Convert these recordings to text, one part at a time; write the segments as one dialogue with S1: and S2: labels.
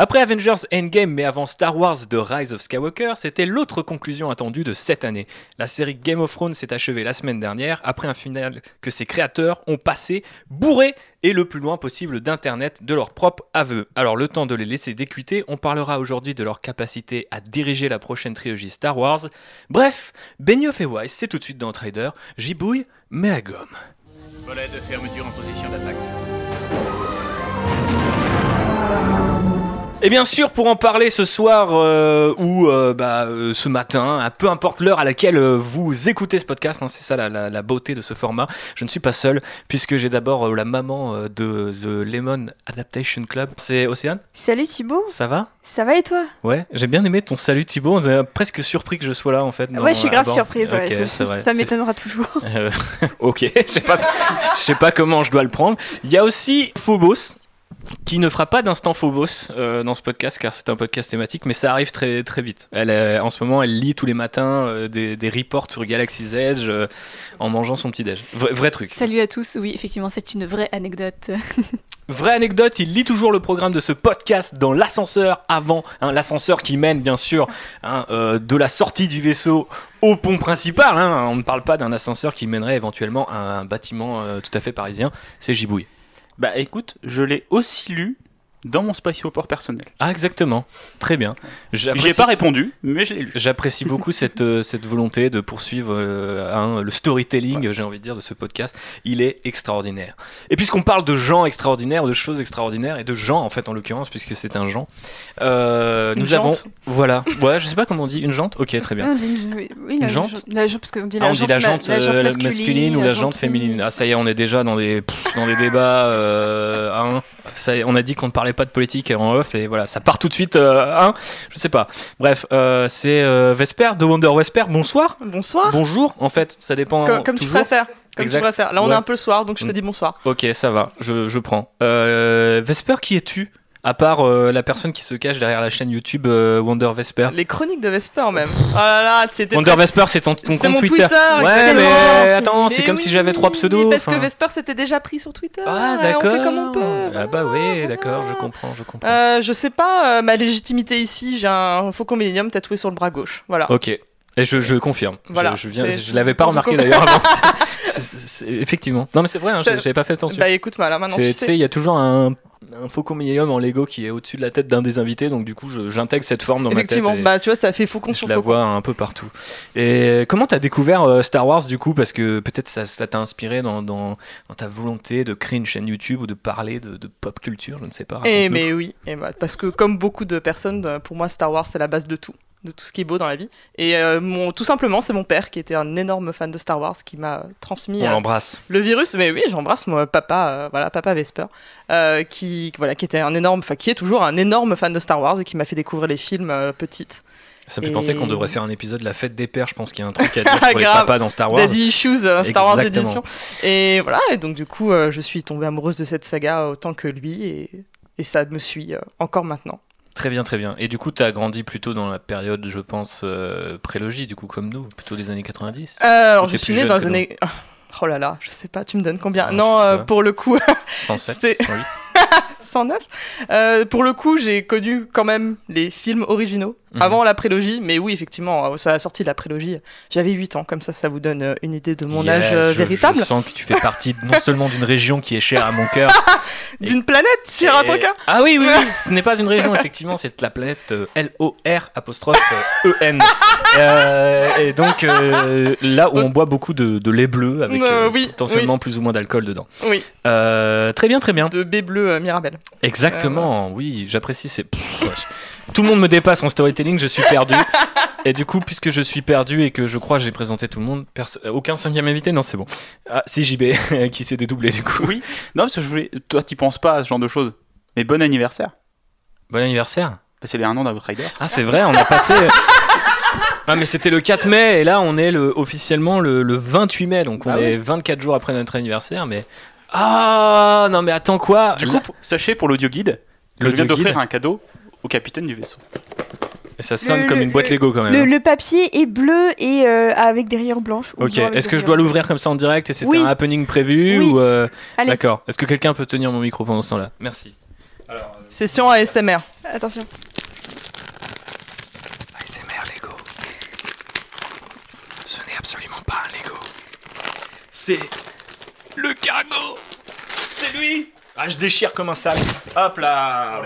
S1: Après Avengers Endgame, mais avant Star Wars The Rise of Skywalker, c'était l'autre conclusion attendue de cette année. La série Game of Thrones s'est achevée la semaine dernière, après un final que ses créateurs ont passé bourré et le plus loin possible d'Internet de leur propre aveu. Alors le temps de les laisser décuiter, on parlera aujourd'hui de leur capacité à diriger la prochaine trilogie Star Wars. Bref, Benioff et Weiss, c'est tout de suite dans Trader, j'y mais à gomme.
S2: Volet de fermeture en position d'attaque.
S1: Et bien sûr, pour en parler ce soir euh, ou euh, bah, euh, ce matin, hein, peu importe l'heure à laquelle vous écoutez ce podcast, hein, c'est ça la, la- la beauté de ce format, je ne suis pas seul, puisque j'ai d'abord la maman de The Lemon Adaptation Club. C'est Océane?
S3: Salut Thibaut,
S1: Ça va?
S3: Ça va et toi?
S1: Ouais, j'ai bien aimé ton salut Thibaut, on est presque surpris que je sois là en fait. dans-
S3: Ouais, je suis
S1: à
S3: grave surprise, ouais, ça- m'étonnera toujours.
S1: ok, je sais pas, pas comment je dois le prendre. Il y a aussi Phobos qui ne fera pas d'instant Phobos euh, dans ce podcast car c'est un podcast thématique, mais ça arrive très très vite. Elle en ce moment, elle lit tous les matins euh, des, des reports sur Galaxy's Edge euh, en mangeant son petit déj. Vrai, vrai truc.
S3: Salut à tous, oui, effectivement, c'est une vraie anecdote.
S1: Vraie anecdote, il lit toujours le programme de ce podcast dans l'ascenseur avant, hein, l'ascenseur qui mène bien sûr hein, euh, de la sortie du vaisseau au pont principal. hein. On ne parle pas d'un ascenseur qui mènerait éventuellement à un bâtiment euh, tout à fait parisien. C'est Gibouille.
S4: Bah écoute, je l'ai aussi lu dans mon spatioport personnel.
S1: Ah exactement, très bien.
S4: J'y ai
S1: J'apprécie-
S4: pas répondu, mais je l'ai lu.
S1: J'apprécie beaucoup cette, euh, cette volonté de poursuivre euh, hein, le storytelling, j'ai envie de dire, de ce podcast. Il est extraordinaire. Et puisqu'on parle de gens extraordinaires, de choses extraordinaires, et de gens en fait en l'occurrence, puisque c'est un Jean, euh, nous avons... Voilà, ouais, je sais pas comment on dit, une jante? Ok, très bien.
S3: Ah, oui, oui, la
S1: Une jante
S3: jante La jante, parce qu'on dit
S1: Ah,
S3: la
S1: on dit
S3: jante,
S1: la
S3: ma-
S1: jante, la masculine, ou la jante féminine. Ah, ça y est, on est déjà dans des, pff, dans des débats. euh, hein. Ça y est, on a dit qu'on ne parlait pas de politique en off, et voilà, ça part tout de suite. euh, hein. Je sais pas. Bref, euh, c'est euh, Vesper, de Wonder Vesper. Bonsoir.
S5: Bonsoir.
S1: Bonjour, en fait, ça dépend.
S5: comme comme tu
S1: toujours.
S5: préfères. Comme
S1: Exact.
S5: tu préfères. Là, on
S1: Ouais.
S5: est un peu le soir, donc je te
S1: Mm.
S5: dis bonsoir.
S1: Ok, ça va, je, je prends. Vesper, qui es-tu? À part euh, la personne qui se cache derrière la chaîne YouTube euh, Wonder Vesper.
S5: Les chroniques de Vesper, même. Oh là là,
S1: Wonder
S5: presque-
S1: Vesper, c'est ton, compte
S5: mon
S1: Twitter.
S5: Twitter,
S1: Ouais,
S5: exactement.
S1: mais attends, c'est comme si j'avais trois pseudos.
S5: mais parce que. Vesper s'était déjà pris sur Twitter.
S1: Ah,
S5: on
S1: d'accord.
S5: fait comme on peut.
S1: Ah, bah oui, d'accord, je comprends, je comprends.
S5: Euh, je sais pas, euh, ma légitimité ici, j'ai un Faucon Millennium tatoué sur le bras gauche. Voilà.
S1: Ok. Et je, je confirme.
S5: Voilà,
S1: Je, je, je l'avais pas remarqué d'ailleurs avant. Effectivement. Non, mais c'est vrai, hein, j'avais pas fait attention.
S5: Bah écoute, voilà, maintenant tu
S1: sais, il y a toujours un, un faucon millennium en Lego qui est au-dessus de la tête d'un des invités, donc du coup, je- j'intègre cette forme dans ma tête.
S5: Effectivement, bah tu vois, ça fait Faucon
S1: je
S5: sur
S1: la
S5: Faucon.
S1: vois un peu partout. Et comment t'as découvert euh, Star Wars du coup? Parce que peut-être ça t'a inspiré dans, dans, dans ta volonté de créer une chaîne YouTube ou de parler de, de pop culture, je ne sais pas.
S5: Et
S1: raconte-nous.
S5: mais oui, et bah, parce que comme beaucoup de personnes, euh, pour moi Star Wars c'est la base de tout, de tout ce qui est beau dans la vie. Et euh, mon, tout simplement c'est mon père qui était un énorme fan de Star Wars qui m'a transmis
S1: On
S5: euh, le virus. Mais oui, j'embrasse moi papa, euh, voilà papa Vesper, euh, qui voilà qui était un énorme, enfin qui est toujours un énorme fan de Star Wars et qui m'a fait découvrir les films euh, petite.
S1: Ça me fait
S5: Et-
S1: penser qu'on devrait faire un épisode de la fête des pères. Je pense qu'il y a un truc à dire sur les papas dans Star Wars.
S5: Daddy Issues, Star Wars édition. Et voilà, et donc du coup je suis tombée amoureuse de cette saga autant que lui et, et ça me suit encore maintenant.
S1: Très bien, très bien. Et du coup, tu as grandi plutôt dans la période, je pense, euh, prélogie, du coup, comme nous, plutôt des années 90.
S5: Euh, alors, je suis
S1: jeune
S5: dans les années. Oh là là, je sais pas, tu me donnes combien
S1: Ah,
S5: Non, euh, pour le coup,
S1: 107,
S5: c'est-
S1: 108.
S5: 109. Euh, pour le coup, j'ai connu quand même les films originaux
S1: Mhm.
S5: avant la prélogie. Mais oui, effectivement, euh, ça a sorti de la prélogie. J'avais 8 ans, comme ça, ça vous donne euh, une idée de mon
S1: Yes,
S5: âge euh,
S1: je-
S5: véritable.
S1: Je sens que tu fais partie non seulement d'une région qui est chère à mon cœur.
S5: D'une planète, un
S1: et-
S5: ton cœur.
S1: Ah oui, oui, oui. Ce n'est pas une région, effectivement, c'est la planète euh, L-O-R apostrophe E-N. Euh, et donc, là où on boit beaucoup de, de lait bleu avec
S5: oui,
S1: potentiellement plus ou moins d'alcool dedans.
S5: Oui,
S1: très bien, très bien.
S5: de baie bleue Mirabelle.
S1: Exactement, oui, j'apprécie. C'est Pff, tout le monde me dépasse en storytelling, je suis perdu. et du coup, puisque je suis perdu et que je crois que j'ai présenté tout le monde, perso- aucun cinquième invité, non, c'est bon. Ah, si JB qui s'est dédoublé du coup.
S4: Oui, non, parce que je voulais. Toi, tu penses pas à ce genre de choses. Mais bon anniversaire.
S1: Bon anniversaire.
S4: C'est les 1 an d'Outrider.
S1: Ah, c'est vrai, on a passé. Ah, mais c'était le 4 mai et là, on est le, officiellement le, le 28 mai, donc on
S4: Ah
S1: est
S4: ouais.
S1: 24 jours après notre anniversaire. Mais ah non, mais attends quoi
S4: Du coup, sachez pour l'audio guide que je viens d'offrir un cadeau au capitaine du vaisseau.
S1: ça sonne
S3: Le-
S1: comme
S3: le-
S1: une boîte
S3: le-
S1: Lego quand même.
S3: Le,
S1: hein.
S3: le papier est bleu et euh, avec des rayures blanches.
S1: Ok, est-ce que je dois l'ouvrir comme ça en direct et c'était
S3: Oui.
S1: un happening prévu
S3: Oui.
S1: ou euh,
S3: Allez.
S1: D'accord. Est-ce que quelqu'un peut tenir mon micro pendant ce temps-là? Merci. Alors, euh,
S5: Session ASMR.
S3: Attention.
S1: ASMR Lego. Ce n'est absolument pas un Lego. C'est le cargo. C'est lui. Ah, je déchire comme un sac. Hop là.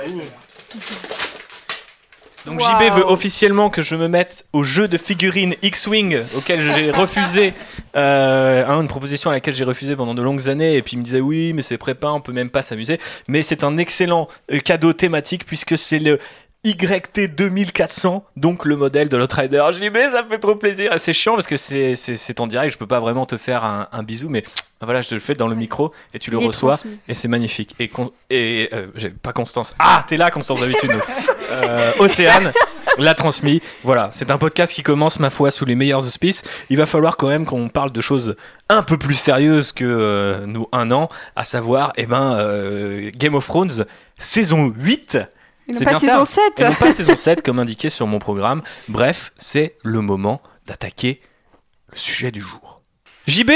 S1: Donc. JB veut officiellement que je me mette au jeu de figurines X-Wing auquel j'ai refusé, euh, hein, une proposition à laquelle j'ai refusé pendant de longues années et puis il me disait oui mais c'est prépa, on peut même pas s'amuser. Mais c'est un excellent euh, cadeau thématique puisque c'est le YT 2400, donc le modèle de l'Outrider. Je dis mais ça me fait trop plaisir. C'est chiant parce que c'est, c'est, c'est en direct, je peux pas vraiment te faire un, un bisou, mais voilà, je te le fais dans le micro et tu le
S3: Il
S1: reçois. Et c'est magnifique. Et, con- et euh, j'ai pas Constance. Ah, t'es là, Constance, d'habitude. Euh, Océane l'a transmis. Voilà, c'est un podcast qui commence, ma foi, sous les meilleurs auspices. Il va falloir quand même qu'on parle de choses un peu plus sérieuses que euh, nous, un an, à savoir, eh ben, euh, Game of Thrones, saison 8.
S3: Et non
S1: C'est
S3: pas
S1: bien ça.
S3: saison 7.
S1: Et non pas saison 7, comme indiqué sur mon programme. Bref, c'est le moment d'attaquer le sujet du jour. JB,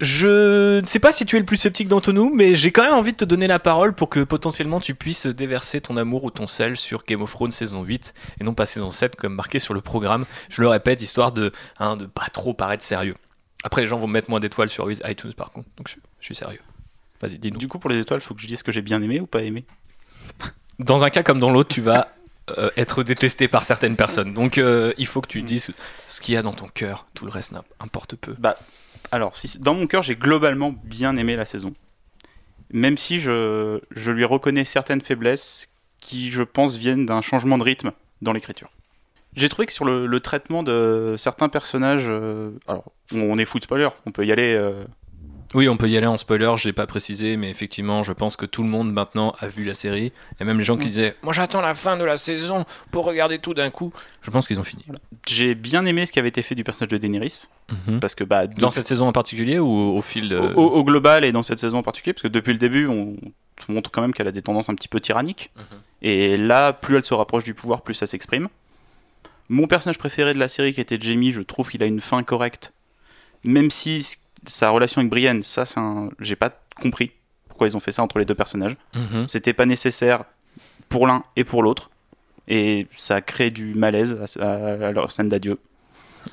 S1: je ne sais pas si tu es le plus sceptique d'entre nous, mais j'ai quand même envie de te donner la parole pour que potentiellement tu puisses déverser ton amour ou ton sel sur Game of Thrones saison 8 et non pas saison 7 comme marqué sur le programme. Je le répète, histoire de hein, de pas trop paraître sérieux. Après, les gens vont me mettre moins d'étoiles sur iTunes par contre, donc je, je suis sérieux. Vas-y, dis-nous.
S4: Du coup, pour les étoiles, faut que je dise que j'ai bien aimé ou pas aimé.
S1: Dans un cas comme dans l'autre, tu vas euh, être détesté par certaines personnes. Donc euh, il faut que tu dises ce qu'il y a dans ton cœur. Tout le reste n'importe peu.
S4: Bah, alors, si, dans mon cœur, j'ai globalement bien aimé la saison. Même si je, je lui reconnais certaines faiblesses qui, je pense, viennent d'un changement de rythme dans l'écriture. J'ai trouvé que sur le, le traitement de certains personnages, euh, alors on est foot spoiler, on peut y aller. euh,
S1: Oui, on peut y aller en spoiler, j'ai pas précisé, mais effectivement, je pense que tout le monde maintenant a vu la série. Et même les gens qui
S4: Mm.
S1: disaient Moi j'attends la fin de la saison pour regarder tout d'un coup, je pense qu'ils ont fini.
S4: J'ai bien aimé ce qui avait été fait du personnage de Daenerys,
S1: Mhm.
S4: parce que bah,
S1: Dans cette saison en particulier ou au fil de.
S4: au, au- au global et dans cette saison en particulier, parce que depuis le début, on, on montre quand même qu'elle a des tendances un petit peu tyranniques.
S1: Mhm.
S4: Et là, plus elle se rapproche du pouvoir, plus ça s'exprime. Mon personnage préféré de la série, qui était Jamie, je trouve qu'il a une fin correcte. Même si sa relation avec Brienne, ça, un... j'ai pas compris pourquoi ils ont fait ça entre les deux personnages.
S1: Mhm.
S4: C'était pas nécessaire pour l'un et pour l'autre. Et ça crée du malaise à, leur scène d'adieu.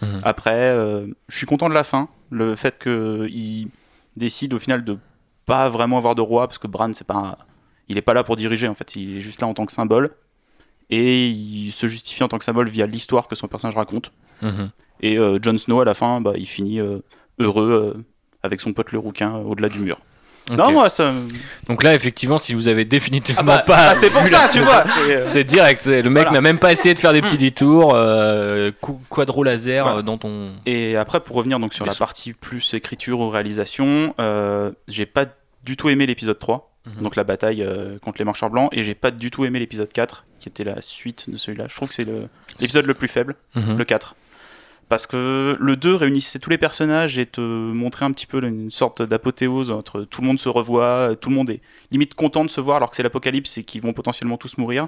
S1: Mhm.
S4: Après, euh, je suis content de la fin. Le fait qu'il décide au final de pas vraiment avoir de roi, parce que Bran, c'est pas un- il est pas là pour diriger, en fait, il est juste là en tant que symbole. Et il se justifie en tant que symbole via l'histoire que son personnage raconte.
S1: Mhm.
S4: Et euh, Jon Snow, à la fin, bah, il finit euh, heureux euh, avec son pote le rouquin euh, au-delà du mur. Non, moi, ça.
S1: Donc là, effectivement, si vous avez définitivement
S4: Ah bah,
S1: pas.
S4: bah, c'est pour ça, tu vois. c'est, euh,
S1: direct, le mec
S4: Voilà.
S1: n'a même pas essayé de faire des petits détours, euh, quadro laser dans ton.
S4: Et après, pour revenir donc sur la partie plus écriture ou réalisation, euh, j'ai pas du tout aimé l'épisode 3,
S1: Mhm.
S4: donc la bataille euh, contre les marcheurs blancs, et j'ai pas du tout aimé l'épisode 4, qui était la suite de celui-là. Je trouve que c'est l'épisode le plus faible,
S1: Mhm.
S4: le 4. Parce que le 2 réunissait tous les personnages et te montrait un petit peu une sorte d'apothéose entre tout le monde se revoit, tout le monde est limite content de se voir alors que c'est l'apocalypse et qu'ils vont potentiellement tous mourir.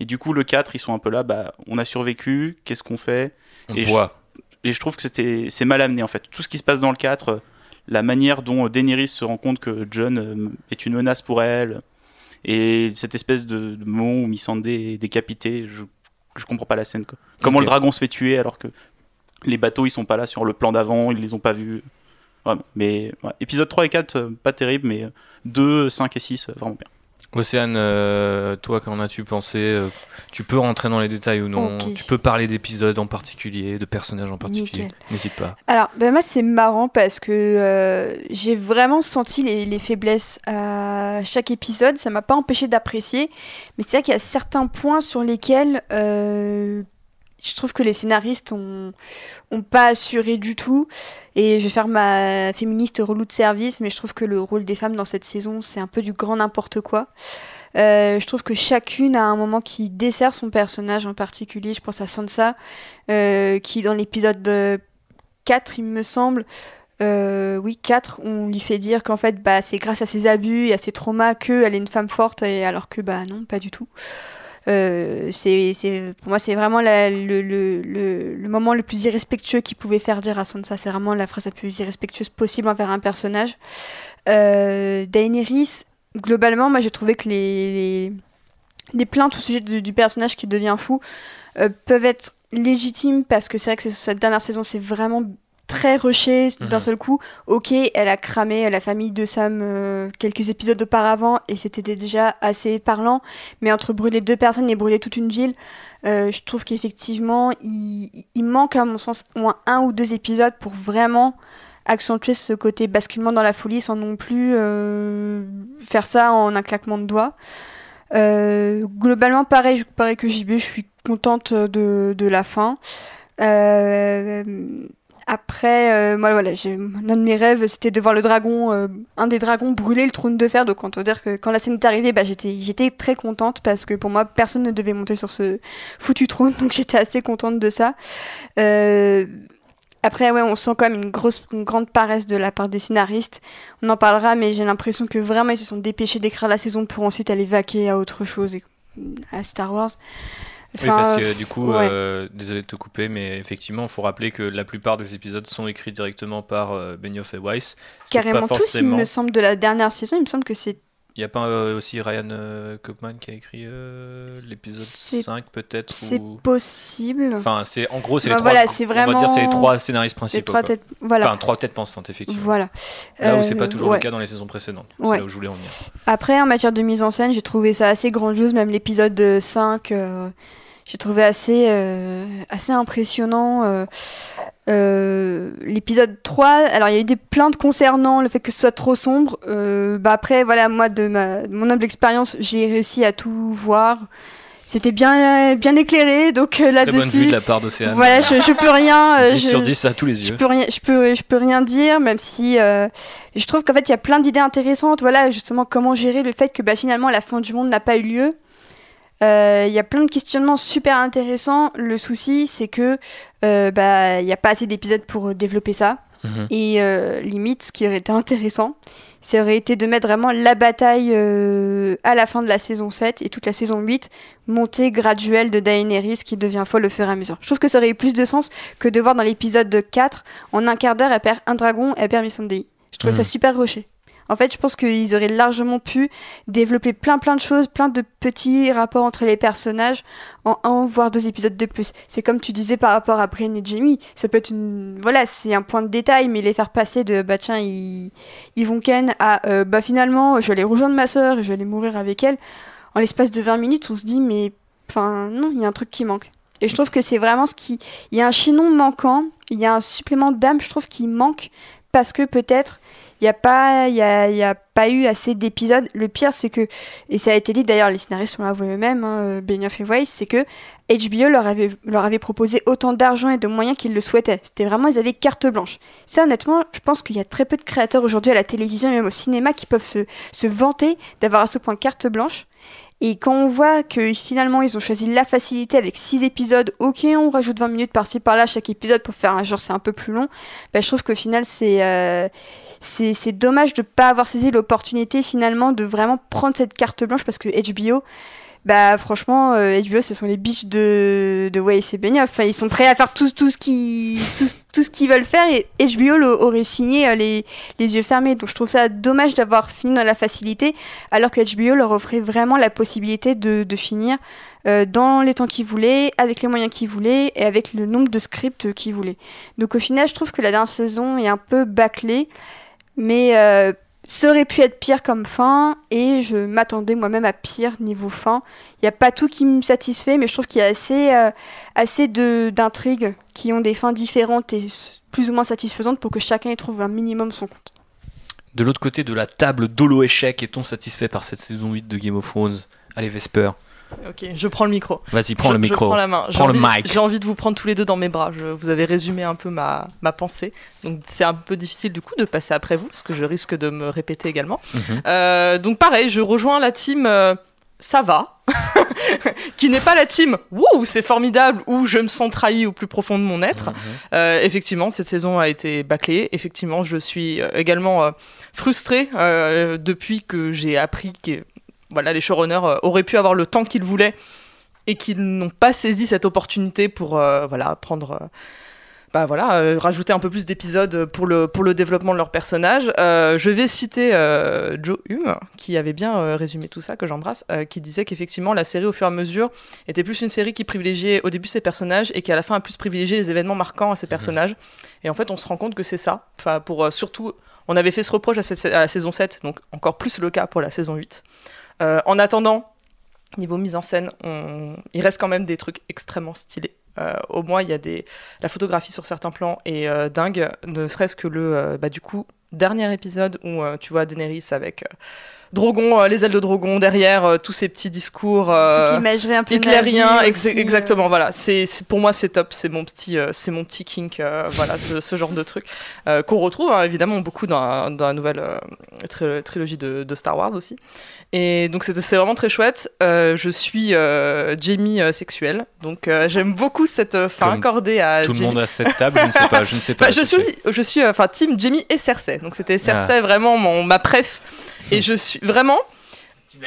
S4: Et du coup, le 4, ils sont un peu là, bah, on a survécu, qu'est-ce qu'on fait?
S1: On
S4: et je-
S1: voit.
S4: et je trouve que c'était c'est mal amené en fait. Tout ce qui se passe dans le 4, euh, la manière dont Daenerys se rend compte que John euh, est une menace pour elle, et cette espèce de, de moment où Missandei est décapité, je, je comprends pas la scène. Quoi. Comment le dragon se fait tuer alors que les bateaux ils sont pas là sur le plan d'avant, ils les ont pas vus. Vraiment. Mais ouais, épisode 3 et 4, euh, pas terrible, mais euh, 2, 5 et 6, euh, vraiment bien.
S1: Océane, euh, toi, qu'en as-tu pensé euh, Tu peux rentrer dans les détails ou non? Tu peux parler d'épisodes en particulier, de personnages en particulier? N'hésite pas.
S3: Alors, ben moi, c'est marrant parce que euh, j'ai vraiment senti les, les faiblesses à chaque épisode. Ça m'a pas empêché d'apprécier. Mais c'est vrai qu'il y a certains points sur lesquels euh, je trouve que les scénaristes ont, pas assuré du tout. Et je vais faire ma féministe relou de service, mais je trouve que le rôle des femmes dans cette saison, c'est un peu du grand n'importe quoi. Euh, je trouve que chacune a un moment qui dessert son personnage en particulier. Je pense à Sansa, euh, qui dans l'épisode euh, 4, il me semble, euh, oui, 4, on lui fait dire qu'en fait, bah, c'est grâce à ses abus et à ses traumas qu'elle est une femme forte, et alors que, bah non, pas du tout. Euh, c'est, pour moi, c'est vraiment le, moment le plus irrespectueux qu'il pouvait faire dire à Sansa. C'est vraiment la phrase la plus irrespectueuse possible envers un personnage. Euh, Daenerys, globalement, moi j'ai trouvé que les, plaintes au sujet du, personnage qui devient fou euh, peuvent être légitimes parce que c'est vrai que cette dernière saison, c'est vraiment très rushé d'un
S1: Mhm.
S3: seul coup. Ok, elle a cramé la famille de Sam euh, quelques épisodes auparavant et c'était déjà assez parlant, mais entre brûler deux personnes et brûler toute une ville, euh, je trouve qu'effectivement, il, il manque à mon sens au moins un ou deux épisodes pour vraiment accentuer ce côté basculement dans la folie sans non plus euh, faire ça en un claquement de doigts. Globalement, pareil, pareil que JB, je suis contente de, de la fin. Euh, après, euh, moi, voilà, l'un de mes rêves, c'était de voir le dragon, euh, un des dragons brûler le trône de fer. Donc, on peut dire que quand la scène est arrivée, bah, j'étais, très contente parce que pour moi, personne ne devait monter sur ce foutu trône. Donc, j'étais assez contente de ça. Euh, après, ouais, on sent quand même une grosse, une grande paresse de la part des scénaristes. On en parlera, mais j'ai l'impression que vraiment ils se sont dépêchés d'écrire la saison pour ensuite aller vaquer à autre chose, à Star Wars.
S1: Oui, parce que du coup,
S3: ouais.
S1: euh, désolé de te couper, mais effectivement, il faut rappeler que la plupart des épisodes sont écrits directement par euh, Benioff et Weiss.
S3: carrément
S1: pas
S3: tous, il me semble, de la dernière saison. Il me semble que c'est
S1: Il n'y a pas euh, aussi Ryan euh, Kaufman qui a écrit euh, l'épisode
S3: C'est-
S1: 5 peut-être
S3: c'est
S1: ou...
S3: possible.
S1: Enfin, c'est en gros, c'est
S3: Bah
S1: les trois.
S3: voilà, c'est
S1: On va dire
S3: vraiment
S1: c'est les trois scénaristes principaux.
S3: trois têtes. Voilà.
S1: Enfin, trois têtes pensantes, effectivement.
S3: voilà.
S1: Là où c'est
S3: Euh,
S1: pas toujours
S3: ouais.
S1: le cas dans les saisons précédentes.
S3: Ouais.
S1: C'est là où je voulais en venir.
S3: Après, en matière de mise en scène, j'ai trouvé ça assez grandiose. Même l'épisode euh, 5, euh, j'ai trouvé assez, euh, assez impressionnant. euh, euh, l'épisode 3, alors il y a eu des plaintes concernant le fait que ce soit trop sombre. Bah après, voilà, moi, de, ma, de mon humble expérience, j'ai réussi à tout voir. C'était bien, bien éclairé, donc
S1: Très bonne vue
S3: là-dessus,
S1: de la part d'Océane.
S3: voilà, je, je peux rien. euh,
S1: 10
S3: je-
S1: sur 10 à tous les
S3: je
S1: yeux.
S3: peux rien je peux je peux rien dire même si je trouve qu'en fait il y a plein d'idées intéressantes voilà justement comment gérer le fait que bah, finalement la fin du monde n'a pas eu lieu il y a plein de questionnements super intéressants le souci c'est que euh, bah il n'y a pas assez d'épisodes pour euh, développer ça
S1: Mhm.
S3: et euh, limite ce qui aurait été intéressant ça aurait été de mettre vraiment la bataille euh, à la fin de la saison 7 et toute la saison 8 montée graduelle de Daenerys qui devient folle au fur et à mesure je trouve que ça aurait eu plus de sens que de voir dans l'épisode 4 en un quart d'heure, elle perd un dragon, elle perd Missandei. Je trouvais
S1: Mhm.
S3: ça super rushé. En fait, je pense qu'ils auraient largement pu développer plein plein de choses, plein de petits rapports entre les personnages en un voire deux épisodes de plus. C'est comme tu disais par rapport à Brienne et Jamie, ça peut être une voilà, c'est un point de détail, mais les faire passer de bah tiens ils, vont ken à euh, bah finalement je vais rejoindre ma sœur et je vais mourir avec elle. En l'espace de 20 minutes, on se dit mais enfin non, il y a un truc qui manque. Et je trouve que c'est vraiment ce qui il y a un chaînon manquant, il y a un supplément d'âme, je trouve, qui manque parce que peut-être n'y a, pas- y a, y a pas eu assez d'épisodes. Le pire, c'est que, et ça a été dit d'ailleurs, les scénaristes l'ont avoué eux-mêmes, hein, Benioff et Weiss, c'est que HBO leur avait, leur avait proposé autant d'argent et de moyens qu'ils le souhaitaient. C'était vraiment, ils avaient carte blanche. Ça, honnêtement, je pense qu'il y a très peu de créateurs aujourd'hui à la télévision et même au cinéma qui peuvent se, se vanter d'avoir à ce point carte blanche. Et quand on voit que finalement ils ont choisi la facilité avec 6 épisodes, ok, on rajoute 20 minutes par-ci par-là chaque épisode pour faire un genre c'est un peu plus long, bah, je trouve qu'au final c'est euh, c'est dommage de ne pas avoir saisi l'opportunité finalement de vraiment prendre cette carte blanche parce que HBO, bah franchement, euh, HBO ce sont les biches de, de Weiss et Benioff. Enfin, ils sont prêts à faire tout, tout ce qu'ils tout, tout ce veulent faire et HBO le- aurait signé euh, les, les yeux fermés. Donc je trouve ça dommage d'avoir fini dans la facilité alors que HBO leur offrait vraiment la possibilité de, de finir euh, dans les temps qu'ils voulaient, avec les moyens qu'ils voulaient et avec le nombre de scripts qu'ils voulaient. Donc au final, je trouve que la dernière saison est un peu bâclée, mais euh, ça aurait pu être pire comme fin et je m'attendais moi-même à pire niveau fin. Il n'y a pas tout qui me satisfait, mais je trouve qu'il y a assez, euh, assez d'intrigues qui ont des fins différentes et plus ou moins satisfaisantes pour que chacun y trouve un minimum son compte.
S1: De l'autre côté de la table d'Holo Échec, est-on satisfait par cette saison 8 de Game of Thrones? Allez, Vesper,
S5: Ok, je prends le micro.
S1: vas-y, prends
S5: Je-
S1: le micro.
S5: Je prends la main.
S1: Prends le mic.
S5: J'ai envie de vous prendre tous les deux dans mes bras. Je, vous avez résumé un peu ma, ma pensée. Donc c'est un peu difficile du coup de passer après vous, parce que je risque de me répéter également.
S1: Mhm.
S5: Euh, donc pareil, je rejoins la team euh, ça va, qui n'est pas la team wouh, c'est formidable, ou je me sens trahi au plus profond de mon être.
S1: Mhm.
S5: Euh, effectivement, cette saison a été bâclée. Effectivement, je suis également frustrée depuis que j'ai appris que voilà, les showrunners euh, auraient pu avoir le temps qu'ils voulaient et qu'ils n'ont pas saisi cette opportunité pour euh, voilà, prendre, euh, bah voilà, rajouter un peu plus d'épisodes pour le, développement de leur personnage. Euh, je vais citer Joe Hume, qui avait bien résumé tout ça, que j'embrasse, qui disait qu'effectivement la série au fur et à mesure était plus une série qui privilégiait au début ses personnages et qui à la fin a plus privilégié les événements marquants à ses personnages. Et en fait, on se rend compte que c'est ça. Surtout, on avait fait ce reproche à la saison 7, donc encore plus le cas pour la saison 8. Euh, en attendant, niveau mise en scène, on... il reste quand même des trucs extrêmement stylés. Euh, au moins, il y a des la photographie sur certains plans est euh, dingue, ne serait-ce que le euh, bah, du coup dernier épisode où tu vois Daenerys avec Drogon, les ailes de Drogon derrière, tous ces petits discours.
S3: l'imagerie un peu
S5: Hitlérien,
S3: nazie
S5: ex- exactement. Voilà, c'est pour moi c'est top, c'est mon petit, c'est mon petit kink, voilà, ce, ce genre de truc qu'on retrouve hein, évidemment beaucoup dans, dans la nouvelle tri- trilogie de, de Star Wars aussi. Et donc c'était- c'est vraiment très chouette. Euh, je suis euh, Jamie euh, sexuelle, donc euh, j'aime beaucoup cette euh, fin
S1: Comme
S5: accordée à
S1: Tout le monde à cette table, je ne sais pas, je ne sais pas.
S5: Enfin, je
S1: ce que
S5: suis, je suis, euh, enfin, team Jamie et Cersei. Donc c'était
S1: Ah.
S5: Cersei vraiment mon, ma préf. Et je suis vraiment,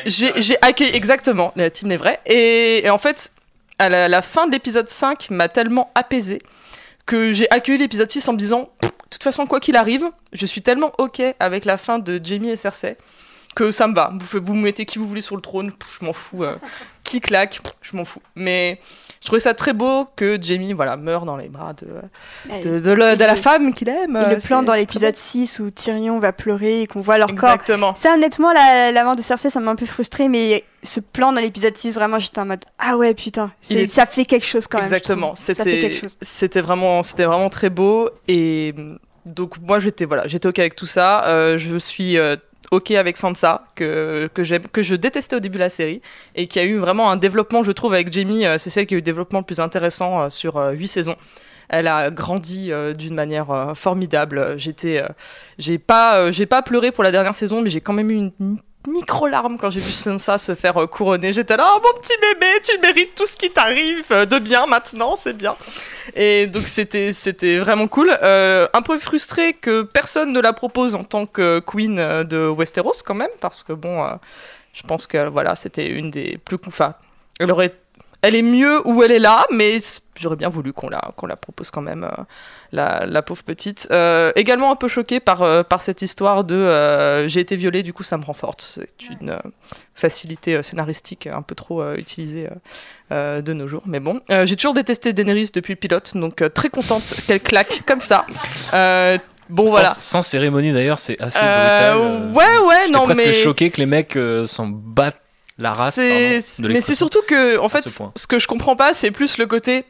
S5: j'ai, j'ai accueilli exactement la team les vrais. Et, et en fait, à la, la fin de l'épisode 5 m'a tellement apaisé que j'ai accueilli l'épisode 6 en me disant, de toute façon, quoi qu'il arrive, je suis tellement ok avec la fin de Jamie et Cersei que ça me va. Vous, vous mettez qui vous voulez sur le trône, je m'en fous. euh, qui claque, je m'en fous. Mais je trouvais ça très beau que Jamie voilà, meure dans les bras de,
S3: Ouais.
S5: de, de la, femme qu'il aime.
S3: Et le plan dans l'épisode
S5: très
S3: 6 où Tyrion va pleurer et qu'on voit leur
S5: beau.
S3: corps.
S5: Exactement.
S3: Ça, honnêtement, la, la mort de Cersei, ça m'a un peu frustrée, mais ce plan dans l'épisode 6, vraiment, j'étais en mode Ah ouais, putain,
S5: est-
S3: ça fait quelque chose quand même.
S5: Exactement. C'était, vraiment, c'était vraiment très beau et donc moi j'étais voilà, j'étais ok avec tout ça. Euh, je suis euh, ok avec Sansa que que que je détestais au début de la série et qui a eu vraiment un développement, je trouve, avec Jamie. euh, c'est celle qui a eu le développement le plus intéressant euh, sur euh, huit saisons. Elle a grandi d'une manière formidable. J'étais, j'ai pas, j'ai pas pleuré pour la dernière saison, mais j'ai quand même eu une larme quand j'ai vu Sansa se faire euh, couronner. J'étais là, oh, mon petit bébé, tu mérites tout ce qui t'arrive euh, de bien maintenant, c'est bien. Et donc c'était, c'était vraiment cool. Euh, un peu frustré que personne ne la propose en tant que queen de Westeros quand même, parce que bon, je pense que voilà, c'était une des plus, enfin, elle aurait elle est mieux où elle est là, mais j'aurais bien voulu qu'on la, qu'on la propose quand même, la, la pauvre petite. Euh, également un peu choquée par, euh, par cette histoire de euh, j'ai été violée, du coup ça me rend forte. C'est une euh, facilité euh, scénaristique un peu trop euh, utilisée euh, euh, de nos jours. Mais bon, Euh, j'ai toujours détesté Daenerys depuis le pilote, donc euh, très contente qu'elle claque comme ça. Euh, bon
S1: sans,
S5: voilà.
S1: sans cérémonie d'ailleurs, c'est assez brutal. euh,
S5: ouais, ouais, non,
S1: presque
S5: mais.
S1: choqué que les mecs euh, s'en battent la race.
S5: C'est-
S1: pardon, de
S5: mais c'est surtout que, en fait,
S1: ce
S5: que je comprends pas, c'est plus le côté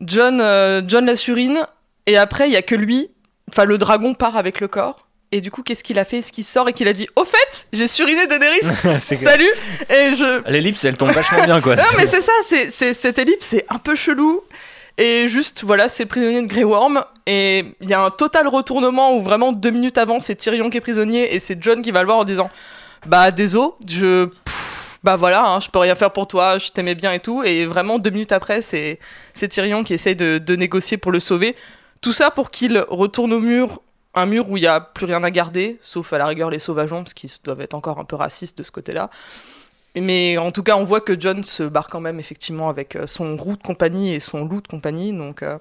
S5: John, euh, John la surine, et après, il y a que lui, enfin, le dragon part avec le corps. Et du coup, qu'est-ce qu'il a fait? Est-ce qu'il sort et qu'il a dit Au fait, j'ai suriné Daenerys? Salut Et je.
S1: L'ellipse, elle tombe vachement bien quoi.
S5: Non, mais c'est ça, c'est, c'est, cette ellipse, c'est un peu chelou. Et juste, voilà, c'est le prisonnier de Grey Worm. Et il y a un total retournement où vraiment deux minutes avant, c'est Tyrion qui est prisonnier et c'est John qui va le voir en disant Bah, désolé, je. pff, bah voilà, hein, je peux rien faire pour toi, je t'aimais bien et tout. Et vraiment, deux minutes après, c'est, c'est Tyrion qui essaye de, de négocier pour le sauver. Tout ça pour qu'il retourne au mur, un mur où il n'y a plus rien à garder, sauf à la rigueur les sauvageons, parce qu'ils doivent être encore un peu racistes de ce côté-là. Mais en tout cas, on voit que John se barre quand même effectivement avec euh, son roux de compagnie et son loup de compagnie, donc euh,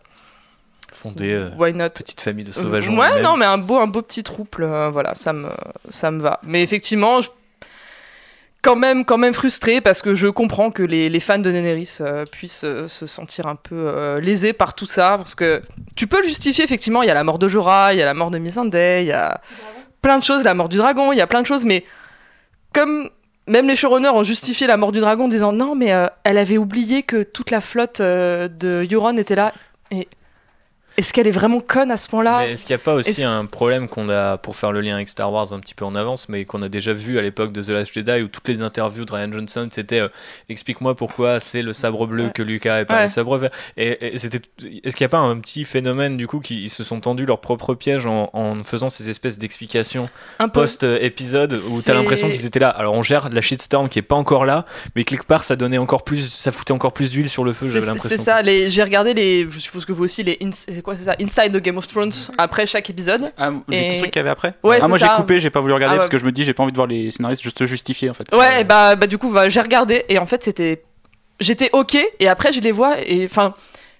S1: Fondé euh,
S5: why not?
S1: petite famille de sauvageons.
S5: Ouais, non, mais un beau, un beau petit trouble, euh, voilà, ça me, ça me va. Mais effectivement, je... quand même, quand même frustré parce que je comprends que les, fans de Daenerys euh, puissent euh, se sentir un peu euh, lésés par tout ça, parce que tu peux le justifier effectivement. Il y a la mort de Jorah, il y a la mort de Missandei, il y a plein de choses, la mort du dragon, il y a plein de choses, mais comme même les showrunners ont justifié la mort du dragon en disant non, mais elle avait oublié que toute la flotte de Euron était là. Et est-ce qu'elle est vraiment conne à ce point-là
S1: est-ce qu'il n'y a pas aussi un problème qu'on a, pour faire le lien avec Star Wars un petit peu en avance, mais qu'on a déjà vu à l'époque de The Last Jedi, où toutes les interviews de Ryan Johnson, c'était euh, explique-moi pourquoi c'est le sabre bleu
S5: Ouais.
S1: que Lucas et pas
S5: Ouais.
S1: le sabre vert. Et, et c'était, est-ce qu'il n'y a pas un petit phénomène du coup qui ils se sont tendus leur propre piège en, en faisant ces espèces d'explications post-épisode où t'as l'impression qu'ils étaient là. Alors on gère la shitstorm qui est pas encore là, mais quelque part ça donnait encore plus, ça foutait encore plus d'huile sur le feu.
S5: C'est ça, les, j'ai regardé les, je suppose que vous aussi, les, quoi c'est ça, Inside the Game of Thrones, après chaque épisode.
S4: Ah, les
S5: Et-
S4: petits trucs qu'il y avait après
S5: Ouais,
S4: Ah, moi j'ai coupé, j'ai pas voulu regarder
S5: Ah,
S4: parce
S5: ouais.
S4: que je me dis, j'ai pas envie de voir les scénaristes juste se justifier en fait.
S5: Ouais, et bah, bah du coup, bah, j'ai regardé, et en fait, c'était, j'étais ok, et après, je les vois, et enfin,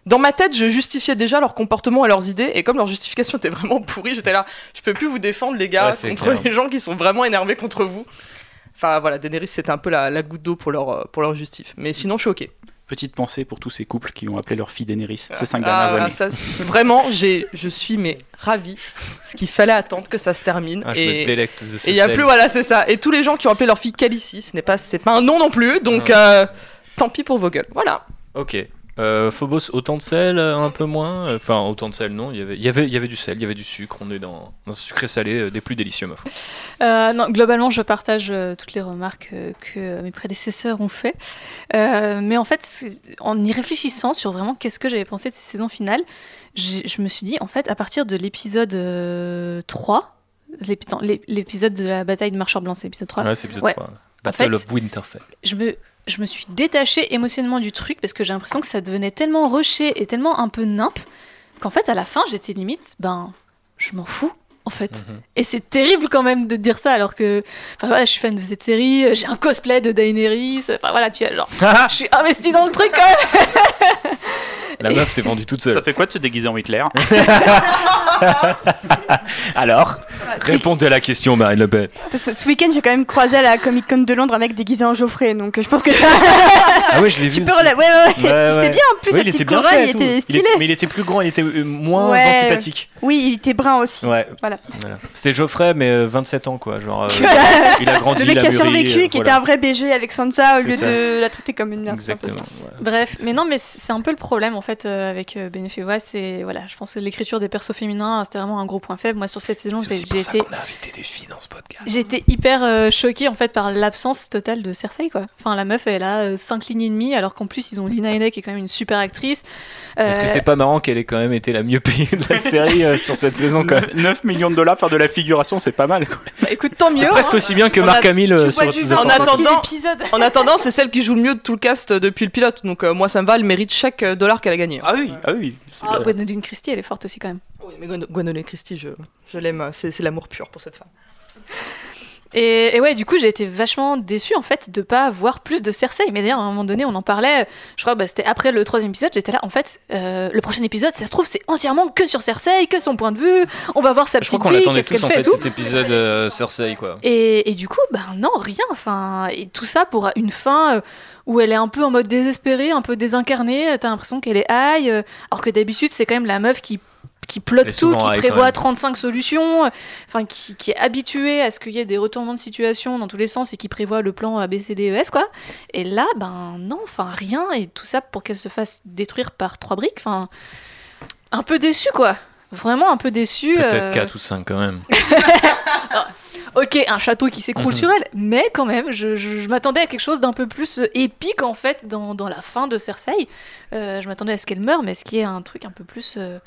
S5: dans ma tête, je justifiais déjà leur comportement et leurs idées, et comme leur justification était vraiment pourrie, j'étais là, je peux plus vous défendre les gars
S1: Ouais,
S5: contre
S1: clair.
S5: les gens qui sont vraiment énervés contre vous. Enfin voilà, Daenerys c'était un peu la, la goutte d'eau pour leur, euh, pour leur justif. Mais sinon, je suis ok.
S4: Petite pensée pour tous ces couples qui ont appelé leur fille Daenerys ces cinq
S5: Ah,
S4: dernières années.
S5: ça, vraiment, j'ai, je suis mais ravie. Ce qu'il fallait attendre que ça se termine.
S1: Ah, je
S5: et
S1: me délecte de ce
S5: et il y a plus, voilà, c'est ça. Et tous les gens qui ont appelé leur fille Calici, ce n'est pas, c'est pas un nom non plus, donc
S1: Ah.
S5: euh, tant pis pour vos gueules. Voilà.
S1: Ok. Euh, Phobos, autant de sel, euh, un peu moins? Enfin, autant de sel, non. Il y avait, il y avait, il y avait du sel, il y avait du sucre. On est dans un sucré salé euh, des plus délicieux, ma foi.
S6: Euh, non, globalement, je partage toutes les remarques que mes prédécesseurs ont fait. Euh, mais en fait, en y réfléchissant sur vraiment qu'est-ce que j'avais pensé de ces saisons finales, je me suis dit, en fait, à partir de l'épisode euh, 3, l'épi- non, l'ép- l'épisode de la bataille de Marcheur Blanc, c'est l'épisode 3,
S1: Ouais, c'est épisode
S6: Ouais.
S1: 3. Battle
S6: fait,
S1: of Winterfell.
S6: je me, je me suis détachée émotionnellement du truc parce que j'ai l'impression que ça devenait tellement rushé et tellement un peu nimp qu'en fait, à la fin, j'étais limite, ben, je m'en fous. En fait.
S1: Mhm.
S6: Et c'est terrible quand même de dire ça alors que enfin voilà, je suis fan de cette série, j'ai un cosplay de Daenerys, enfin voilà, tu vois genre je suis investie dans le truc quand même.
S1: La meuf s'est vendue toute seule.
S4: Ça fait quoi de se déguiser en Hitler
S1: Alors Répondez à la question, Marine Le Pen.
S3: Ce, ce week-end, j'ai quand même croisé à la Comic Con de Londres un mec déguisé en Geoffrey, donc euh, je pense que t'as-
S1: Ah ouais, je l'ai vu.
S3: peux Ouais, ouais, ouais.
S1: Ouais,
S3: C'était
S1: ouais.
S3: bien en plus, la
S1: il était
S3: petite
S1: bien fait.
S3: il était stylé.
S1: mais il était plus grand, il était euh, moins
S3: Ouais.
S1: antipathique.
S3: Oui, il était brun aussi.
S1: Ouais.
S3: Voilà.
S1: Voilà. C'était Geoffrey, mais euh, 27 ans, quoi. Genre, euh, il a grandi,
S3: Le mec qui a survécu,
S1: euh,
S3: qui
S1: voilà.
S3: était un vrai BG avec Sansa au lieu
S1: ça.
S3: de la traiter comme une merde. c'est un peu ça.
S1: Exactement. voilà.
S6: Bref, mais non, mais c'est un peu le problème en fait euh, avec euh, Benefewa, c'est voilà, je pense que l'écriture des persos féminins c'était vraiment un gros point faible. Moi sur cette saison,
S1: C'est
S6: j'ai été
S1: qu'on a invité des filles dans ce podcast.
S6: j'ai été hyper euh, choquée en fait par l'absence totale de Cersei quoi. Enfin la meuf elle a 5 lignes et demie alors qu'en plus ils ont Lina Headey qui est quand même une super actrice.
S1: Est-ce que c'est pas marrant qu'elle ait quand même été la mieux payée de la série euh, sur cette saison quand même
S4: 9 millions de dollars faire de la figuration, c'est pas mal. quoi.
S6: bah, écoute tant mieux.
S1: Presque
S6: hein.
S1: aussi bien que Marc Hamill euh, sur
S6: du
S5: En attendant-. En attendant, c'est celle qui joue le mieux de tout le cast depuis le pilote, donc euh, moi ça me va, elle mérite chaque dollar qu'elle a gagné.
S4: Ah oui, ah oui.
S6: Ah, Gwendoline Christie elle est forte aussi quand même.
S5: Oui, mais Gwen- Gwendoline Christie, je, je l'aime, c'est c'est l'amour pur pour cette femme.
S6: Et, et ouais, du coup, j'ai été vachement déçue en fait de pas voir plus de Cersei. Mais d'ailleurs, à un moment donné, on en parlait. Je crois que bah, c'était après le troisième épisode. J'étais là, en fait, euh, le prochain épisode, ça se trouve, c'est entièrement que sur Cersei, que son point de vue. On va voir sa
S1: Je crois
S6: petite
S1: qu'on
S6: vie,
S1: l'attendait
S6: qu'est-ce qu'elle
S1: tous en
S6: fait
S1: cet épisode euh, Cersei quoi.
S6: Et, et du coup, ben non, rien. Enfin, et tout ça pour une fin euh, où elle est un peu en mode désespérée, un peu désincarnée. T'as l'impression qu'elle est high, alors que d'habitude c'est quand même la meuf qui qui
S1: est
S6: tout, qui prévoit
S1: même.
S6: 35 solutions, enfin qui, qui est habituée à ce qu'il y ait des retournements de situation dans tous les sens et qui prévoit le plan A, B, C, D, E, F, quoi. Et là, ben non, enfin rien, et tout ça pour qu'elle se fasse détruire par trois briques, enfin un peu déçu, quoi. Vraiment un peu déçu.
S1: Peut-être
S6: euh,
S1: 4 ou 5 quand même.
S6: Ok, un château qui s'écroule
S1: Mhm.
S6: sur elle, mais quand même, je, je- je m'attendais à quelque chose d'un peu plus euh, épique en fait dans, dans la fin de Cersei. Euh, je m'attendais à ce qu'elle meure, mais ce qui est un truc un peu plus. euh,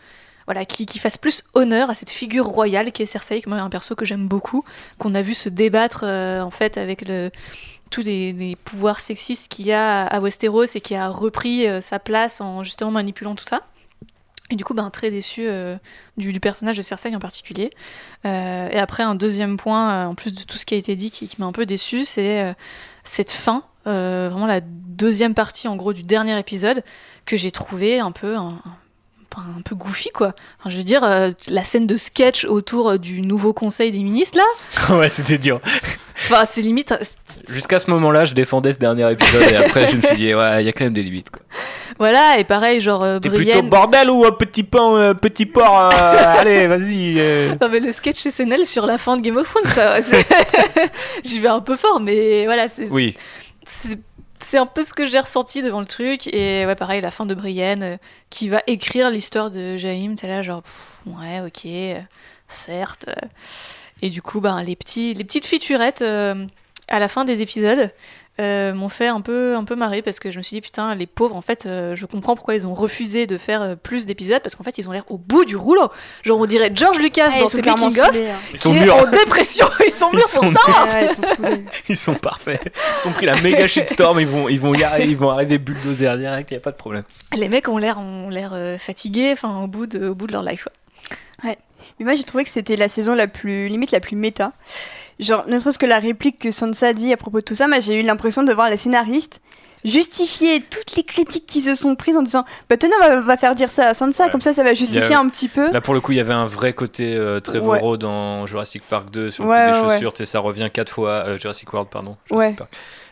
S6: voilà, qui, qui fasse plus honneur à cette figure royale qui est Cersei, qui est un perso que j'aime beaucoup, qu'on a vu se débattre euh, en fait avec le, tous les, pouvoirs sexistes qu'il y a à Westeros et qui a repris euh, sa place en justement manipulant tout ça. Et du coup, ben, très déçu euh, du, personnage de Cersei en particulier. Et après, un deuxième point, en plus de tout ce qui a été dit, qui, m'a un peu déçu, c'est cette fin, vraiment la deuxième partie, en gros, du dernier épisode, que j'ai trouvé un peu un peu goofy, quoi. Enfin, je veux dire, euh, la scène de sketch autour euh, du nouveau conseil des ministres, là,
S1: ouais, c'était dur.
S6: enfin, c'est limite...
S1: Jusqu'à ce moment-là, je défendais ce dernier épisode et après, je me suis dit, ouais, il y a quand même des limites. quoi.
S6: Voilà, et pareil, genre, euh,
S1: T'es plutôt bordel ou un petit pan, euh, petit porc euh, Allez, vas-y. euh.
S6: Non mais le sketch SNL sur la fin de Game of Thrones, quoi. J'y vais un peu fort, mais voilà, c'est
S1: Oui,
S6: c'est c'est un peu ce que j'ai ressenti devant le truc. Et ouais, pareil, la fin de Brienne euh, qui va écrire l'histoire de Jaime. T'es là, genre, ouais, ok, euh, certes. euh. Et du coup, ben, les, petits, les petites featurettes à la fin des épisodes euh, m'ont fait un peu, un peu marrer parce que je me suis dit, putain, les pauvres, en fait, euh, je comprends pourquoi ils ont refusé de faire euh, plus d'épisodes parce qu'en fait, ils ont l'air au bout du rouleau. Genre, on dirait George Lucas
S3: Ah,
S6: dans ses making-of.
S3: saoulés, hein.
S1: ils sont mûrs.
S6: en dépression, ils sont
S1: Ils
S6: mûrs
S1: sont
S6: pour Star Wars.
S3: Ouais, ils sont saoulés.
S1: Ils sont parfaits. Ils ont pris la méga shitstorm. Ils vont, ils vont y arriver, ils vont arriver bulldozer direct. Il y a pas de problème.
S6: Les mecs ont l'air ont l'air euh, fatigués, enfin au bout de au bout de leur life. ouais.
S3: Mais moi, j'ai trouvé que c'était la saison la plus, limite la plus méta. Genre, ne serait-ce que la réplique que Sansa dit à propos de tout ça, moi j'ai eu l'impression de voir la scénariste justifier toutes les critiques qui se sont prises en disant bah tenez on va, faire dire ça à Sansa
S1: Ouais.
S3: comme ça ça va justifier
S1: a-
S3: un petit peu
S1: Là, pour le coup, il y avait un vrai côté euh, Trevorrow dans Jurassic Park 2 sur le coup des chaussures. Sais, ça revient quatre fois. euh, Jurassic World, pardon.
S3: Ouais.
S1: Jurassic Park.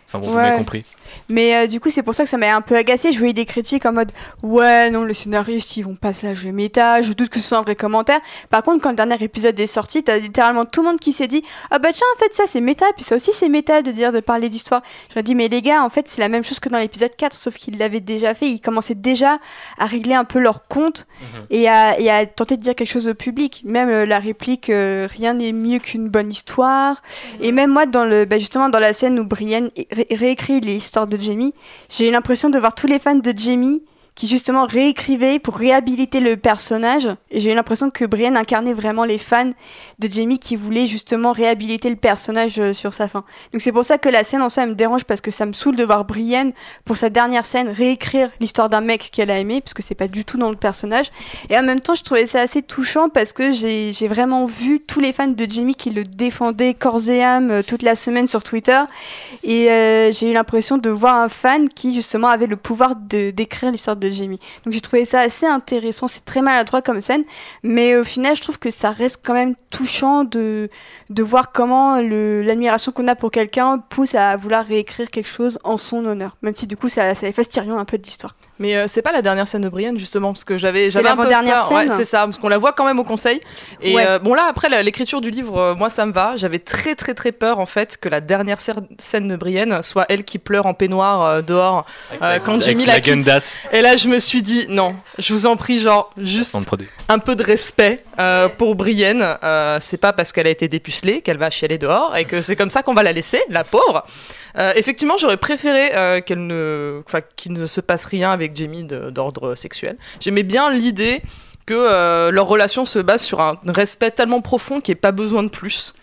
S1: Enfin bon, vous m'avez compris.
S3: mais euh, du coup c'est pour ça que ça m'a un peu agacé je voyais des critiques en mode ouais non les scénaristes ils vont pas se la jouer méta je doute que ce soit un vrai commentaire par contre quand le dernier épisode est sorti t'as littéralement tout le monde qui s'est dit ah bah tiens en fait ça c'est méta puis ça aussi c'est méta de dire de parler d'histoire j'aurais dit mais les gars en fait c'est la même chose que dans l'épisode 4 sauf qu'ils l'avaient déjà fait ils commençaient déjà à régler un peu leur compte
S1: Mhm.
S3: et à, et à tenter de dire quelque chose au public. Même euh, la réplique euh, rien n'est mieux qu'une bonne histoire. Et même moi, dans le, bah, justement, dans la scène où Brienne réécrit l'histoire de Jamie, j'ai eu l'impression de voir tous les fans de Jamie qui justement réécrivaient pour réhabiliter le personnage. Et j'ai eu l'impression que Brienne incarnait vraiment les fans de Jamie qui voulaient justement réhabiliter le personnage euh, sur sa fin. Donc c'est pour ça que la scène en soi elle me dérange parce que ça me saoule de voir Brienne pour sa dernière scène réécrire l'histoire d'un mec qu'elle a aimé parce que c'est pas du tout dans le personnage. Et en même temps, je trouvais ça assez touchant parce que j'ai vraiment vu tous les fans de Jamie qui le défendaient corps et âme euh, toute la semaine sur Twitter. Et euh, j'ai eu l'impression de voir un fan qui justement avait le pouvoir d'écrire l'histoire de Donc j'ai trouvé ça assez intéressant. C'est très maladroit comme scène, mais au final, je trouve que ça reste quand même touchant de de voir comment l'admiration qu'on a pour quelqu'un pousse à vouloir réécrire quelque chose en son honneur. Même si du coup, ça, ça efface Tyrion un peu de l'histoire.
S5: Mais euh, c'est pas la dernière scène de Brienne justement parce que j'avais
S3: C'est
S5: j'avais un peu peur. Ouais, c'est ça parce qu'on la voit quand même au conseil. Et
S3: Ouais.
S5: euh, bon là après l'écriture du livre euh, moi ça me va. J'avais très très très peur en fait que la dernière scène de Brienne soit elle qui pleure en peignoir euh, dehors euh, quand Jamie
S1: la
S5: la quitte.
S1: Gundas.
S5: Et là je me suis dit non, je vous en prie genre juste un peu de respect euh, pour Brienne. Euh, c'est pas parce qu'elle a été dépucelée qu'elle va chialer dehors et que c'est comme ça qu'on va la laisser, la pauvre. Euh, effectivement, j'aurais préféré euh, qu'elle ne, enfin, qu'il ne se passe rien avec Jamie d'ordre sexuel. J'aimais bien l'idée que euh, leur relation se base sur un respect tellement profond qu'il n'y ait pas besoin de plus.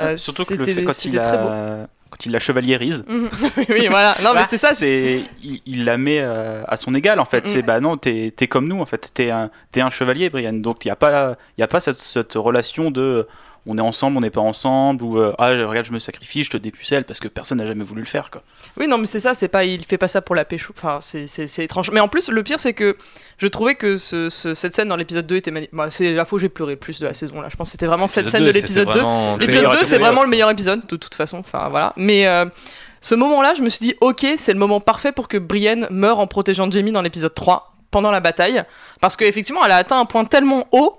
S5: Euh,
S4: Surtout que le fait quand il a quand la chevaliérise.
S5: Mhm. oui, voilà. Non, mais
S4: Bah,
S5: c'est ça.
S4: c'est il, il la met euh, à son égal en fait.
S5: Mm.
S4: C'est bah non, t'es es comme nous en fait. T'es un un chevalier, Brian. Donc il y a pas y a pas cette, cette relation de on est ensemble, on n'est pas ensemble ou euh, ah regarde je me sacrifie, je te dépucelle parce que personne n'a jamais voulu le faire quoi.
S5: Oui, non, mais c'est ça, c'est pas, il fait pas ça pour la pécho. Enfin, c'est, c'est, c'est étrange. Mais en plus, le pire, c'est que je trouvais que ce, ce- cette scène dans l'épisode 2 était magnifique. Bah, c'est la fois où j'ai pleuré le plus de la saison là. Je pense que c'était vraiment cette scène de l'épisode 2. L'épisode 2, c'est vraiment le meilleur épisode, de toute façon. Enfin, voilà. Mais euh, ce moment-là, je me suis dit, ok, c'est le moment parfait pour que Brienne meure en protégeant Jamie dans l'épisode 3, pendant la bataille. Parce qu'effectivement, elle a atteint un point tellement haut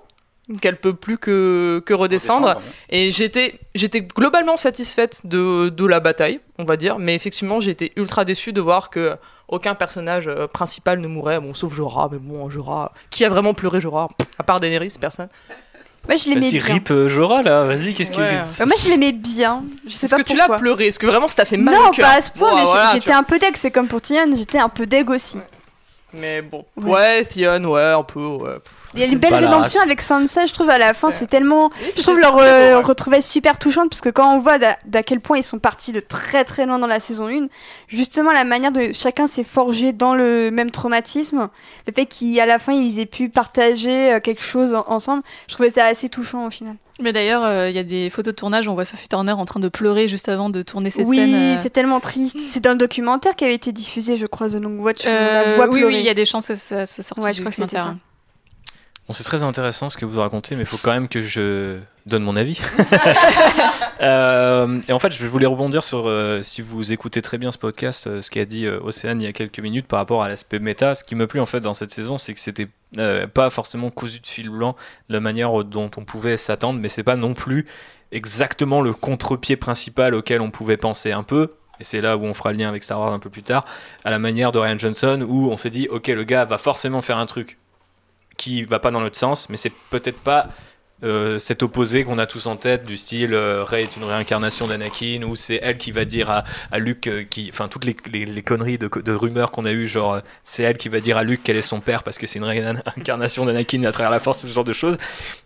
S5: qu'elle peut plus que, que redescendre. Et j'étais, j'étais globalement satisfaite de, de la bataille, on va dire, mais effectivement, été ultra déçue de voir que aucun personnage euh, principal ne mourait, bon, sauf Jorah, mais bon, Jorah, qui a vraiment pleuré Jorah À part Daenerys, personne.
S3: Moi, je l'aimais bien.
S1: rip euh, Jorah là, vas-y, qu'est-ce
S5: Ouais.
S1: que.
S3: Euh, moi, je l'aimais bien. Je sais
S5: Est-ce
S3: pas
S5: que tu l'as pleuré? Est-ce que vraiment ça t'a fait mal
S3: non,
S5: au
S3: pas à ce point, mais
S5: voilà,
S3: j'étais un peu deg. C'est comme pour Tian, j'étais un peu deg aussi.
S5: Mais bon,
S3: Ouais.
S5: ouais, Theon, ouais, un peu, ouais.
S3: Il y a une belle rédemption avec Sansa, je trouve, à la fin.
S5: Ouais.
S3: C'est tellement.
S5: Oui,
S3: Je trouve leur euh,
S5: ouais.
S3: retrouvaille super touchante parce que quand on voit d'à quel point ils sont partis de très très loin dans la saison 1, justement la manière de chacun s'est forgé dans le même traumatisme, le fait qu'à la fin ils aient pu partager euh, quelque chose en- ensemble, je trouvais ça assez touchant au final.
S6: Mais d'ailleurs, euh, il y a des photos de tournage, on voit Sophie Turner en train de pleurer juste avant de tourner cette
S3: oui,
S6: scène. euh,
S3: c'est tellement triste. C'est dans le documentaire qui avait été diffusé, je crois, The Long Watch. où on
S6: euh,
S3: la voit
S6: oui,
S3: pleurer.
S6: oui, il y a des chances que ça soit sorti
S3: Ouais,
S6: du
S3: je crois que c'était
S6: documentaire.
S1: Bon, c'est très intéressant ce que vous racontez, mais il faut quand même que je donne mon avis. Euh, et en fait, je voulais rebondir sur, euh, si vous écoutez très bien ce podcast, euh, ce qu'a dit Océane il y a quelques minutes par rapport à l'aspect méta. Ce qui me plu en fait dans cette saison, c'est que c'était pas forcément cousu de fil blanc la manière dont on pouvait s'attendre, mais c'est pas non plus exactement le contre-pied principal auquel on pouvait penser un peu. Et c'est là où on fera le lien avec Star Wars un peu plus tard, à la manière de Ryan Johnson, où on s'est dit, ok, le gars va forcément faire un truc qui va pas dans notre sens, mais c'est peut-être pas euh, cet opposé qu'on a tous en tête du style euh, Rey est une réincarnation d'Anakin ou c'est elle qui va dire à, à Luke euh, qui enfin toutes les, les, les conneries de, de rumeurs qu'on a eu genre euh, c'est elle qui va dire à Luke quel est son père parce que c'est une réincarnation d'Anakin à travers la force ce genre de choses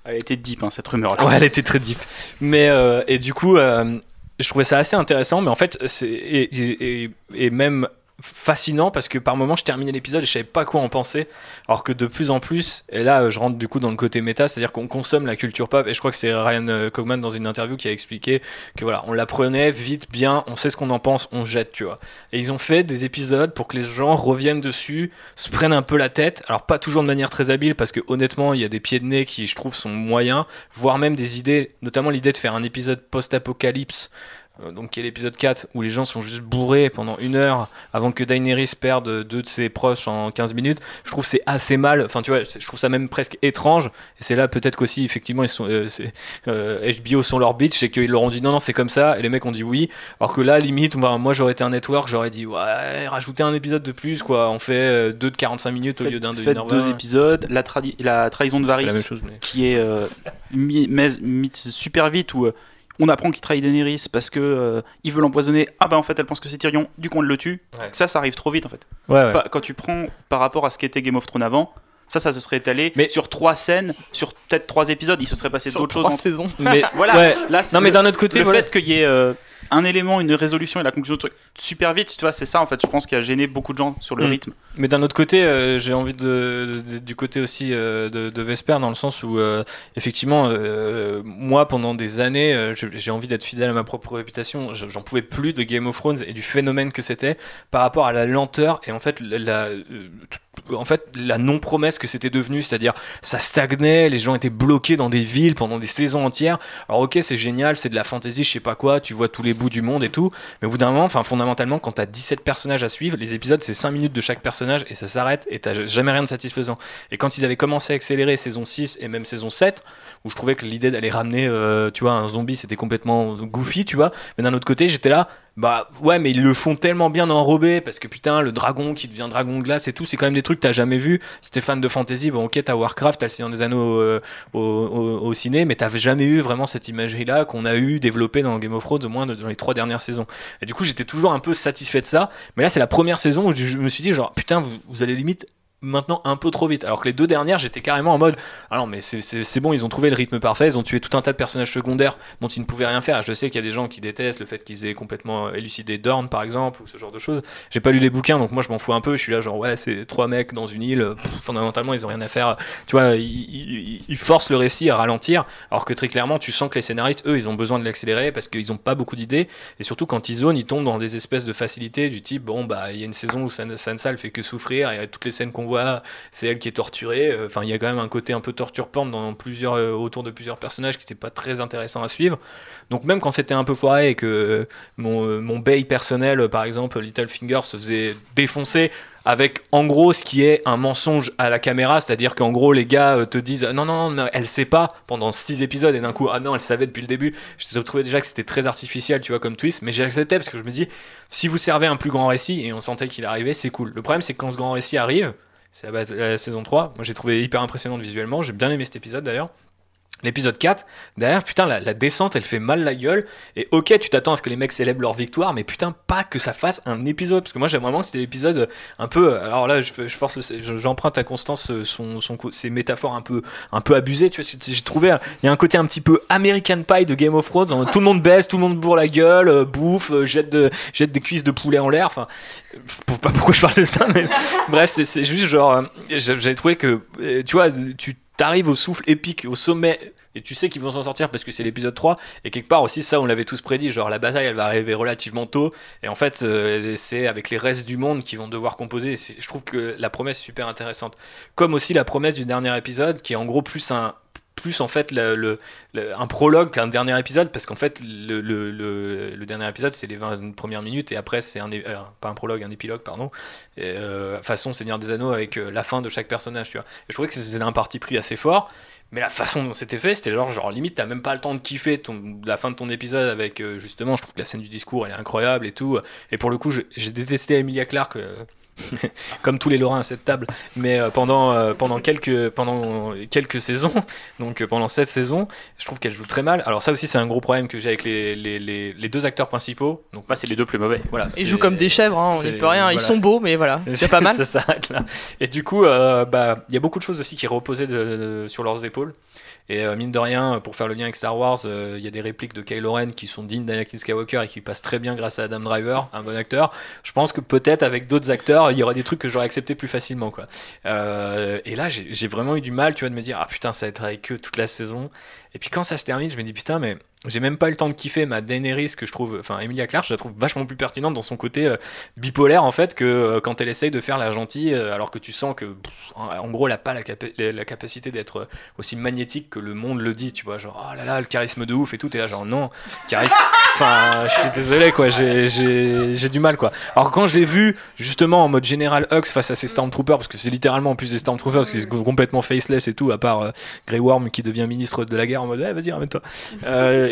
S4: Elle était deep hein, cette rumeur.
S1: ouais elle était très deep mais et du coup je trouvais ça assez intéressant mais en fait c'est et, et, et même fascinant parce que par moments je terminais l'épisode et je savais pas quoi en penser. Alors que de plus en plus et là je rentre du coup dans le côté méta c'est à dire qu'on consomme la culture pop. Et je crois que c'est Ryan euh, Cogman dans une interview qui a expliqué que voilà on la prenait vite bien on sait ce qu'on en pense on jette tu vois. Et ils ont fait des épisodes pour que les gens reviennent dessus se prennent un peu la tête. Alors pas toujours de manière très habile parce que honnêtement il y a des pieds de nez qui je trouve sont moyens voire même des idées notamment l'idée de faire un épisode post-apocalypse donc qui est l'épisode 4 où les gens sont juste bourrés pendant une heure avant que Daenerys perde deux de ses proches en 15 minutes. Je trouve c'est assez mal. Enfin tu vois je trouve ça même presque étrange. Et c'est là peut-être qu'aussi effectivement ils sont euh, euh, HBO sont leur bitch c'est qu'ils leur ont dit non non c'est comme ça. Et les mecs ont dit oui. Alors que là limite moi moi, j'aurais été un network j'aurais dit ouais rajoutez un épisode de plus quoi. On fait euh, deux de 45 minutes au lieu d'un de
S4: Faites
S1: 1h20
S4: deux épisodes, la, trahison de Varys,
S1: même chose mais
S4: qui est euh, super vite où euh, on apprend qu'il trahit Daenerys parce que euh, il veut l'empoisonner. Ah bah en fait elle pense que c'est Tyrion, du coup on le tue.
S1: Ouais.
S4: Ça ça arrive trop vite en fait.
S1: ouais, ouais.
S4: Pas- quand tu prends par rapport à ce qu'était Game of Thrones avant, ça ça se serait étalé
S1: Mais-
S4: sur trois scènes, sur peut-être trois épisodes, il se serait passé
S5: Sur
S4: d'autres choses.
S5: trois
S4: en-
S5: saisons.
S1: mais
S4: Voilà.
S1: ouais.
S4: Là c'est
S1: non mais
S4: le-
S1: d'un autre côté
S4: le
S1: voilà.
S4: fait qu'il y ait euh, un élément, une résolution et la conclusion truc super vite, tu vois, c'est ça en fait, je pense qui a gêné beaucoup de gens sur le
S1: Mm.
S4: rythme.
S1: Mais d'un autre côté, euh, j'ai envie de, de- du côté aussi euh, de, de Vesper, dans le sens où, euh, effectivement, moi, pendant des années, j'ai envie d'être fidèle à ma propre réputation. Je- J'en pouvais plus de Game of Thrones et du phénomène que c'était par rapport à la lenteur et en fait la, en fait, la non-promesse que c'était devenu, c'est-à-dire ça stagnait, les gens étaient bloqués dans des villes pendant des saisons entières. Alors ok, c'est génial, c'est de la fantasy, je sais pas quoi, tu vois tous les bouts du monde et tout, mais au bout d'un moment, enfin fondamentalement, quand t'as 17 personnages à suivre, les épisodes c'est 5 minutes de chaque personnage et ça s'arrête et t'as jamais rien de satisfaisant. Et quand ils avaient commencé à accélérer saison 6 et même saison 7, où je trouvais que l'idée d'aller ramener, euh, tu vois, un zombie c'était complètement goofy, tu vois, mais d'un autre côté, j'étais là, bah ouais, mais ils le font tellement bien enrobé parce que putain, le dragon qui devient dragon de glace et tout, c'est quand même des trucs que t'as jamais vu. Si t'es fan de fantasy, bon ok, t'as Warcraft, t'as le Seigneur des Anneaux euh, au, au- au ciné, mais t'avais jamais eu vraiment cette imagerie-là qu'on a eu développée dans Game of Thrones, au moins dans les trois dernières saisons. Et du coup, j'étais toujours un peu satisfait de ça, mais là, c'est la première saison où je me suis dit, genre, putain, vous, vous allez limite maintenant un peu trop vite. Alors que les deux dernières, j'étais carrément en mode, ah non, mais c'est- bon, ils ont trouvé le rythme parfait, ils ont tué tout un tas de personnages secondaires dont ils ne pouvaient rien faire. Je sais qu'il y a des gens qui détestent le fait qu'ils aient complètement élucidé Dorn, par exemple, ou ce genre de choses. J'ai pas lu les bouquins, donc moi je m'en fous un peu. Je suis là, genre, ouais, c'est trois mecs dans une île, fondamentalement, ils ont rien à faire. Tu vois, ils, forcent le récit à ralentir, alors que très clairement, tu sens que les scénaristes, eux, ils ont besoin de l'accélérer parce qu'ils ont pas beaucoup d'idées. Et surtout, quand ils zonent, ils tombent dans des espèces de facilités du type, bon, bah, il y a une saison où San- Sansa, elle fait que souffrir, et toutes les scènes qu'on voit, c'est elle qui est torturée. Enfin, il y a quand même un côté un peu torture porn dans plusieurs, euh, autour de plusieurs personnages qui n'était pas très intéressant à suivre. Donc, même quand c'était un peu foiré et que euh, mon, euh, mon bay personnel, par exemple, Littlefinger, se faisait défoncer avec en gros ce qui est un mensonge à la caméra, c'est-à-dire qu'en gros les gars te disent non, non, non, elle sait pas pendant six épisodes et d'un coup, ah non, elle savait depuis le début. Je trouvais déjà que c'était très artificiel, tu vois, comme twist, mais j'ai accepté parce que je me dis, si vous servez un plus grand récit et on sentait qu'il arrivait, c'est cool. Le problème, c'est que quand ce grand récit arrive, c'est la, la saison 3, moi j'ai trouvé hyper impressionnante visuellement, j'ai bien aimé cet épisode d'ailleurs. L'épisode 4, derrière, putain, la, descente, elle fait mal la gueule. Et ok, tu t'attends à ce que les mecs célèbrent leur victoire, mais putain, pas que ça fasse un épisode. Parce que moi, j'aime vraiment que c'était l'épisode un peu. Alors là, je, force, j'emprunte à Constance euh, son, son, ses métaphores un peu, un peu abusées. Tu vois, j'ai trouvé, euh, il y a un côté un petit peu American Pie de Game of Thrones. Tout le monde baisse, tout le monde bourre la gueule, euh, bouffe, euh, jette, de, jette des cuisses de poulet en l'air. Enfin, je sais pas pourquoi je parle de ça, mais bref, c'est, juste genre. euh, J'avais trouvé que, euh, tu vois, tu t'arrives au souffle épique, au sommet et tu sais qu'ils vont s'en sortir parce que c'est l'épisode 3 et quelque part aussi ça on l'avait tous prédit genre la bataille elle va arriver relativement tôt et en fait euh, c'est avec les restes du monde qui vont devoir composer et je trouve que la promesse est super intéressante. Comme aussi la promesse du dernier épisode qui est en gros plus un plus en fait un prologue qu'un dernier épisode parce qu'en fait le, dernier épisode c'est les 20 premières minutes et après c'est un euh, pas un prologue un épilogue pardon et, euh, façon Seigneur des Anneaux avec euh, la fin de chaque personnage tu vois et je trouvais que c'était un parti pris assez fort mais la façon dont c'était fait, c'était genre, genre limite, t'as même pas le temps de kiffer la fin de ton épisode avec euh, justement, je trouve que la scène du discours elle est incroyable et tout. Et pour le coup, j'ai détesté Emilia Clarke, comme tous les Lorrains à cette table, mais euh, pendant, euh, pendant, quelques, pendant quelques saisons, donc euh, pendant cette saison, je trouve qu'elle joue très mal. Alors, ça aussi, c'est un gros problème que j'ai avec les, les, les, les deux acteurs principaux. Donc,
S4: Bah, c'est les deux plus mauvais.
S1: voilà,
S5: Ils jouent comme des chèvres, hein, on n'y peut rien. Ils sont beaux, mais voilà, c'est pas mal.
S1: ça s'arrête là. Et du coup, euh, bah, il y a beaucoup de choses aussi qui reposaient de- de- sur leurs épaules. Et euh, mine de rien, pour faire le lien avec Star Wars, euh, il y a des répliques de Kylo Ren qui sont dignes d'Anakin Skywalker et qui passent très bien grâce à Adam Driver, un bon acteur. Je pense que peut-être avec d'autres acteurs, il y aurait des trucs que j'aurais accepté plus facilement. Quoi. Euh, et là, j'ai vraiment eu du mal, tu vois, de me dire, ah putain, ça va être avec eux toute la saison. Et puis quand ça se termine, je me dis, putain, mais j'ai même pas eu le temps de kiffer ma Daenerys que je trouve, enfin Emilia Clarke, je la trouve vachement plus pertinente dans son côté euh, bipolaire en fait que euh, quand elle essaye de faire la gentille, euh, alors que tu sens que, en gros, elle a pas la, capa- la- la capacité d'être aussi magnétique que le monde le dit, tu vois, genre oh là là, le charisme de ouf et tout, et là genre non, charisme, enfin je suis désolé quoi, j'ai- du mal quoi. Alors quand je l'ai vu justement en mode général Hux face à ces Stormtroopers, parce que c'est littéralement en plus des Stormtroopers, qu'ils sont complètement faceless et tout, à part Grey Worm qui devient ministre de la guerre en mode, ouais, vas-y, ramène-toi.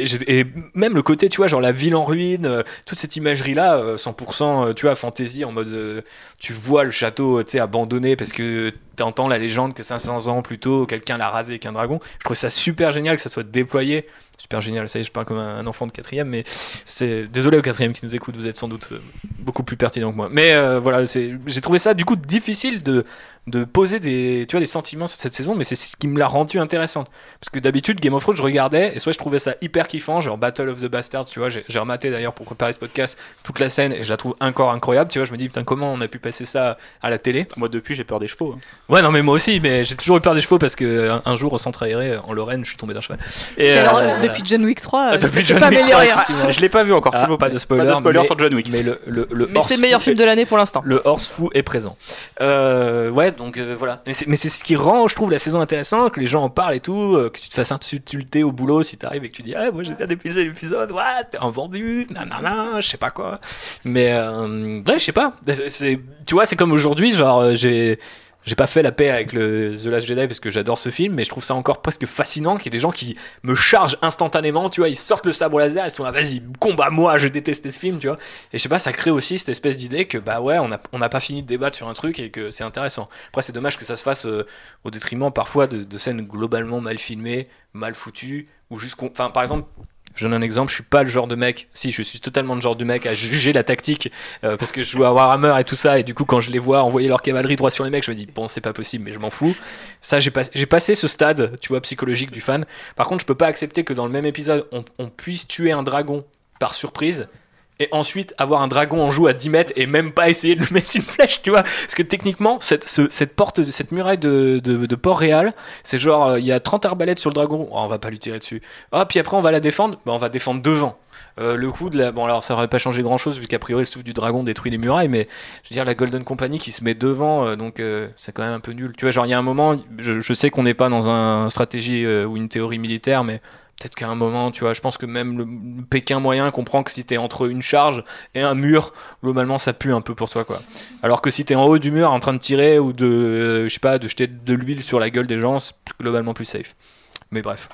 S1: Euh, et même le côté, tu vois, genre la ville en ruine, euh, toute cette imagerie-là, euh, 100%, euh, tu vois, fantasy en mode, euh, tu vois le château, tu sais, abandonné parce que t'entends la légende que 500 ans plus tôt, quelqu'un l'a rasé avec un dragon. Je trouve ça super génial que ça soit déployé. Super génial, ça y est, je parle comme un enfant de quatrième, mais c'est désolé au quatrième qui nous écoute, vous êtes sans doute euh, beaucoup plus pertinent que moi. Mais euh, voilà, j'ai trouvé ça du coup difficile de de poser des, tu vois, des sentiments sur cette saison, mais c'est ce qui me l'a rendu intéressante. Parce que d'habitude, Game of Thrones, je regardais, et soit je trouvais ça hyper kiffant, genre Battle of the Bastards, tu vois, j'ai rematé d'ailleurs pour préparer ce podcast toute la scène, et je la trouve encore incroyable, tu vois, je me dis, putain, comment on a pu passer ça à la télé?
S4: Moi, depuis, j'ai peur des chevaux. hein.
S1: Ouais, non, mais moi aussi, mais j'ai toujours eu peur des chevaux parce que un, un jour, au centre aéré, en Lorraine, je suis tombé d'un cheval. Et,
S6: Et alors,
S1: euh,
S6: euh, depuis John Wick 3,
S1: Ah,
S6: euh,
S1: depuis
S6: ça
S1: John
S6: s'est pas
S1: Wick 3,
S6: amélioré. hein.
S1: effectivement.
S4: Je l'ai pas vu encore,
S1: Ah, pas de spoiler,
S4: Pas de spoiler
S1: mais-
S4: sur John Wick.
S1: Mais le, le, le
S5: Mais c'est le
S1: horse
S5: meilleur film de l'année pour l'instant.
S1: le horse fou est présent. Euh, ouais, donc euh, voilà. Mais c'est ce qui rend, je trouve, la saison intéressante, que les gens en parlent et tout, euh, que tu te fasses insulter au boulot si t'arrives et que tu dis, ah, moi j'ai bien défilé l'épisode, ouais, t'es en vendu, nanana, je sais pas quoi. Mais euh, ouais, je sais pas. Tu vois, c'est comme aujourd'hui, genre, euh, j'ai. J'ai pas fait la paix avec le The Last Jedi parce que j'adore ce film, mais je trouve ça encore presque fascinant qu'il y ait des gens qui me chargent instantanément, tu vois, ils sortent le sabre laser, ils sont là, vas-y, combat moi, je déteste ce film, tu vois. Et je sais pas, ça crée aussi cette espèce d'idée que bah ouais, on n'a pas fini de débattre sur un truc et que c'est intéressant. Après, c'est dommage que ça se fasse euh, au détriment parfois de, de scènes globalement mal filmées, mal foutues, ou juste. Enfin, par exemple. Je donne un exemple, je suis pas le genre de mec, si je suis totalement le genre de mec à juger la tactique euh, parce que je joue à Warhammer et tout ça et du coup quand je les vois envoyer leur cavalerie droit sur les mecs, je me dis bon c'est pas possible mais je m'en fous. Ça j'ai pas- j'ai passé ce stade, tu vois, psychologique du fan. Par contre je peux pas accepter que dans le même épisode on puisse tuer un dragon par surprise et ensuite avoir un dragon en joue à 10 mètres et même pas essayer de lui mettre une flèche, tu vois. Parce que techniquement, cette, ce- cette porte, cette muraille de, de, Port-Réal, c'est genre, euh, il y a 30 arbalètes sur le dragon, Oh, on va pas lui tirer dessus. Ah, puis après, on va la défendre, bah, on va défendre devant. Euh, le coup de la. Bon, alors ça aurait pas changé grand chose vu qu'a priori le souffle du dragon détruit les murailles, mais je veux dire, la Golden Company qui se met devant, euh, donc c'est quand même un peu nul. Tu vois, genre, il y a un moment, je, je sais qu'on n'est pas dans un stratégie ou une théorie militaire, mais peut-être qu'à un moment, tu vois, je pense que même le, Pékin moyen comprend que si t'es entre une charge et un mur, globalement ça pue un peu pour toi, quoi. Alors que si t'es en haut du mur en train de tirer ou de, euh, je sais pas, de jeter de l'huile sur la gueule des gens, c'est globalement plus safe. Mais bref.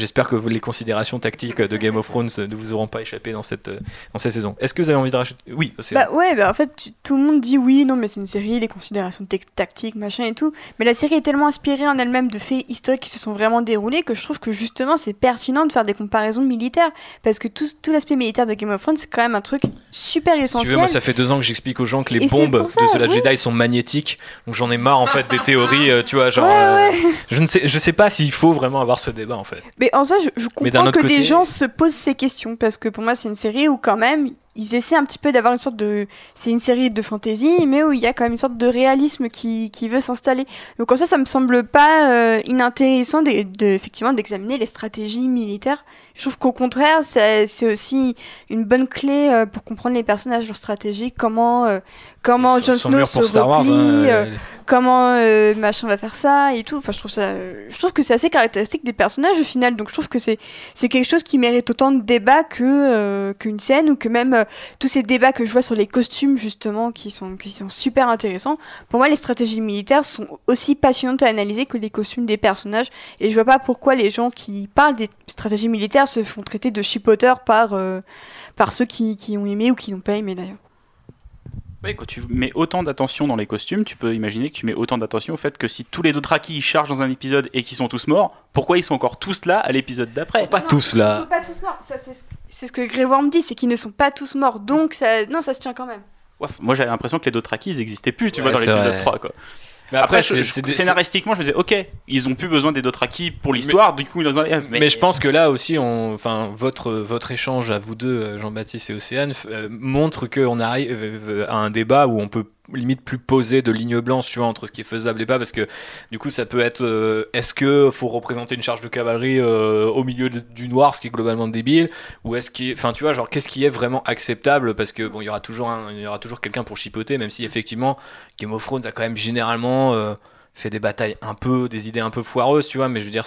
S1: J'espère que les considérations tactiques de Game of Thrones ne vous auront pas échappé dans cette, dans cette saison. Est-ce que vous avez envie de rajouter? Oui, c'est
S3: Bah ouais, bah en fait, tu- tout le monde dit oui, non, mais c'est une série, les considérations tactiques, machin et tout. Mais la série est tellement inspirée en elle-même de faits historiques qui se sont vraiment déroulés que je trouve que justement c'est pertinent de faire des comparaisons militaires. Parce que tout, tout l'aspect militaire de Game of Thrones, c'est quand même un truc super
S1: Si tu
S3: essentiel.
S1: veux, moi ça fait deux ans que j'explique aux gens que les
S3: Et
S1: bombes
S3: ça,
S1: de Last
S3: oui.
S1: Jedi sont magnétiques, donc j'en ai marre en fait des théories, euh, tu vois, genre.
S3: Ouais,
S1: euh,
S3: ouais.
S1: je ne sais, je sais pas s'il faut vraiment avoir ce débat en fait.
S3: Mais en soi, je, je comprends que des gens se posent ces questions parce que pour moi, c'est une série où quand même ils essaient un petit peu d'avoir une sorte de. C'est une série de fantasy, mais où il y a quand même une sorte de réalisme qui, qui veut s'installer. Donc en ça, ça me semble pas euh, inintéressant de, de- effectivement d'examiner les stratégies militaires. Je trouve qu'au contraire, ça- c'est aussi une bonne clé euh, pour comprendre les personnages, leur stratégie, comment euh, comment Jon Snow se
S1: Wars,
S3: replie,
S1: hein,
S3: euh, comment machin va faire ça et tout. Enfin, je trouve ça, je trouve que c'est assez caractéristique des personnages au final. Donc, je trouve que c'est c'est quelque chose qui mérite autant de débats que qu'une scène ou que même euh, tous ces débats que je vois sur les costumes justement qui sont qui sont super intéressants. Pour moi, les stratégies militaires sont aussi passionnantes à analyser que les costumes des personnages. Et je vois pas pourquoi les gens qui parlent des stratégies militaires se font traiter de chipoteurs par euh, par ceux qui, qui ont aimé ou qui n'ont pas aimé d'ailleurs.
S4: Ouais, quand tu mets autant d'attention dans les costumes, tu peux imaginer que tu mets autant d'attention au fait que si tous les Dothraki ils chargent dans un épisode et qu'ils sont tous morts, pourquoi ils sont encore tous là à l'épisode d'après?
S1: Pas
S3: Non,
S1: tous
S3: Ils
S1: là.
S3: sont pas tous morts. Ça, c'est ce- c'est ce que Grey Worm dit, c'est qu'ils ne sont pas tous morts. Donc, ça, non, ça se tient quand même.
S4: Ouais, Moi j'avais l'impression que les Dothraki ils existaient plus, tu
S1: Ouais,
S4: vois, dans l'épisode
S1: vrai.
S4: 3 quoi.
S1: Mais
S4: Après,
S1: après,
S4: je-
S1: c'est-
S4: je-
S1: c'est des-
S4: scénaristiquement, je me disais, ok, ils ont plus besoin des Dothraki pour l'histoire, du coup, ils enlèvent.
S1: Mais, je pense que là aussi, on, enfin, votre, votre échange à vous deux, euh, Jean-Baptiste et Océane, euh, montre qu'on arrive euh, à un débat où on peut limite plus poser de ligne blanche tu vois, entre ce qui est faisable et pas, parce que du coup, ça peut être euh, est-ce que faut représenter une charge de cavalerie euh, au milieu du noir, ce qui est globalement débile, ou est-ce qui, enfin, tu vois, genre, qu'est-ce qui est vraiment acceptable, parce que bon, il y aura toujours, il y aura toujours quelqu'un pour chipoter, même si effectivement, Game of Thrones a quand même généralement euh, fait des batailles un peu, des idées un peu foireuses, tu vois, mais je veux dire,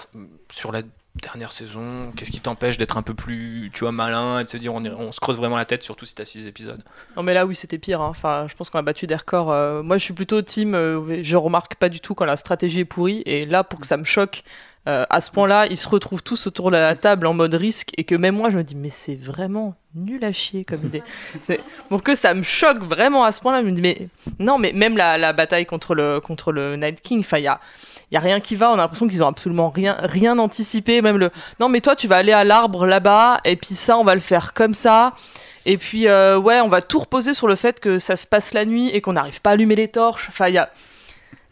S1: sur la dernière saison, qu'est-ce qui t'empêche d'être un peu plus, tu vois, malin et de se dire on, est- on se creuse vraiment la tête, surtout si t'as 6 épisodes
S5: Non mais là oui c'était pire. hein. Enfin je pense qu'on a battu des records. Euh, moi je suis plutôt team. euh, je remarque pas du tout quand la stratégie est pourrie. Et là pour que ça me choque. euh, à ce point-là, ils se retrouvent tous autour de la table en mode risque et que même moi je me dis mais c'est vraiment nul à chier comme idée. C'est- pour que ça me choque vraiment à ce point-là, je me dis mais non mais même la, la bataille contre le contre le Night King, enfin il y a il y a rien qui va, on a l'impression qu'ils ont absolument rien rien anticipé, même le non mais toi tu vas aller à l'arbre là-bas et puis ça on va le faire comme ça. Et puis, euh, ouais, on va tout reposer sur le fait que ça se passe la nuit et qu'on n'arrive pas à allumer les torches. Enfin, il y a,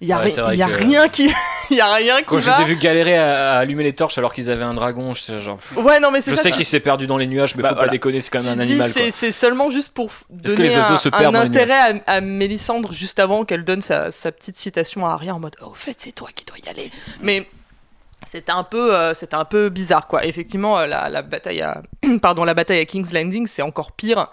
S5: il y a,
S1: Ouais,
S5: ri- y a
S1: que-
S5: rien qui, il y a rien qui
S1: Quand je t'ai vu galérer à, à allumer les torches alors qu'ils avaient un dragon, je sais genre.
S5: Ouais, non, mais c'est
S1: Je
S5: ça.
S1: sais
S5: tu-
S1: qu'il s'est perdu dans les nuages, mais
S4: Bah,
S1: faut
S4: voilà.
S1: pas déconner, c'est quand
S5: tu
S1: même un
S5: dis,
S1: animal.
S5: c'est-
S1: quoi.
S5: C'est seulement juste pour
S1: Est-ce que
S5: donner
S1: les oiseaux
S5: un,
S1: se
S5: un intérêt à, à Mélissandre juste avant qu'elle donne sa, sa petite citation à Arya en mode Oh, au fait, c'est toi qui dois y aller. Mais c'était un peu, euh, c'était un peu bizarre, quoi. Effectivement, euh, la, la bataille à, pardon, la bataille à King's Landing, c'est encore pire.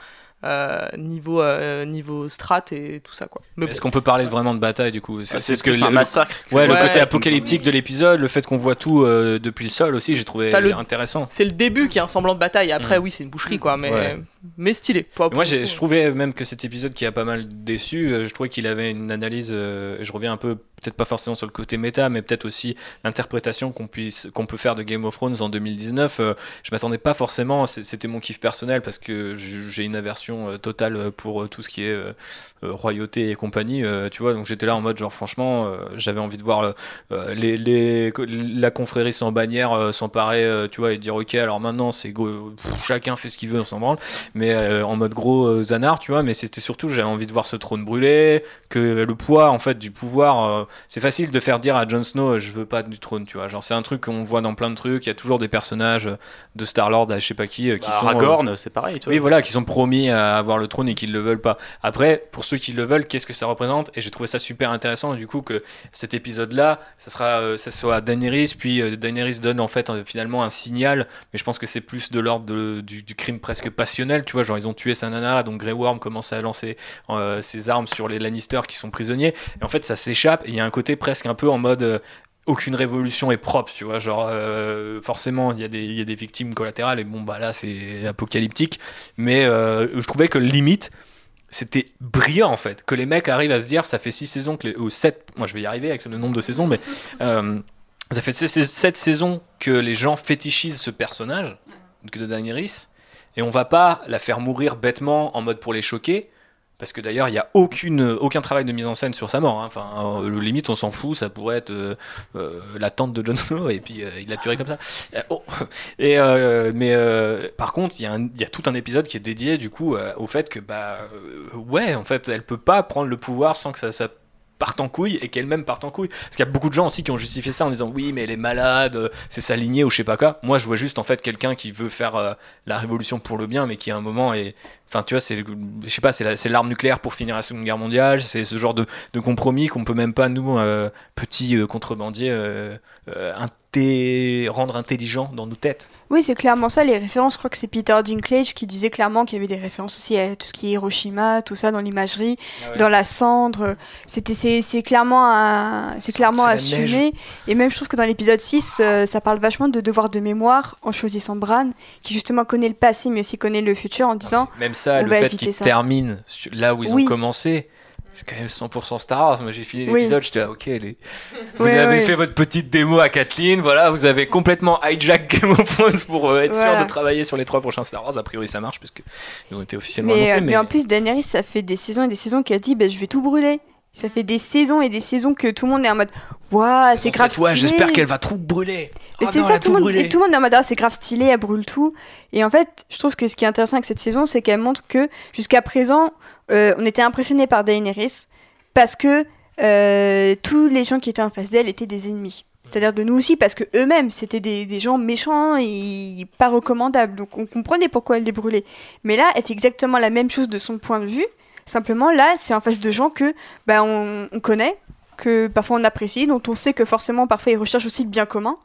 S5: Euh, niveau euh, niveau strat et tout ça quoi mais
S1: Est-ce
S5: bon.
S1: qu'on peut parler vraiment de bataille du coup
S4: C'est
S1: ce
S4: ce que
S1: le-
S4: un massacre. que-
S1: Ouais, le côté apocalyptique de l'épisode, le fait qu'on voit tout euh, depuis le sol aussi, j'ai trouvé
S5: Enfin, le-
S1: intéressant.
S5: c'est le début qui est un semblant de bataille après
S1: Mm.
S5: oui c'est une boucherie quoi mais
S1: Ouais.
S5: Mais stylé Pas
S1: Moi,
S5: pour
S1: je trouvais même que cet épisode qui a pas mal déçu, euh, je trouvais qu'il avait une analyse, euh, et je reviens un peu, peut-être pas forcément sur le côté méta, mais peut-être aussi l'interprétation qu'on puisse, qu'on peut faire de Game of Thrones en 2019. euh, je m'attendais pas forcément, c'était mon kiff personnel parce que j'ai une aversion euh, totale pour euh, tout ce qui est royauté et compagnie, tu vois. Donc j'étais là en mode genre franchement, j'avais envie de voir les, les- la confrérie sans bannière s'emparer, tu vois, et dire ok, alors maintenant c'est chacun fait ce qu'il veut, on s'en branle mais euh, en mode gros euh, zanard, tu vois. Mais c'était surtout, j'avais envie de voir ce trône brûler, que le poids, en fait, du pouvoir. euh, c'est facile de faire dire à Jon Snow, je veux pas du trône, tu vois. Genre, c'est un truc qu'on voit dans plein de trucs. Il y a toujours des personnages de Star Lord, à je sais pas qui, euh, qui
S4: Bah,
S1: sont.
S4: Aragorn, c'est pareil. Toi.
S1: oui, voilà, qui sont promis à avoir le trône et qui ne le veulent pas. Après, pour ceux qui le veulent, qu'est-ce que ça représente? Et j'ai trouvé ça super intéressant, du coup, que cet épisode-là, ça sera, ça soit Daenerys, puis Daenerys donne en fait finalement un signal, mais je pense que c'est plus de l'ordre du crime presque passionnel, tu vois, genre ils ont tué sa nana, donc Grey Worm commence à lancer euh, ses armes sur les Lannister qui sont prisonniers, et en fait ça s'échappe, et il y a un côté presque un peu en mode... euh, aucune révolution est propre, tu vois. Genre, euh, forcément, il y, a des- victimes collatérales, et bon, bah là, c'est apocalyptique. Mais je trouvais que limite, c'était brillant en fait. Que les mecs arrivent à se dire, ça fait 6 saisons, que les, ou 7, moi je vais y arriver avec le nombre de saisons, mais ça fait 7 saisons que les gens fétichisent ce personnage, que de Daenerys, et on va pas la faire mourir bêtement en mode pour les choquer. Parce que d'ailleurs, il n'y a aucune, aucun travail de mise en scène sur sa mort. hein. Enfin, euh, limite, on s'en fout. Ça pourrait être euh, euh, la tante de Jon Snow et puis euh, il l'a tué comme ça. Oh. Et mais par contre, il y, a tout un épisode qui est dédié du coup au fait que bah ouais, en fait, elle peut pas prendre le pouvoir sans que ça, ça parte en couille et qu'elle-même parte en couille. Parce qu'il y a beaucoup de gens aussi qui ont justifié ça en disant oui, mais elle est malade, euh, c'est sa ou je sais pas quoi. Moi, je vois juste en fait quelqu'un qui veut faire euh, la révolution pour le bien, mais qui à un moment est Enfin, tu vois, c'est, je sais pas, c'est, la- c'est l'arme nucléaire pour finir la Seconde Guerre mondiale. C'est ce genre de, de compromis qu'on peut même pas nous, euh, petits euh, contrebandiers, inté- rendre intelligents dans nos têtes.
S3: Oui, c'est clairement ça. Les références, je crois que c'est Peter Dinklage qui disait clairement qu'il y avait des références aussi à tout ce qui est Hiroshima, tout ça dans l'imagerie, dans la cendre. C'était, c'est, c'est clairement, un- c'est clairement assumé. Et même, je trouve que dans l'épisode 6, euh, ça parle vachement de devoir de mémoire en choisissant Bran, qui justement connaît le passé, mais aussi connaît le futur, en disant
S1: Même ça,
S3: on
S1: le
S3: va
S1: fait qu'ils terminent là où ils
S3: Oui.
S1: ont commencé. C'est quand même 100% Star Wars. Moi, j'ai fini
S3: Oui.
S1: l'épisode, j'étais là, ok, les- vous
S3: Ouais,
S1: avez
S3: ouais.
S1: fait votre petite démo à Kathleen, voilà, vous avez complètement hijack Game of Thrones pour euh, être
S3: Voilà.
S1: sûr de travailler sur les trois prochains Star Wars. A priori, ça marche, puisque ils ont été officiellement
S3: Mais,
S1: annoncés.
S3: euh, mais en plus, Daenerys, ça fait des saisons et des saisons qu'elle dit bah, Je vais tout brûler. Ça fait des saisons et des saisons que tout le monde est en mode Waouh, c'est grave stylé.
S1: j'espère qu'elle va tout brûler.
S3: Mais
S1: Oh
S3: c'est ça,
S1: a
S3: tout le, monde, et tout le monde est en mode Ah, c'est grave stylé, elle brûle tout. Et en fait, je trouve que ce qui est intéressant avec cette saison, c'est qu'elle montre que jusqu'à présent, euh, on était impressionné par Daenerys parce que euh, tous les gens qui étaient en face d'elle étaient des ennemis. C'est-à-dire de nous aussi, parce que eux-mêmes, c'était des, des gens méchants et pas recommandables. Donc on comprenait pourquoi elle les brûlait. Mais là, elle fait exactement la même chose de son point de vue. Simplement, là, c'est en face de gens que ben, on, on connaît, que parfois on apprécie, dont on sait que forcément, parfois, ils recherchent aussi le bien commun.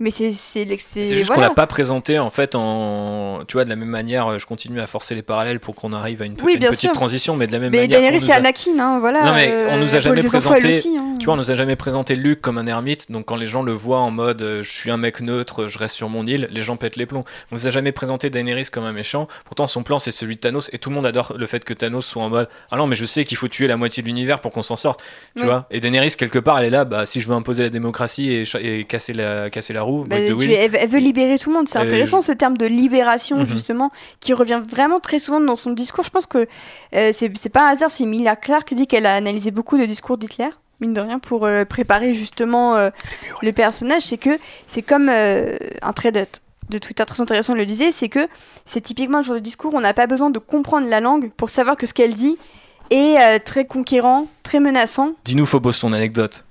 S3: Mais c'est c'est
S1: juste
S3: voilà.
S1: qu'on l'a pas présenté en fait en. Tu vois, de la même manière, euh, je continue à forcer les parallèles pour qu'on arrive à une,
S3: Oui,
S1: une
S3: bien
S1: petite
S3: sûr.
S1: transition, mais de la même
S3: Mais
S1: manière.
S3: C'est
S1: a-
S3: Anakin, hein, voilà.
S1: Non, mais
S3: euh,
S1: on nous a
S3: elle
S1: jamais présenté-
S3: aussi, hein.
S1: Tu vois, on nous a jamais présenté Luke comme un ermite, donc quand les gens le voient en mode euh, je suis un mec neutre, je reste sur mon île, les gens pètent les plombs. On nous a jamais présenté Daenerys comme un méchant, pourtant son plan c'est celui de Thanos, et tout le monde adore le fait que Thanos soit en mode ah non, mais je sais qu'il faut tuer la moitié de l'univers pour qu'on s'en sorte, tu
S3: Oui.
S1: vois? Et Daenerys, quelque part, elle est là, bah si je veux imposer la démocratie et, et casser, la, casser la roue,
S3: Bah, tu- elle, elle veut libérer tout le monde. C'est intéressant ce terme de libération,
S1: Mhm.
S3: justement, qui revient vraiment très souvent dans son discours. Je pense que euh, c'est pas un hasard si Emilia Clarke dit qu'elle a analysé beaucoup de discours d'Hitler, mine de rien, pour euh, préparer justement euh, le personnage. C'est que c'est comme euh, un trait de, de Twitter très intéressant le disait c'est que c'est typiquement un genre de discours où on n'a pas besoin de comprendre la langue pour savoir que ce qu'elle dit est très conquérant, très menaçant.
S1: Dis-nous, Phobos, ton anecdote.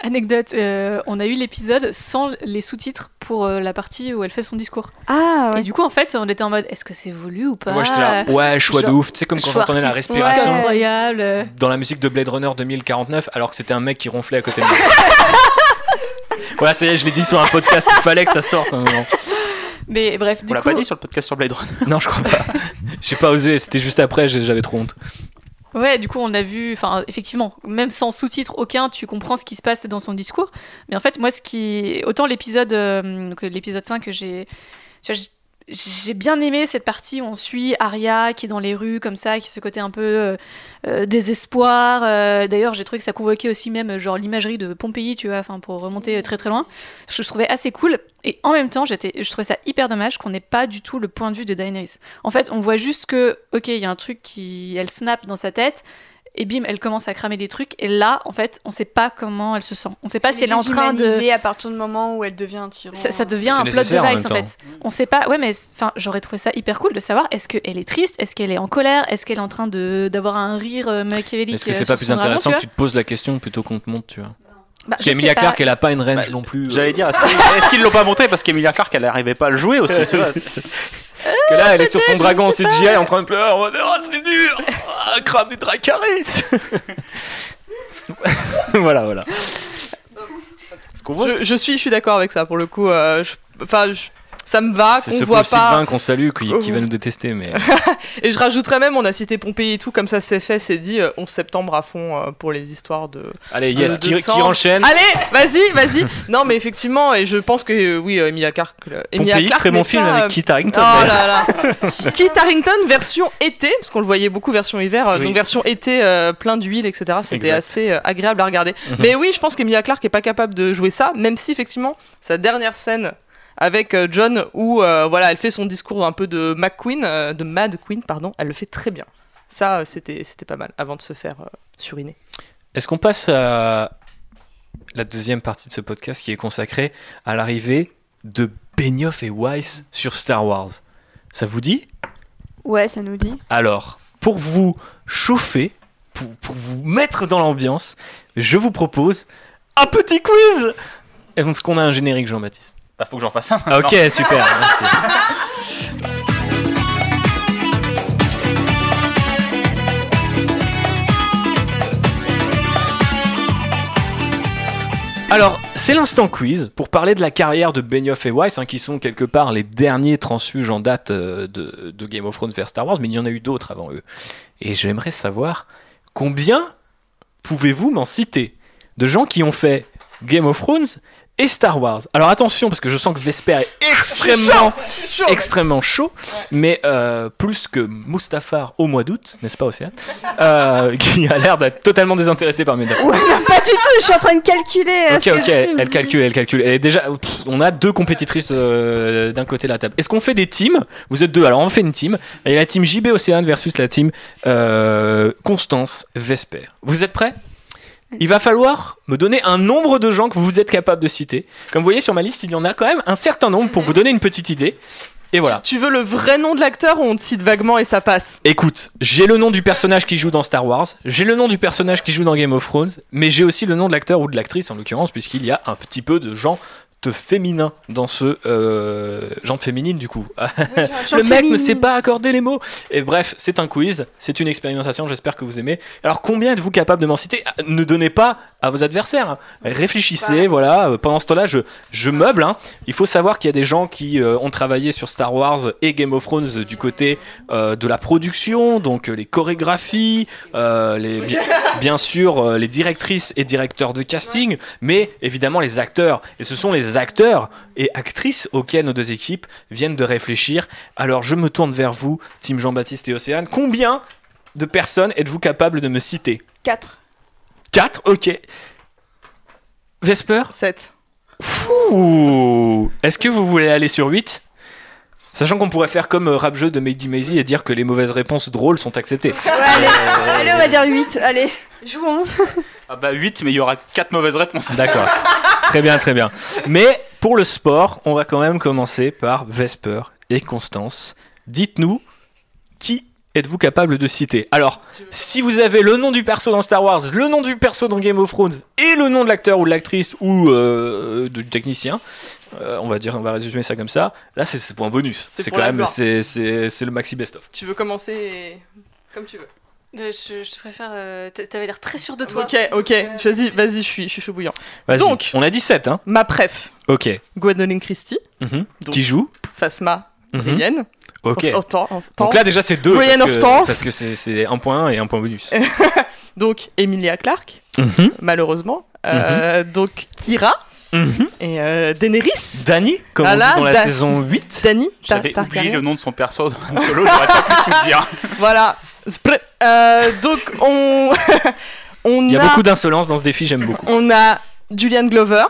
S6: Anecdote, euh, on a eu l'épisode sans les sous-titres pour euh, la partie où elle fait son discours.
S3: Ah
S6: Et du coup, en fait, on était en mode est-ce que c'est voulu ou pas?
S1: Moi j'étais là, ouais, choix de
S6: genre,
S1: ouf. Tu sais, comme quand j'entendais la respiration.
S3: Ouais.
S6: incroyable.
S1: dans la musique de Blade Runner 2049 alors que c'était un mec qui ronflait à côté de moi. voilà, ça y est, je l'ai dit sur un podcast, il fallait que ça sorte. un moment.
S6: Mais bref,
S4: On
S6: du
S4: l'a
S6: coup,
S4: pas dit sur le podcast sur Blade Runner.
S1: Non, je crois pas. J'ai pas osé, c'était juste après, j'avais trop honte.
S6: Ouais, du coup, on a vu, enfin, effectivement, même sans sous-titres aucun, tu comprends ce qui se passe dans son discours. Mais en fait, moi, ce qui. Autant l'épisode euh, l'épisode 5 que j'ai. J'ai- bien aimé cette partie où on suit Arya qui est dans les rues comme ça, qui a ce côté un peu euh, euh, désespoir. Euh, D'ailleurs, j'ai trouvé que ça convoquait aussi même genre l'imagerie de Pompéi, tu vois, enfin pour remonter très très loin. Je trouvais assez cool. Et en même temps, j'étais, je trouvais ça hyper dommage qu'on n'ait pas du tout le point de vue de Daenerys. En fait, on voit juste que, ok, il y a un truc qui, elle snap dans sa tête. Et bim, elle commence à cramer des trucs. Et là, en fait, on sait pas comment elle se sent. On sait pas si elle est en train de.
S3: à partir du moment où elle devient un tyran.
S6: Ça, ça devient un plot
S1: en
S6: device en
S1: même
S6: fait. On sait pas. Ouais, mais enfin, j'aurais trouvé ça hyper cool de savoir est-ce qu'elle est triste, est-ce qu'elle est en colère, est-ce qu'elle est en train de d'avoir un rire euh, machiavélique.
S1: Est-ce que
S6: euh,
S1: c'est pas plus intéressant
S6: tu
S1: que tu te poses la question plôt qu'on te montre, tu vois
S6: Bah,
S1: Parce qu'Emilia. Clarke, elle a pas une range
S4: Bah,
S1: non plus. euh,
S4: J'allais dire, est-ce qu'ils qu'ils l'ont pas montré parce qu'Emilia Clarke elle arrivait pas à le jouer aussi, tu vois.
S1: Parce que là, elle est sur son dragon en CGI en train de pleurer en mode Oh, c'est dur ah, Crame des Dracarys Voilà, voilà.
S4: Ce qu'on voit,
S5: Je, je suis, je suis d'accord avec ça pour le coup. euh, Enfin, je- ça me va
S1: C'est
S5: qu'on
S1: ce
S5: voit pas.
S1: Sylvain qu'on salue qui, qui va
S5: Oh.
S1: nous détester, mais.
S5: Et je rajouterais même, on a cité Pompéi et tout, comme ça c'est fait, c'est dit, euh, 11 septembre à fond euh, pour les histoires de.
S1: Allez, yes,
S5: Euh,
S1: qui, enchaîne
S5: Allez, vas-y, vas-y. non, mais effectivement, et je pense que euh, oui, euh, Emilia Clarke. euh, Emilia
S1: Pompéi,
S5: Clarke
S1: très bon film avec
S5: euh,
S1: Kit Harington.
S5: Oh là là Kit Harington version été, parce qu'on le voyait beaucoup version hiver, euh,
S1: Oui.
S5: donc version été euh, plein d'huile, etc. C'était assez euh, agréable à regarder.
S1: Mhm.
S5: Mais oui, je pense qu'Emilia Clarke est pas capable de jouer ça, même si effectivement sa dernière scène avec euh, John où euh, voilà, elle fait son discours un peu de McQueen, euh, de Mad Queen, pardon, elle le fait très bien. Ça, c'était c'était pas mal avant de se faire euh, suriner.
S1: Est-ce qu'on passe à la deuxième partie de ce podcast qui est consacrée à l'arrivée de Benioff et Weiss sur Star Wars? Ça vous dit?
S3: Ouais, ça nous dit.
S1: Alors, pour vous chauffer, pour, pour vous mettre dans l'ambiance, je vous propose un petit quiz Est-ce qu'on a un générique, Jean-Baptiste
S4: bah, faut que j'en fasse un.
S1: Ok, super, merci. Alors, c'est l'instant quiz pour parler de la carrière de Benioff et Weiss, hein, qui sont quelque part les derniers transfuges en date euh, de, de Game of Thrones vers Star Wars, mais il y en a eu d'autres avant eux. Et j'aimerais savoir combien pouvez-vous m'en citer de gens qui ont fait Game of Thrones et Star Wars. Alors attention, parce que je sens que Vesper est extrêmement, extrêmement chaud, mais euh, plus que Mustafar au mois d'août, n'est-ce pas Océane euh, Qui a l'air d'être totalement désintéressé par mes dates.
S3: Ouais, pas du tout, je suis en train de calculer. euh,
S1: Ok, ok, elle calcule, elle calcule. Elle est déjà, pff, on a deux compétitrices euh, d'un côté de la table. Est-ce qu'on fait des teams? Vous êtes deux, alors on fait une team. Et la team JB Océane versus la team euh, Constance Vesper. Vous êtes prêts? Il va falloir me donner un nombre de gens que vous êtes capable de citer. Comme vous voyez sur ma liste, il y en a quand même un certain nombre pour vous donner une petite idée. Et voilà.
S5: Tu veux le vrai nom de l'acteur ou on te cite vaguement et ça passe?
S1: Écoute, j'ai le nom du personnage qui joue dans Star Wars, j'ai le nom du personnage qui joue dans Game of Thrones, mais j'ai aussi le nom de l'acteur ou de l'actrice en l'occurrence, puisqu'il y a un petit peu de de féminin dans ce euh, genre féminine du coup. le mec ne sait pas accorder les mots. Et bref, c'est un quiz, c'est une expérimentation, j'espère que vous aimez. Alors combien êtes-vous capable de m'en citer Ne donnez pas à vos adversaires. Réfléchissez, voilà. Euh, Pendant ce temps-là, je, je meuble. hein. Il faut savoir qu'il y a des gens qui euh, ont travaillé sur Star Wars et Game of Thrones euh, du côté euh, de la production, donc les chorégraphies, les, bi- bien sûr les directrices et directeurs de casting, mais évidemment les acteurs. Et ce sont les acteurs et actrices auxquels nos deux équipes viennent de réfléchir. Alors je me tourne vers vous, Team Jean-Baptiste et Océane. Combien de personnes êtes-vous capable de me citer?
S3: 4.
S1: 4 Ok. Vesper?
S5: 7.
S1: Ouh Est-ce que vous voulez aller sur 8 Sachant qu'on pourrait faire comme euh, rap jeu de Made Maisy et dire que les mauvaises réponses drôles sont acceptées.
S3: Ouais, allez, allez, on va dire 8. Allez, jouons.
S4: Ah bah 8, mais il y aura 4 mauvaises réponses.
S1: D'accord. très bien, très bien. Mais pour le sport, on va quand même commencer par Vesper et Constance. Dites-nous qui êtes-vous capable de citer? Alors, si vous avez le nom du perso dans Star Wars, le nom du perso dans Game of Thrones et le nom de l'acteur ou de l'actrice ou euh, du technicien, euh, on va dire, on va résumer ça comme ça. Là, c'est pour un bonus.
S5: C'est
S1: quand même, c'est le maxi best-of.
S5: Tu veux commencer comme tu veux.
S6: Euh, je, je te préfère. euh, T'avais l'air très sûr de toi.
S5: Ok, ok. Vas-y, vas-y, je suis, je suis chaud bouillant.
S1: Vas-y.
S5: Donc.
S1: on a 17, hein
S5: Ma préf,
S1: Ok.
S5: Gwendoline Christie,
S1: Mhm.
S5: Donc.
S1: Qui joue?
S5: Phasma,
S1: Mhm.
S5: Brienne.
S1: Ok.
S5: Of- of of.
S1: Donc là, déjà, c'est deux.
S5: Brienne
S1: parce
S5: of
S1: que-. Parce que c'est un point et un point bonus.
S5: Donc Emilia Clarke,
S1: Mhm.
S5: malheureusement. Euh, Donc Kira
S1: Mhm.
S5: et euh, Daenerys.
S1: Danny, comme
S5: Ah
S1: on dit dans la
S5: Da-
S1: saison 8.
S5: Dany,
S4: J'avais oublié le nom de son perso dans Han solo, j'aurais pas pu tout dire.
S5: Voilà. Euh, donc on on
S1: Il y a
S5: a
S1: beaucoup d'insolence dans ce défi, j'aime beaucoup.
S5: on a Julian Glover.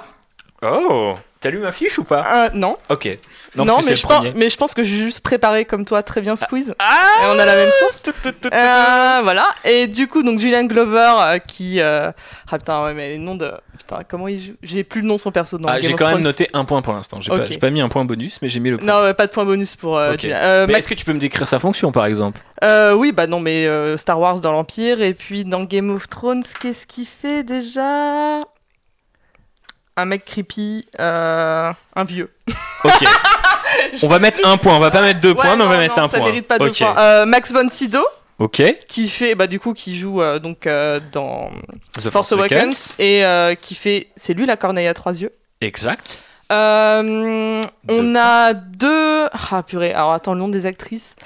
S1: Oh T'as lu ma fiche ou pas?
S5: Euh, non,
S1: Ok.
S5: Non, mais, je pense, mais je pense que j'ai juste préparé comme toi très bien ce quiz.
S1: Ah
S5: Et on a la même source.
S1: Tout, tout, tout, tout,
S5: Euh, voilà. Et du coup, donc Julian Glover euh, qui. euh, Ah putain, ouais, mais les noms de. Putain, comment il joue? J'ai plus le nom de son perso dans
S1: Ah, j'ai quand même noté un point pour l'instant. J'ai pas, mis un point bonus, mais j'ai mis le point.
S5: Non, ouais, pas de point bonus pour. Julian.
S1: Mais est-ce que tu peux me décrire sa fonction par exemple?
S5: Oui, bah non, mais Star Wars dans l'Empire et puis dans Game of Thrones, qu'est-ce qu'il fait déjà? Un mec creepy, euh, un vieux.
S1: Ok. on va mettre un point, on va pas mettre deux points,
S5: Ouais,
S1: mais on va
S5: non,
S1: mettre un
S5: ça
S1: point.
S5: mérite pas deux points. Euh, Max von Sydow
S1: Ok.
S5: qui fait, bah du coup, qui joue euh, donc dans
S1: The
S5: Force Awakens et qui fait, c'est lui la corneille à trois yeux.
S1: Exact.
S5: On a deux. Ah purée, alors attends, le nom des actrices.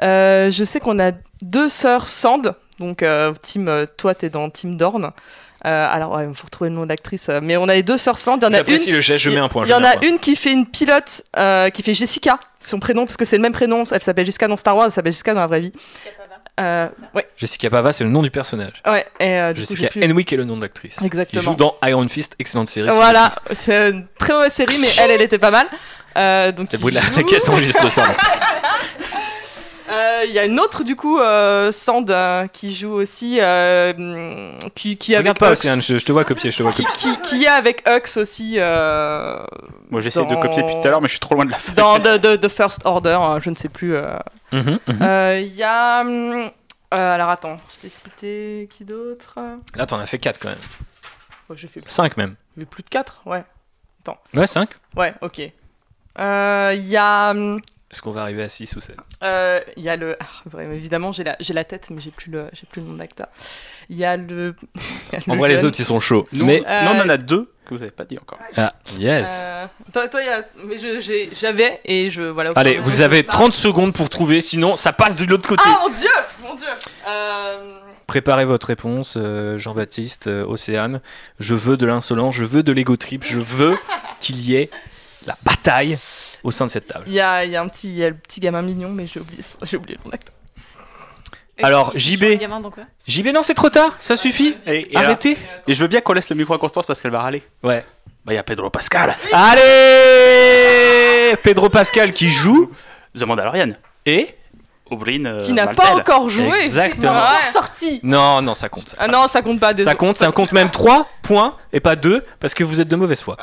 S5: Je sais qu'on a deux sœurs Sand, donc team, euh, toi t'es dans Team Dorn. Euh, alors ouais, il faut retrouver le nom de l'actrice, euh, mais on a les deux sœurs Sand. Il y en a une.
S1: J'apprécie le geste, je mets un point.
S5: Il y en a une qui fait une pilote, euh, qui fait Jessica, son prénom, parce que c'est le même prénom. Elle s'appelle Jessica dans Star Wars, elle s'appelle Jessica dans la vraie vie. Euh, ouais,
S1: Jessica Pava, c'est le nom du personnage.
S5: ouais. Et, euh, du coup,
S1: Jessica
S5: plus-
S1: Henwick est le nom de l'actrice. Qui
S5: Exactement.
S1: joue dans Iron Fist, excellente série.
S5: Voilà, c'est une très mauvaise série, mais elle, elle était pas mal. Euh, donc
S1: C'est le bruit de la caisse enregistreuse, pardon.
S5: Euh, Il y a une autre du coup, euh, Sand, euh, qui joue aussi, euh, qui, qui avec
S1: pas,
S5: Hux,
S1: je, je te vois copier, je te vois
S5: qui,
S1: copier.
S5: qui, qui est avec Hux aussi euh,
S4: Moi j'essaie de copier depuis tout à l'heure, mais je suis trop loin de la fin.
S5: dans the, the- the First Order, hein, je ne sais plus. euh.
S1: Mhm, mhm.
S5: Euh, Il y a, hum, euh, alors attends, je t'ai cité qui d'autre?
S1: Là, t'en as fait 4 quand même.
S5: oh, J'ai fait,
S1: 5 même.
S5: fait plus de 4 ouais,
S1: Ouais, 5.
S5: ouais, ok. Euh, Il y a, hum,
S1: Est-ce qu'on va arriver à 6 ou 7
S5: Euh, Il y a le. ah, vraiment, évidemment, j'ai la, j'ai la tête, mais j'ai plus le, j'ai plus le nom d'acteur. Il y a le. y a
S1: En
S5: le
S1: vrai, les autres, ils sont chauds.
S4: Nous,
S1: Mais.
S5: Euh,
S4: nous, on en a deux que vous avez pas dit encore.
S1: Ah, yes.
S5: Euh, toi, toi, il y a. Mais je- j'ai- j'avais et je. Voilà.
S1: Allez, vous avez
S5: je parle.
S1: 30 secondes pour trouver, sinon ça passe de l'autre côté.
S5: Ah mon dieu Mon dieu Euh,
S1: Préparez votre réponse, euh, Jean-Baptiste, euh, Océane. Je veux de l'insolence, je veux de l'ego trip, je veux qu'il y ait la bataille au sein de cette table.
S5: Il y a, il y a un petit, il y a le petit gamin mignon, mais j'ai oublié, son- j'ai oublié le nom d'acteur.
S1: Alors, JB.
S6: gamin
S1: JB, non, c'est trop tard, ça suffit.
S4: Et, et alors-
S1: Arrêtez.
S4: et je veux bien qu'on laisse le micro à Constance parce qu'elle va râler.
S1: Ouais.
S4: Bah, il y a Pedro Pascal,
S1: Allez Pedro Pascal qui joue
S4: The Mandalorian,
S1: et?
S4: Oberyn euh,
S5: Qui n'a pas encore joué.
S1: Exactement.
S5: ouais.
S6: Sorti
S1: Non, non, ça compte.
S5: Ah non, ça compte pas.
S1: Ça
S5: désolé.
S1: compte, ça compte même 3 points et pas 2 parce que vous êtes de mauvaise foi.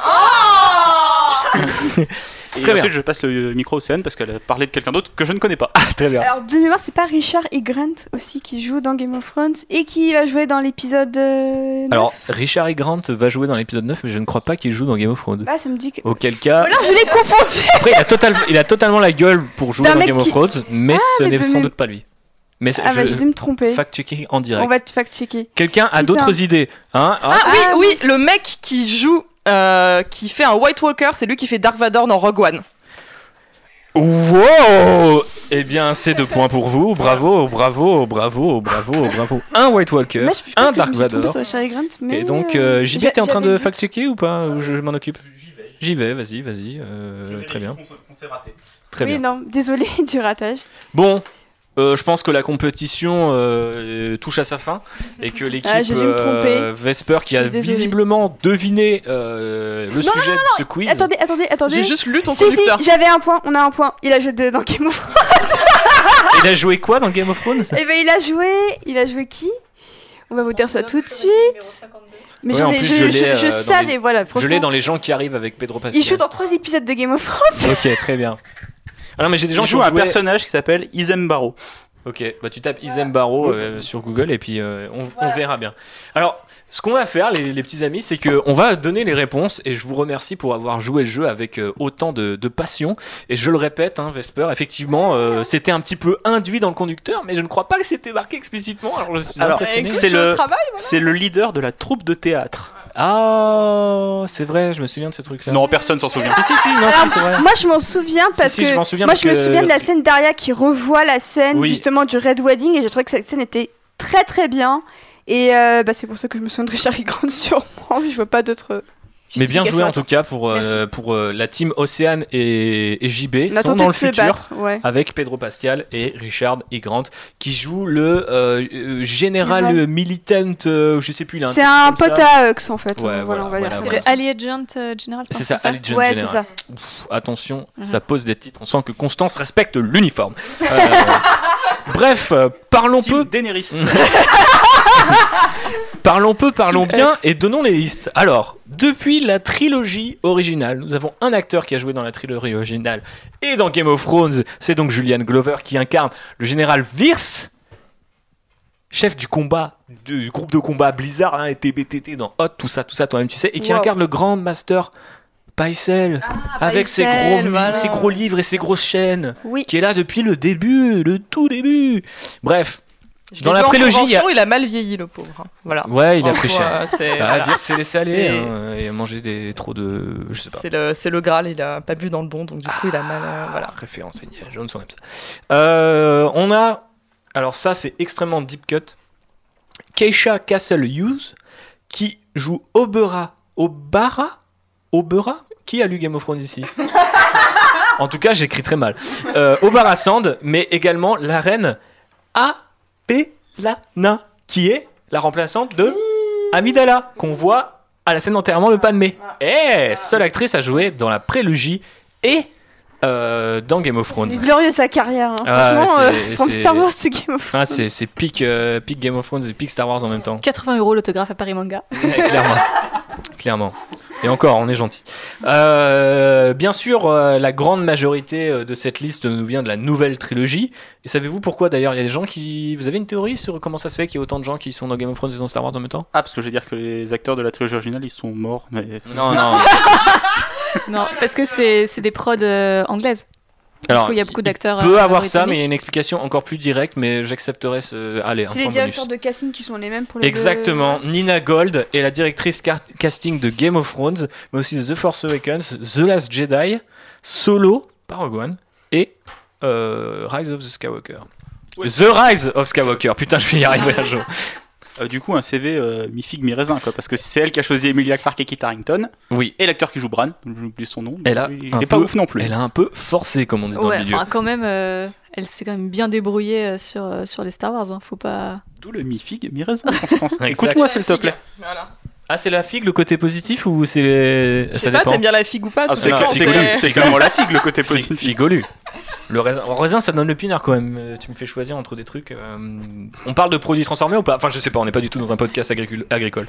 S4: Et
S1: Très bien.
S4: ensuite, je passe le micro à Océane parce qu'elle a parlé de quelqu'un d'autre que je ne connais pas.
S1: Très bien.
S3: Alors, de mémoire, c'est pas Richard E. Grant aussi qui joue dans Game of Thrones et qui va jouer dans l'épisode. euh, neuf
S1: Alors, Richard E. Grant va jouer dans l'épisode 9, mais je ne crois pas qu'il joue dans Game of Thrones.
S3: Bah, ça me dit que.
S1: Auquel cas,
S3: Voilà, je l'ai confondu
S1: après, il a, total- il a totalement la gueule pour jouer dans Game of Thrones, mais ce
S3: mais
S1: n'est sans doute pas lui. Mais
S3: Ah, bah,
S1: je-
S3: j'ai dû me tromper.
S1: fact-checking en direct.
S3: On va te fact-checker.
S1: Quelqu'un a d'autres idées hein? Ah,
S5: Ah, oui,
S3: Ah,
S5: oui,
S3: oui.
S5: le mec qui joue, euh, qui fait un White Walker, c'est lui qui fait Dark Vador dans Rogue One.
S1: Wow Eh bien, c'est deux points pour vous. Bravo, bravo, bravo, bravo, bravo. Un White Walker,
S3: Moi, je je
S1: un Dark Vador.
S3: sur Richard. Grant, mais.
S1: Et donc,
S3: euh,
S1: euh, JB, t'es en train de fact-checker ou pas Ou je, je m'en occupe J'y vais, vas-y, vas-y. euh, très bien. Très
S3: oui,
S1: bien.
S3: non, désolé du ratage.
S1: Bon, euh, je pense que la compétition euh, touche à sa fin et que l'équipe
S3: Ah, j'ai dû me tromper.
S1: euh, Vesper, qui a
S3: désolée.
S1: visiblement deviné euh, le
S3: Non,
S1: sujet de ce quiz,
S3: Attendez, attendez, attendez.
S5: J'ai juste lu ton
S3: Si, si,
S5: conducteur.
S3: j'avais un point, on a un point. Il a joué de- dans Game of Thrones.
S1: il a joué quoi dans Game of Thrones?
S3: Eh ben, il a joué. Il a joué qui? On va vous dire ça tout de suite. Mais
S1: Ouais, en plus,
S3: je,
S1: je
S3: savais,
S1: les-
S3: voilà.
S1: Je l'ai dans les gens qui arrivent avec Pedro Pascal.
S3: Il joue dans trois épisodes de Game of Thrones.
S1: Ok, très bien. Ah non, mais j'ai des gens qui
S4: joue
S1: ont
S4: un
S1: joué...
S4: personnage qui s'appelle Isem Barrow.
S1: Ok, bah tu tapes Isem Barrow euh, sur Google et puis euh, on, on verra bien. Alors, ce qu'on va faire, les, les petits amis, c'est que on va donner les réponses et je vous remercie pour avoir joué le jeu avec euh, autant de, de passion. Et je le répète, hein, Vesper, effectivement, euh, c'était un petit peu induit dans le conducteur, mais je ne crois pas que c'était marqué explicitement. Alors, je suis
S4: Alors,
S1: impressionné.
S4: c'est
S5: je
S4: le-
S5: travaille.
S4: C'est le leader de la troupe de théâtre.
S1: Ah, c'est vrai, je me souviens de ce truc-là.
S4: Non, personne s'en souvient.
S1: Si, si, si, non, si, c'est vrai.
S3: Moi, je m'en souviens
S1: Si,
S3: parce
S1: si,
S3: que.
S1: je m'en souviens
S3: moi,
S1: parce
S3: je me
S1: que-
S3: souviens de la scène d'Aria qui revoit la scène
S1: Oui.
S3: justement du Red Wedding et j'ai trouvé que cette scène était très très bien. Et euh, bah, c'est pour ça que je me souviens de Richard E. Grant sûrement. Je vois pas d'autres.
S1: Mais bien joué en tout cas pour, euh, pour euh, la team Océane et, et JB.
S3: On
S1: sont dans le
S3: se
S1: futur.
S3: battre. Ouais.
S1: avec Pedro Pascal et Richard E. Grant qui joue le euh, général
S3: Ouais.
S1: militant, euh, je sais plus, il a
S3: C'est un pote
S1: ça.
S3: à Hux en fait.
S1: Ouais,
S3: voilà,
S1: voilà,
S3: on va dire
S1: voilà.
S6: C'est
S1: voilà.
S6: le Allegiant euh, General.
S1: C'est ça,
S6: comme
S1: Allegiant
S3: Ouais, c'est
S1: General.
S3: ça.
S1: Ouf, attention,
S6: Mhm.
S1: ça pose des titres. On sent que Constance respecte l'uniforme. Euh, bref, parlons peu,
S4: Daenerys.
S1: parlons peu, parlons bien et donnons les listes. Alors, depuis la trilogie originale, nous avons un acteur qui a joué dans la trilogie originale et dans Game of Thrones. C'est donc Julian Glover qui incarne le général Virs, chef du combat du groupe de combat Blizzard hein, et TBTT dans Hot, tout ça, tout ça, toi-même tu sais, et qui
S3: Wow.
S1: incarne le grand master Paisel avec ses gros,
S5: voilà.
S1: ses gros livres et ses grosses chaînes,
S3: Oui.
S1: qui est là depuis le début, le tout début. Bref,
S5: Je
S1: Dans la prélogie, il a-
S5: il a mal vieilli, le pauvre. Voilà.
S1: ouais, il a pris cher.
S5: c'est-
S1: Ah,
S5: voilà.
S1: Laissé aller hein, et a mangé des, trop de. Je sais pas.
S5: C'est le, c'est le Graal, il a pas bu dans le bon, donc du coup il a mal. euh, voilà.
S1: Référence Indiana Jones, on aime ça. Euh, on a. Alors, ça, c'est extrêmement deep cut. Keisha Castle Hughes, qui joue Obera. Obara? Obera? Qui a lu Game of Thrones ici? En tout cas, j'écris très mal. Euh, Obara Sand, mais également la reine Apelana, qui est la remplaçante de Amidala, qu'on voit à la scène d'enterrement de Padmé. Eh, seule actrice à jouer dans la prélogie et euh, dans Game of
S3: C'est
S1: Thrones.
S3: glorieux sa carrière. Hein.
S1: Ah,
S3: Franchement, euh,
S1: c'est-
S3: from
S1: c'est-
S3: Star Wars to Game of
S1: Ah, c'est c'est pic, euh, pic Game of Thrones et pic Star Wars en même temps.
S6: 80 euros l'autographe à Paris Manga.
S1: Ouais, clairement. clairement. Et encore, on est gentil. Euh, bien sûr, euh, la grande majorité euh, de cette liste nous vient de la nouvelle trilogie. Et savez-vous pourquoi d'ailleurs? Il y a des gens qui. Vous avez une théorie sur comment ça se fait qu'il y ait autant de gens qui sont dans Game of Thrones et dans Star Wars en même temps?
S4: Ah, parce que je vais dire que les acteurs de la trilogie originale, ils sont morts. Mais...
S1: Non, non.
S6: Non, parce que c'est c'est des prods euh, anglaises.
S1: Alors,
S6: coup, il y a beaucoup d'acteurs.
S1: peut
S6: euh,
S1: avoir ça, mais il y a une explication encore plus directe, mais j'accepterai ce. Allez,
S3: C'est les directeurs
S1: bonus.
S3: de casting qui sont les mêmes pour les
S1: Exactement. Nina Gold est la directrice car- casting de Game of Thrones, mais aussi de The Force Awakens, The Last Jedi, Solo, par Rogue One, et euh, Rise of the Skywalker. The Rise of Skywalker. Putain, je vais y arriver un jour.
S4: Euh, du coup, un CV euh, mi-figue, mi-raisin, quoi. Parce que c'est elle qui a choisi Emilia Clarke et Kit Harington.
S1: Oui.
S4: Et l'acteur qui joue Bran, j'ai oublié son nom.
S1: Elle a
S4: il est pas ouf non plus.
S1: Elle a un peu forcé, comme on dit dans
S6: Ouais,
S1: le milieu.
S6: enfin, quand même, euh, elle s'est quand même bien débrouillée euh, sur, sur les Star Wars. hein. Faut pas.
S4: D'où le mi-figue, mi-raisin, Constance.
S1: Exact.
S4: Écoute-moi, s'il te plaît.
S5: Voilà.
S1: Ah, c'est la figue le côté positif ou c'est les...
S5: Je
S1: ça
S5: pas,
S1: dépend
S5: t'aimes bien la figue ou pas
S4: Ah, c'est clairement la figue, le côté positif.
S1: Figolu. Le raisin, le raisin, ça donne le pinard quand même. Euh, Tu me fais choisir entre des trucs. euh, On parle de produits transformés ou pas? Enfin, je sais pas, on n'est pas du tout dans un podcast agricul- agricole.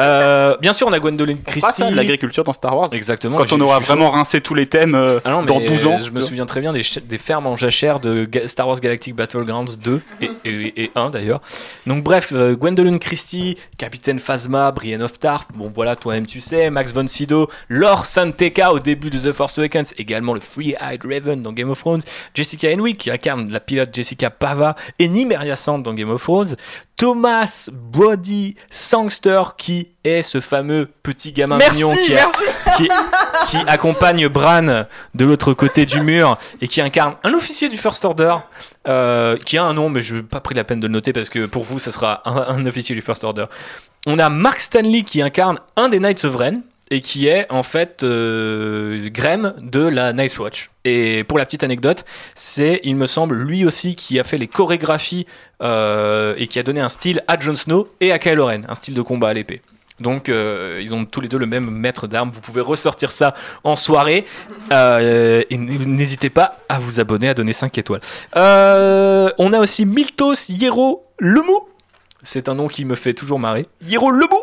S1: Euh, bien sûr, on a Gwendoline Christie.
S4: de l'agriculture dans Star Wars.
S1: Exactement.
S4: Quand on aura vraiment rincé tous les thèmes euh,
S1: Ah non,
S4: dans 12 ans.
S1: Je me souviens très bien des, fermes en jachère de Ga- Star Wars Galactic Battlegrounds 2 et, et, et 1 d'ailleurs. Donc bref, Gwendolyn Christie, Capitaine Phasma, Brienne of Bon voilà, toi-même tu sais, Max von Sydow, Lor Santeka au début de The Force Awakens, également le Free-Eyed Raven dans Game of Thrones, Jessica Henwick qui incarne la pilote Jessica Pava et Nymeria Sand dans Game of Thrones, Thomas Brody Sangster qui est ce fameux petit gamin
S5: Merci,
S1: mignon qui a
S5: merci.
S1: qui, qui accompagne Bran de l'autre côté du mur et qui incarne un officier du First Order euh, qui a un nom mais je n'ai pas pris la peine de le noter parce que pour vous ça sera un, un officier du First Order. On a Mark Stanley qui incarne un des Knights of et qui est en fait euh, Graham de la Night's Watch. Et pour la petite anecdote, c'est, il me semble, lui aussi qui a fait les chorégraphies euh, et qui a donné un style à Jon Snow et à Kylo Ren, un style de combat à l'épée. Donc euh, ils ont tous les deux le même maître d'armes. Vous pouvez ressortir ça en soirée. Euh, et n'hésitez pas à vous abonner, à donner 5 étoiles. On a aussi Miltos Hierro Lemou. C'est un nom qui me fait toujours marrer. Hiro Lemou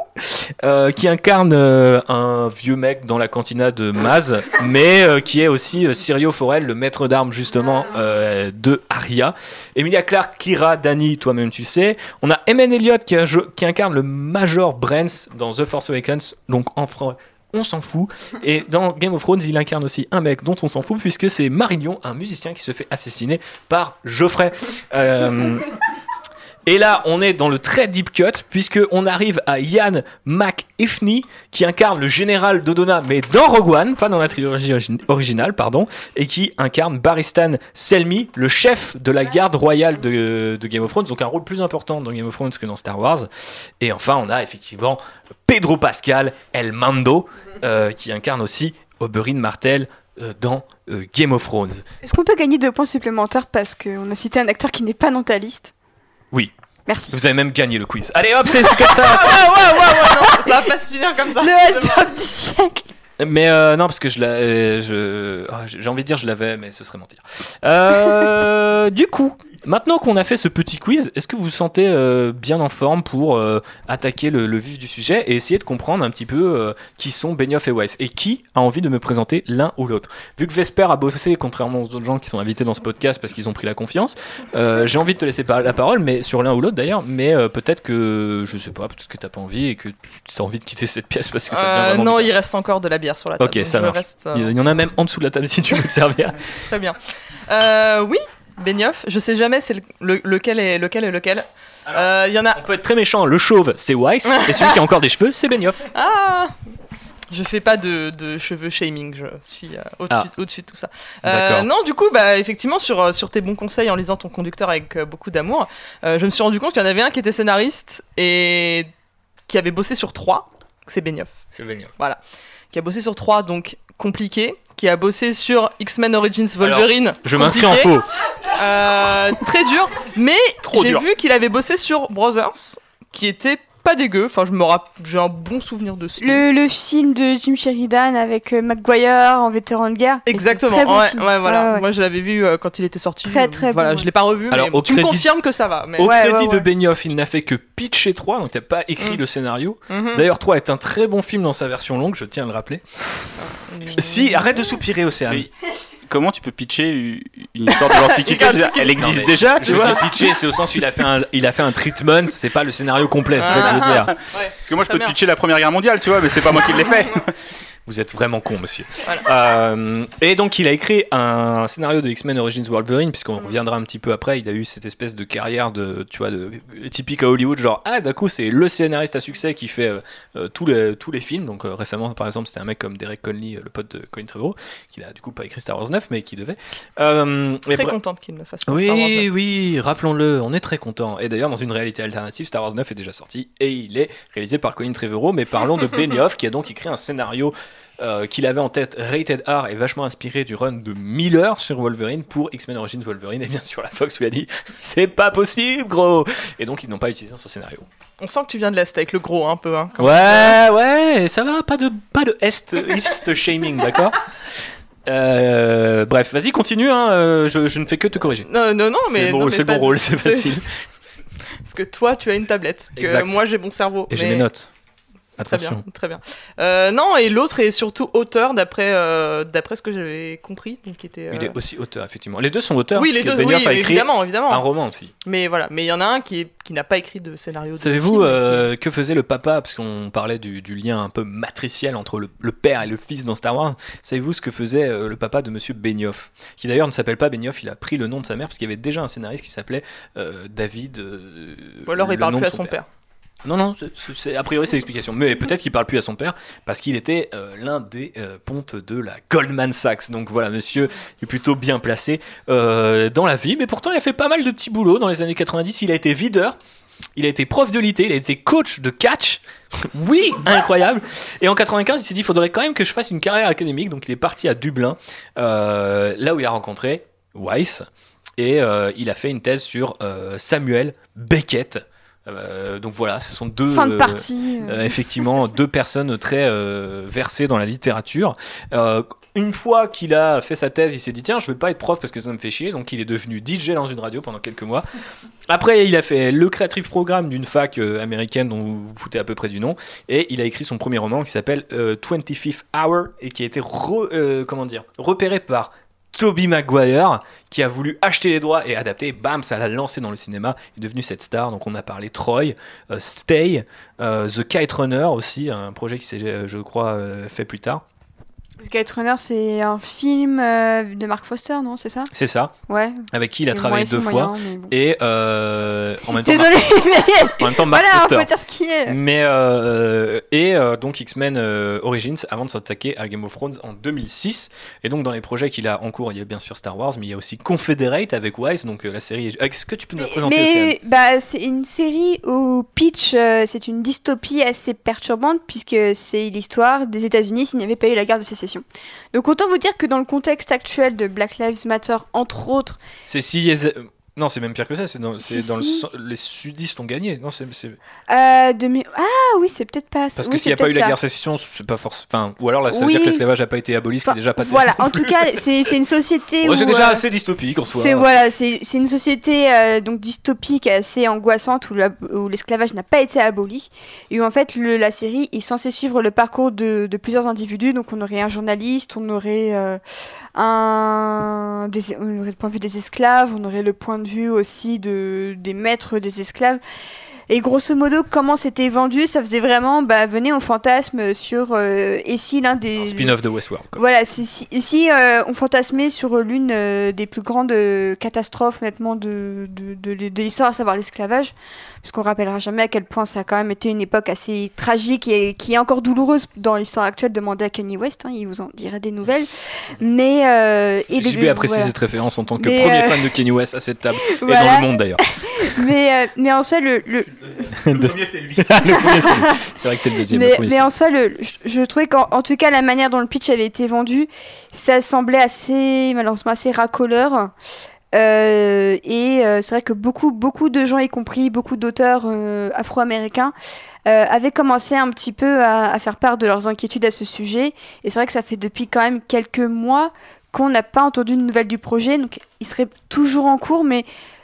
S1: euh, Qui incarne euh, un vieux mec dans la cantina de Maz, mais euh, qui est aussi euh, Sirio Forel, le maître d'armes justement euh, de Arya. Emilia Clarke, Kira, Dani, toi-même tu sais. On a Emen Elliott qui, qui incarne le Major Brents dans The Force Awakens, donc en français. On s'en fout. Et dans Game of Thrones, il incarne aussi un mec dont on s'en fout, puisque c'est Marignon, un musicien qui se fait assassiner par Geoffrey. Euh, et là, on est dans le très deep cut, puisque on arrive à Ian McIfney, qui incarne le général Dodona, mais dans Rogue One, pas dans la trilogie origi- originale, pardon, et qui incarne Baristan Selmy, le chef de la garde royale de, Game of Thrones, donc un rôle plus important dans Game of Thrones que dans Star Wars. Et enfin, on a effectivement Pedro Pascal, El Mando, euh, qui incarne aussi Oberyn Martell euh, dans euh, Game of Thrones.
S3: Est-ce qu'on peut gagner deux points supplémentaires parce qu'on a cité un acteur qui n'est pas dans
S1: Oui.
S3: Merci.
S1: Vous avez même gagné le quiz. Allez hop, c'est comme ça
S5: Ah ouais, ouais, ouais, non, ça va pas se finir comme ça.
S3: Le top du siècle
S1: Mais euh, non, parce que je l'ai. euh, je- ah, j'ai envie de dire je l'avais, mais ce serait mentir. Euh, du coup, maintenant qu'on a fait ce petit quiz, est-ce que vous vous sentez euh, bien en forme pour euh, attaquer le, le vif du sujet et essayer de comprendre un petit peu euh, qui sont Benioff et Weiss et qui a envie de me présenter l'un ou l'autre? Vu que Vesper a bossé, contrairement aux autres gens qui sont invités dans ce podcast parce qu'ils ont pris la confiance, j'ai envie de te laisser la parole, mais sur l'un ou l'autre d'ailleurs. Mais peut-être que je sais pas, peut-être que t'as pas envie et que tu as envie de quitter cette pièce parce que ça devient vraiment
S5: non,
S1: bizarre.
S5: il reste encore de la bière sur la table.
S1: Ok, ça marche.
S5: reste,
S1: Il y en a même en dessous de la table si tu veux te servir.
S5: Très bien. Oui, Benioff. Je sais jamais c'est le- le- lequel est lequel est lequel. Euh, Il y en a.
S1: On peut être très méchant. Le chauve, c'est Weiss. et celui qui a encore des cheveux, c'est Benioff.
S5: Ah je fais pas de, de cheveux shaming, je suis euh, au-dessus
S1: Ah.
S5: au-dessus de tout ça. Euh, non, du coup, bah, effectivement, sur, euh, sur tes bons conseils en lisant ton conducteur avec euh, beaucoup d'amour, euh, je me suis rendu compte qu'il y en avait un qui était scénariste et qui avait bossé sur trois, c'est Benioff.
S1: C'est Benioff.
S5: Qui a bossé sur trois, donc compliqué, qui a bossé sur X-Men Origins Wolverine.
S1: Je m'inscris en faux.
S5: Euh, très dur, mais j'ai vu qu'il avait bossé sur Brothers, qui était pas dégueu. Enfin, je me rapp- j'ai un bon souvenir dessus.
S3: le, le film de Jim Sheridan avec euh, McGuire en vétéran de guerre.
S5: Exactement.
S3: Très bon
S5: ouais,
S3: film.
S5: ouais, voilà.
S3: Ouais, ouais.
S5: Moi, je l'avais vu euh, quand il était sorti.
S3: Très, très
S5: Voilà,
S3: bon,
S5: je l'ai pas revu,
S1: Alors,
S5: mais
S1: au
S5: tu me
S1: crédit-
S5: confirmes que ça va. Mais...
S1: Au
S3: Ouais,
S1: crédit
S3: ouais,
S1: de. Benioff, il n'a fait que pitcher 3, donc il n'a pas écrit
S5: Mm.
S1: le scénario.
S5: Mhm.
S1: D'ailleurs, 3 est un très bon film dans sa version longue, je tiens à le rappeler. Si, arrête de soupirer, Océane.
S4: Oui. Comment tu peux pitcher une histoire de l'Antiquité? Elle existe. déjà, tu vois?
S1: pitcher, c'est au sens où il a fait un, il a fait un treatment, c'est pas le scénario complet, c'est ça que je veux dire.
S4: Parce que moi, je peux te pitcher la Première Guerre mondiale, tu vois, mais c'est pas moi qui l'ai fait.
S1: Vous êtes vraiment con, monsieur.
S5: Voilà.
S1: Euh, et donc, il a écrit un scénario de X-Men Origins Wolverine, puisqu'on reviendra un petit peu après. Il a eu cette espèce de carrière de, tu vois, de, typique à Hollywood, genre, ah, d'un coup, c'est le scénariste à succès qui fait euh, euh, tous, les, tous les films. Donc, euh, récemment, par exemple, c'était un mec comme Derek Conley, le pote de Colin Trevorrow, qui n'a du coup pas écrit Star Wars 9, mais qui devait.
S5: Très
S1: bra-
S5: contente qu'il ne fasse pas Star Wars.
S1: oui, oui, rappelons-le, on est très content. Et d'ailleurs, dans une réalité alternative, Star Wars 9 est déjà sorti et il est réalisé par Colin Trevorrow. Mais parlons de Benioff, qui a donc écrit un scénario euh, qu'il avait en tête, rated R, et vachement inspiré du run de Miller sur Wolverine pour X-Men Origins Wolverine. Et bien sûr, la Fox lui a dit C'est pas possible, gros Et donc, ils n'ont pas utilisé son scénario.
S5: On sent que tu viens de l'Est avec le gros un peu. Hein,
S1: Ouais, ouais, ça va, pas de, pas de est, east shaming, d'accord? Euh, bref, vas-y, continue. hein, euh, je, je ne fais que te corriger.
S5: Non, non, non, mais.
S1: C'est mon
S5: de-
S1: rôle, c'est facile.
S5: Parce que toi, tu as une tablette. Que
S1: Exact.
S5: moi, j'ai mon cerveau.
S1: Et j'ai mes notes.
S5: Très bien, très bien. Euh, non, et l'autre est surtout auteur, d'après euh, d'après ce que j'avais compris. Donc, était,
S1: Il
S5: euh,
S1: est aussi auteur, effectivement. Les deux sont auteurs.
S5: Oui, les deux, oui,
S1: Benioff a écrit
S5: évidemment, évidemment.
S1: un roman aussi.
S5: Mais voilà, mais il y en a un qui, qui n'a pas écrit de scénario.
S1: Savez-vous euh, que faisait le papa Parce qu'on parlait du, du lien un peu matriciel entre le, le père et le fils dans Star Wars. Savez-vous ce que faisait euh, le papa de Monsieur Benioff Qui d'ailleurs ne s'appelle pas Benioff, il a pris le nom de sa mère parce qu'il y avait déjà un scénariste qui s'appelle euh, David. euh,
S5: Ou alors il
S1: le
S5: parle plus à son père.
S1: Non, non, a priori c'est l'explication. Mais peut-être qu'il parle plus à son père parce qu'il était euh, l'un des euh, pontes de la Goldman Sachs. Donc voilà, monsieur est plutôt bien placé euh, dans la vie. Mais pourtant, il a fait pas mal de petits boulots dans les années 90. Il a été videur. Il a été prof de l'IT, il a été coach de catch. Oui, incroyable. Et en 95, il s'est dit, il faudrait quand même que je fasse une carrière académique. Donc il est parti à Dublin, là où il a rencontré Weiss. Et il a fait une thèse sur Samuel Beckett. Euh, donc voilà, ce sont deux.
S3: Fin de
S1: euh,
S3: partie. euh.
S1: effectivement, deux personnes très euh, versées dans la littérature. Une fois qu'il a fait sa thèse, il s'est dit tiens, je vais pas être prof parce que ça me fait chier. Donc il est devenu DJ dans une radio pendant quelques mois. Après, il a fait le creative programme d'une fac américaine dont vous vous foutez à peu près du nom, et il a écrit son premier roman qui s'appelle euh, 25th Hour et qui a été re- comment dire repéré par Toby Maguire qui a voulu acheter les droits et adapter, bam, ça l'a lancé dans le cinéma, il est devenu cette star. Donc on a parlé Troy, euh, Stay, euh, The Kite Runner aussi, un projet qui s'est, euh, je crois, fait plus tard.
S3: Kite Runner, c'est un film euh, de Mark Foster, non C'est ça?
S1: C'est ça,
S3: Ouais.
S1: avec qui il a travaillé deux fois.
S3: moyen, mais bon.
S1: Et euh, en même temps,
S3: Désolé,
S1: en même temps Mark
S3: voilà,
S1: Foster.
S3: faut dire ce qui est.
S1: Mais euh, et euh, donc X-Men Origins avant de s'attaquer à Game of Thrones en 2006 et donc dans les projets qu'il a en cours il y a bien sûr Star Wars mais il y a aussi Confederate avec Wise donc la série est-ce que tu peux nous la présenter
S3: Mais bah, c'est une série pitch, euh, c'est une dystopie assez perturbante puisque c'est l'histoire des États-Unis s'il n'y avait pas eu la guerre de sécession. Donc autant vous dire que dans le contexte actuel de Black Lives Matter, entre autres,
S1: non c'est même pire que ça c'est dans, c'est
S3: Si,
S1: dans
S3: si.
S1: les sudistes ont gagné non c'est c'est-
S3: euh, ah oui c'est peut-être pas
S1: parce que s'il n'y a pas eu la guerre sécession c'est pas forcément enfin ou alors là, ça veut
S3: Oui.
S1: dire que l'esclavage n'a pas été aboli ce qui est déjà pas
S3: Voilà, en tout cas c'est c'est une société
S1: Ouais, c'est déjà
S3: euh,
S1: assez dystopique en soi
S3: C'est voilà, c'est c'est une société euh, donc dystopique assez angoissante où la- où l'esclavage n'a pas été aboli et où en fait le- la série est censée suivre le parcours de, de plusieurs individus. Donc on aurait un journaliste, on aurait un des, on aurait le point de vue des esclaves, on aurait le point de vue aussi de des maîtres des esclaves. Et grosso modo, comment c'était vendu, ça faisait vraiment, bah, venez, on fantasme sur, euh, et si l'un des...
S1: un spin-off de Westworld quoi.
S3: Voilà, si, si, si, euh, on fantasmait sur l'une euh, des plus grandes catastrophes, honnêtement, de, de, de, de l'histoire, à savoir l'esclavage, puisqu'on rappellera jamais à quel point ça a quand même été une époque assez tragique et qui est encore douloureuse dans l'histoire actuelle. Demandez à Kanye West, hein, il vous en dirait des nouvelles. Mais. Euh, et
S1: JB
S3: le-
S1: apprécie
S3: voilà.
S1: cette référence en tant que
S3: Mais,
S1: premier fan de Kanye West à cette table et dans le monde d'ailleurs.
S3: mais, mais en soi, le, le,
S1: De-
S2: premier, c'est lui.
S1: le premier, c'est lui. C'est vrai que t'es le deuxième. le
S3: mais,
S1: premier,
S3: mais
S1: c'est
S3: en soi, le, je, je trouvais qu'en en tout cas, la manière dont le pitch avait été vendu, ça semblait assez, malheureusement, assez racoleur. Euh, et euh, c'est vrai que beaucoup, beaucoup de gens, y compris beaucoup d'auteurs euh, afro-américains, euh, avaient commencé un petit peu à, à faire part de leurs inquiétudes à ce sujet. Et c'est vrai que ça fait depuis quand même quelques mois qu'on n'a pas entendu de nouvelles du projet. Donc il serait toujours en cours, mais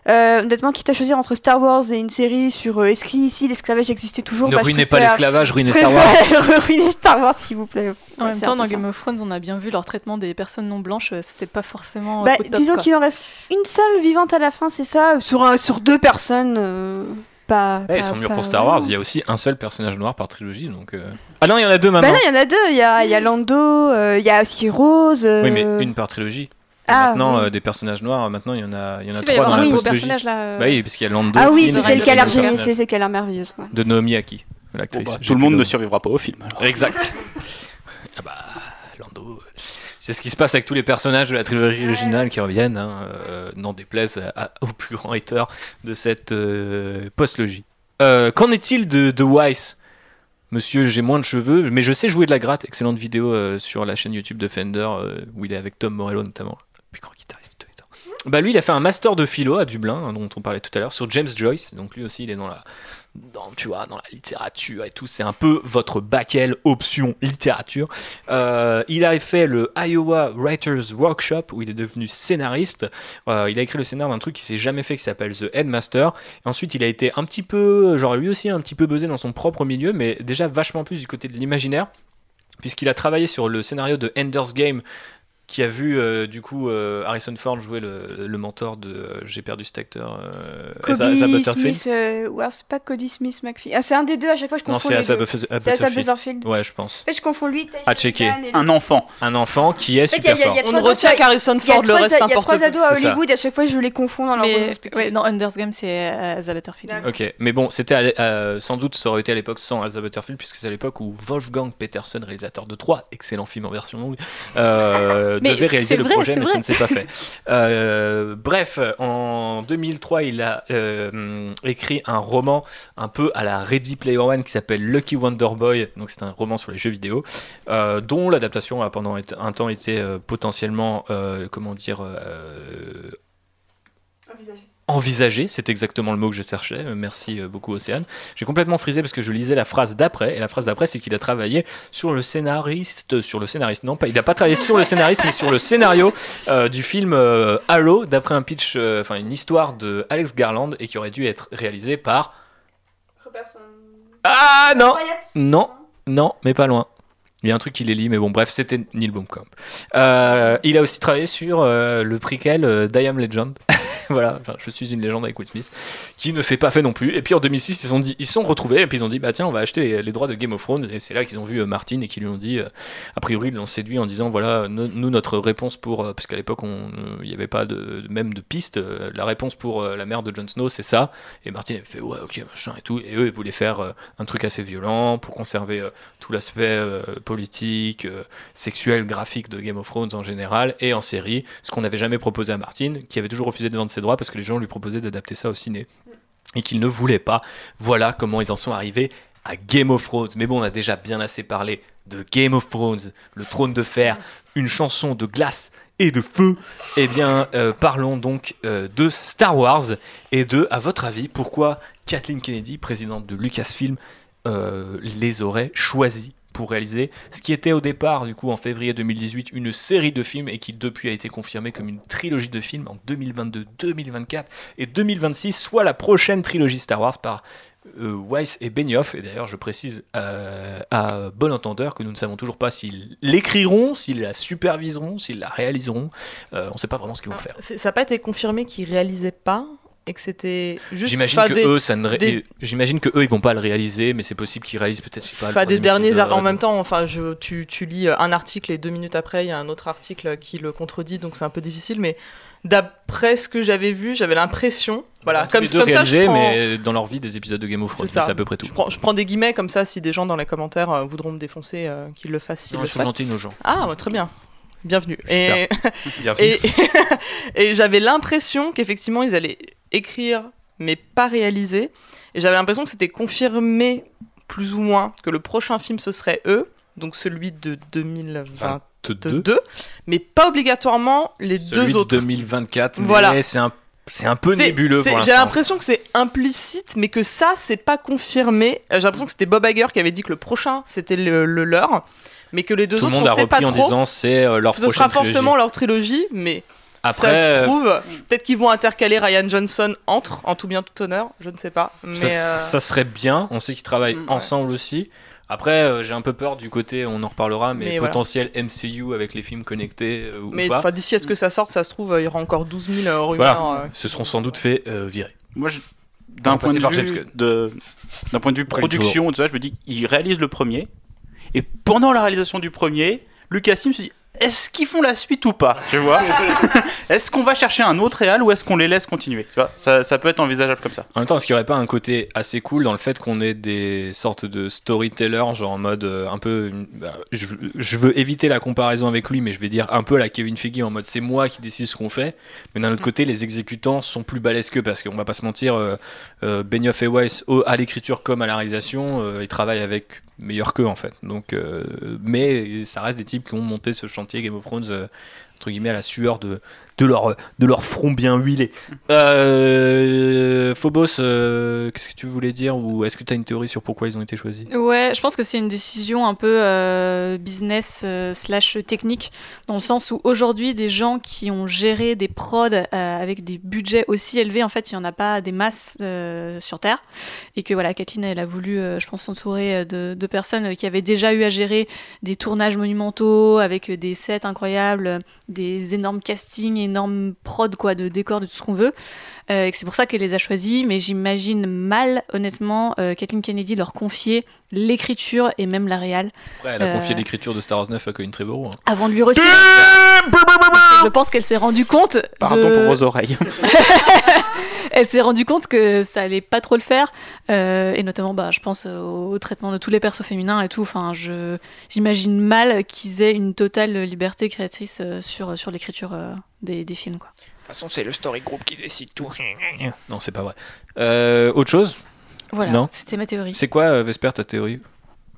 S3: euh, honnêtement, quitte à choisir entre Star Wars et une série sur euh, est-ce qu'ici l'esclavage existait toujours?
S1: Ne
S3: bah,
S1: ruinez pas l'esclavage, ruinez Star Wars.
S3: ruiner Star Wars, s'il vous plaît.
S6: En
S3: Ouais,
S6: même temps, dans. Game of Thrones, on a bien vu leur traitement des personnes non blanches, euh, c'était pas forcément.
S3: Bah,
S6: au top,
S3: disons qu'il en reste une seule vivante à la fin, c'est ça, sur, un, sur deux personnes. euh, pas,
S1: Ouais, ils sont mûrs
S3: pas
S1: pour Star Wars. Il y a aussi un seul personnage noir par trilogie. Donc euh. Ah non, il y en a deux
S3: Bah
S1: maintenant.
S3: là, il y en a deux. Il y a, il y a Lando, euh, il y a aussi Rose. euh,
S1: oui, mais une par trilogie.
S3: Ah,
S1: maintenant,
S3: oui.
S1: euh, des personnages noirs, maintenant il y en a, il y en a
S6: Si,
S1: trois dans
S6: un
S1: la
S6: nouveau
S1: post-trilogie.
S6: personnage là. euh,
S1: Bah oui, parce qu'il y a Lando.
S3: Ah oui, c'est celle qui a l'air c'est celle qui a l'air merveilleuse. quoi.
S1: De Naomi Aki,
S4: Bon,
S1: l'actrice.
S4: bah, tout le monde ne survivra pas au film. alors.
S1: Exact. ah bah, Lando. C'est ce qui se passe avec tous les personnages de la trilogie originale qui reviennent, hein, euh, n'en déplaise aux plus grands haters de cette euh, post-logie. Euh, Qu'en est-il de, de Weiss? Monsieur, j'ai moins de cheveux, mais je sais jouer de la gratte. Excellente vidéo euh, sur la chaîne YouTube de Fender, euh, où il est avec Tom Morello notamment, plus grand guitariste de tous les temps. Bah lui, il a fait un master de philo à Dublin, hein, dont on parlait tout à l'heure, sur James Joyce. Donc lui aussi, il est dans la, tu vois, dans la littérature et tout. C'est un peu votre bac option littérature. Euh, il a fait le Iowa Writers Workshop où il est devenu scénariste. Euh, il a écrit le scénario d'un truc qui s'est jamais fait qui s'appelle The Headmaster. Et ensuite, il a été un petit peu, genre lui aussi, un petit peu buzzé dans son propre milieu, mais déjà vachement plus du côté de l'imaginaire puisqu'il a travaillé sur le scénario de Ender's Game qui a vu euh, du coup euh, Harrison Ford jouer le, le mentor de euh, j'ai perdu cet acteur
S3: Cody Smith ou c'est pas Cody Smith McPhee ah c'est un des deux à chaque fois je confonds non c'est Asa Butterfield.
S1: Ouais je pense.
S3: En fait je confonds lui
S1: à checker.
S4: Un enfant.
S1: Un enfant qui est super fort.
S5: on ne retient qu'Harrison Ford le reste
S3: il y a trois ados à Hollywood à chaque fois je les confonds dans leur
S6: ouais, dans Ender's Game c'est Asa Butterfield.
S1: Ok mais bon c'était sans doute ça aurait été à l'époque sans Asa Butterfield puisque c'est à l'époque où Wolfgang Peterson réalisateur de 3 excellent film en version longue devait réaliser le projet, mais ça ne s'est pas fait. Euh, bref, en 2003, il a euh, écrit un roman un peu à la Ready Player One qui s'appelle Lucky Wonder Boy. Donc c'est un roman sur les jeux vidéo, euh, dont l'adaptation a pendant un temps été potentiellement, comment dire, envisagée envisager, c'est exactement le mot que je cherchais. Merci euh, beaucoup Océane. J'ai complètement frisé parce que je lisais la phrase d'après et la phrase d'après c'est qu'il a travaillé sur le scénariste, sur le scénariste. Non, pas, il n'a pas travaillé sur le scénariste mais sur le scénario euh, du film euh, Halo d'après un pitch, enfin une histoire de Alex Garland et qui aurait dû être réalisé par. Ah non, non, non, mais pas loin. Il y a un truc qui les lit, mais bon, bref, c'était Neil Blomkamp. il a aussi travaillé sur le prequel d'I Am Legend. voilà, je suis une légende avec Will Smith, qui ne s'est pas fait non plus. Et puis en 2006, ils ont dit, ils sont retrouvés et puis ils ont dit, bah tiens, on va acheter les, droits de Game of Thrones. Et c'est là qu'ils ont vu euh, Martin et qu'ils lui ont dit, euh, a priori, ils l'ont séduit en disant, voilà, nous notre réponse pour, euh, parce qu'à l'époque, il n'y avait pas de, même de piste, la réponse pour la mère de Jon Snow, c'est ça. Et Martin avait fait, ouais, ok, machin et tout. Et eux, ils voulaient faire un truc assez violent pour conserver tout l'aspect politique, sexuel, graphique de Game of Thrones en général et en série, ce qu'on n'avait jamais proposé à Martin, qui avait toujours refusé de vendre ses droits parce que les gens lui proposaient d'adapter ça au ciné et qu'il ne voulait pas. Voilà comment ils en sont arrivés à Game of Thrones. Mais bon, on a déjà bien assez parlé de Game of Thrones, le trône de fer, une chanson de glace et de feu. Eh bien, euh, parlons donc euh, de Star Wars et de, à votre avis, pourquoi Kathleen Kennedy, présidente de Lucasfilm, euh, les aurait choisis pour réaliser ce qui était au départ, du coup, en février 2018, une série de films et qui depuis a été confirmée comme une trilogie de films en 2022, 2024 et 2026, soit la prochaine trilogie Star Wars par euh, Weiss et Benioff. Et d'ailleurs, je précise euh, à bon entendeur que nous ne savons toujours pas s'ils l'écriront, s'ils la superviseront, s'ils la réaliseront. Euh, on ne sait pas vraiment ce qu'ils vont faire.
S5: Ça n'a pas été confirmé qu'ils réalisaient pas et que c'était juste
S1: j'imagine que eux ça ne j'imagine que eux ils vont pas le réaliser mais c'est possible qu'ils réalisent peut-être
S5: pas des derniers en même temps enfin je, tu, tu, lis un article et deux minutes après il y a un autre article qui le contredit donc c'est un peu difficile mais d'après ce que j'avais vu j'avais l'impression voilà
S1: comme, comme ça je prends... mais dans leur vie des épisodes de Game of Thrones c'est à peu près tout.
S5: Je prends, je prends, des guillemets comme ça si des gens dans les commentaires euh, voudront me défoncer euh, qu'ils le fassent
S1: non, ils sont gentils nos gens.
S5: Ah très bien. Bienvenue. Et, et, et j'avais l'impression qu'effectivement ils allaient écrire mais pas réaliser. Et j'avais l'impression que c'était confirmé plus ou moins que le prochain film ce serait eux, donc celui de 2022, mais pas obligatoirement les deux autres.
S1: De 2024, voilà. c'est un c'est un peu nébuleux
S5: J'ai l'impression que c'est implicite, mais que ça, c'est pas confirmé. Euh, j'ai l'impression que c'était Bob Iger qui avait dit que le prochain, c'était le, leur, mais que les deux
S1: autres,
S5: le
S1: monde
S5: a repris
S1: en disant c'est euh, leur
S5: Ce sera forcément leur trilogie, mais ça se trouve, peut-être qu'ils vont intercaler Ryan Johnson entre, en tout bien tout honneur, je ne sais pas. Mais
S1: ça,
S5: euh,
S1: ça serait bien, on sait qu'ils travaillent mm, ensemble aussi. Après, euh, j'ai un peu peur du côté, on en reparlera, mais, potentiel MCU avec les films connectés euh, ou
S5: mais d'ici à ce que ça sorte, ça se trouve, il y aura encore 12 000
S1: rumeurs. Ce seront sans doute fait virer.
S4: Moi, d'un point, de vue de... d'un point de vue production, je me dis, ils réalisent le premier, et pendant la réalisation du premier, Lucasfilm se dit est-ce qu'ils font la suite ou pas Tu vois Est-ce qu'on va chercher un autre réal ou est-ce qu'on les laisse continuer Tu vois ça, ça, peut être envisageable comme ça.
S1: En même temps, est-ce qu'il n'y aurait pas un côté assez cool dans le fait qu'on ait des sortes de storytellers, genre en mode euh, un peu. Bah, je, veux éviter la comparaison avec lui, mais je vais dire un peu à la Kevin Feige en mode c'est moi qui décide ce qu'on fait. Mais d'un autre côté, les exécutants sont plus balèzes qu'eux parce qu'on va pas se mentir, euh, euh, Benioff et Weiss, à l'écriture comme à la réalisation, ils travaillent avec meilleur qu'eux en fait. Donc, mais ça reste des types qui ont monté ce chantier Game of Thrones entre guillemets à la sueur de de leur, de leur front bien huilé. Euh, Phobos, euh, qu'est-ce que tu voulais dire Ou est-ce que tu as une théorie sur pourquoi ils ont été choisis?
S6: Ouais, je pense que c'est une décision un peu euh, business euh, slash technique, dans le sens où aujourd'hui, des gens qui ont géré des prods euh, avec des budgets aussi élevés, en fait, il n'y en a pas des masses euh, sur Terre. Et que voilà, Kathleen, elle a voulu, euh, je pense, s'entourer de, de personnes qui avaient déjà eu à gérer des tournages monumentaux, avec des sets incroyables, des énormes castings, énormes prods, quoi, de décors, de tout ce qu'on veut. Euh, et c'est pour ça qu'elle les a choisis, mais j'imagine mal, honnêtement, euh, Kathleen Kennedy leur confier l'écriture et même la réal
S1: Après, elle a confié
S6: Euh.
S1: l'écriture de Star Wars 9 à Colin Trevorrow. hein.
S6: avant de lui recevoir. Je pense qu'elle s'est rendue compte.
S4: Pardon
S6: de-
S4: pour vos oreilles.
S6: Elle s'est rendue compte que ça allait pas trop le faire, euh, et notamment, bah, je pense au traitement de tous les persos féminins et tout. Enfin, je j'imagine mal qu'ils aient une totale liberté créatrice euh, sur sur l'écriture euh, des, des films, quoi.
S1: De toute façon, c'est le story group qui décide tout. Non, c'est pas vrai. Euh, autre chose?
S6: Voilà,
S1: Non.
S6: c'était ma théorie.
S1: C'est quoi, Vesper, ta théorie?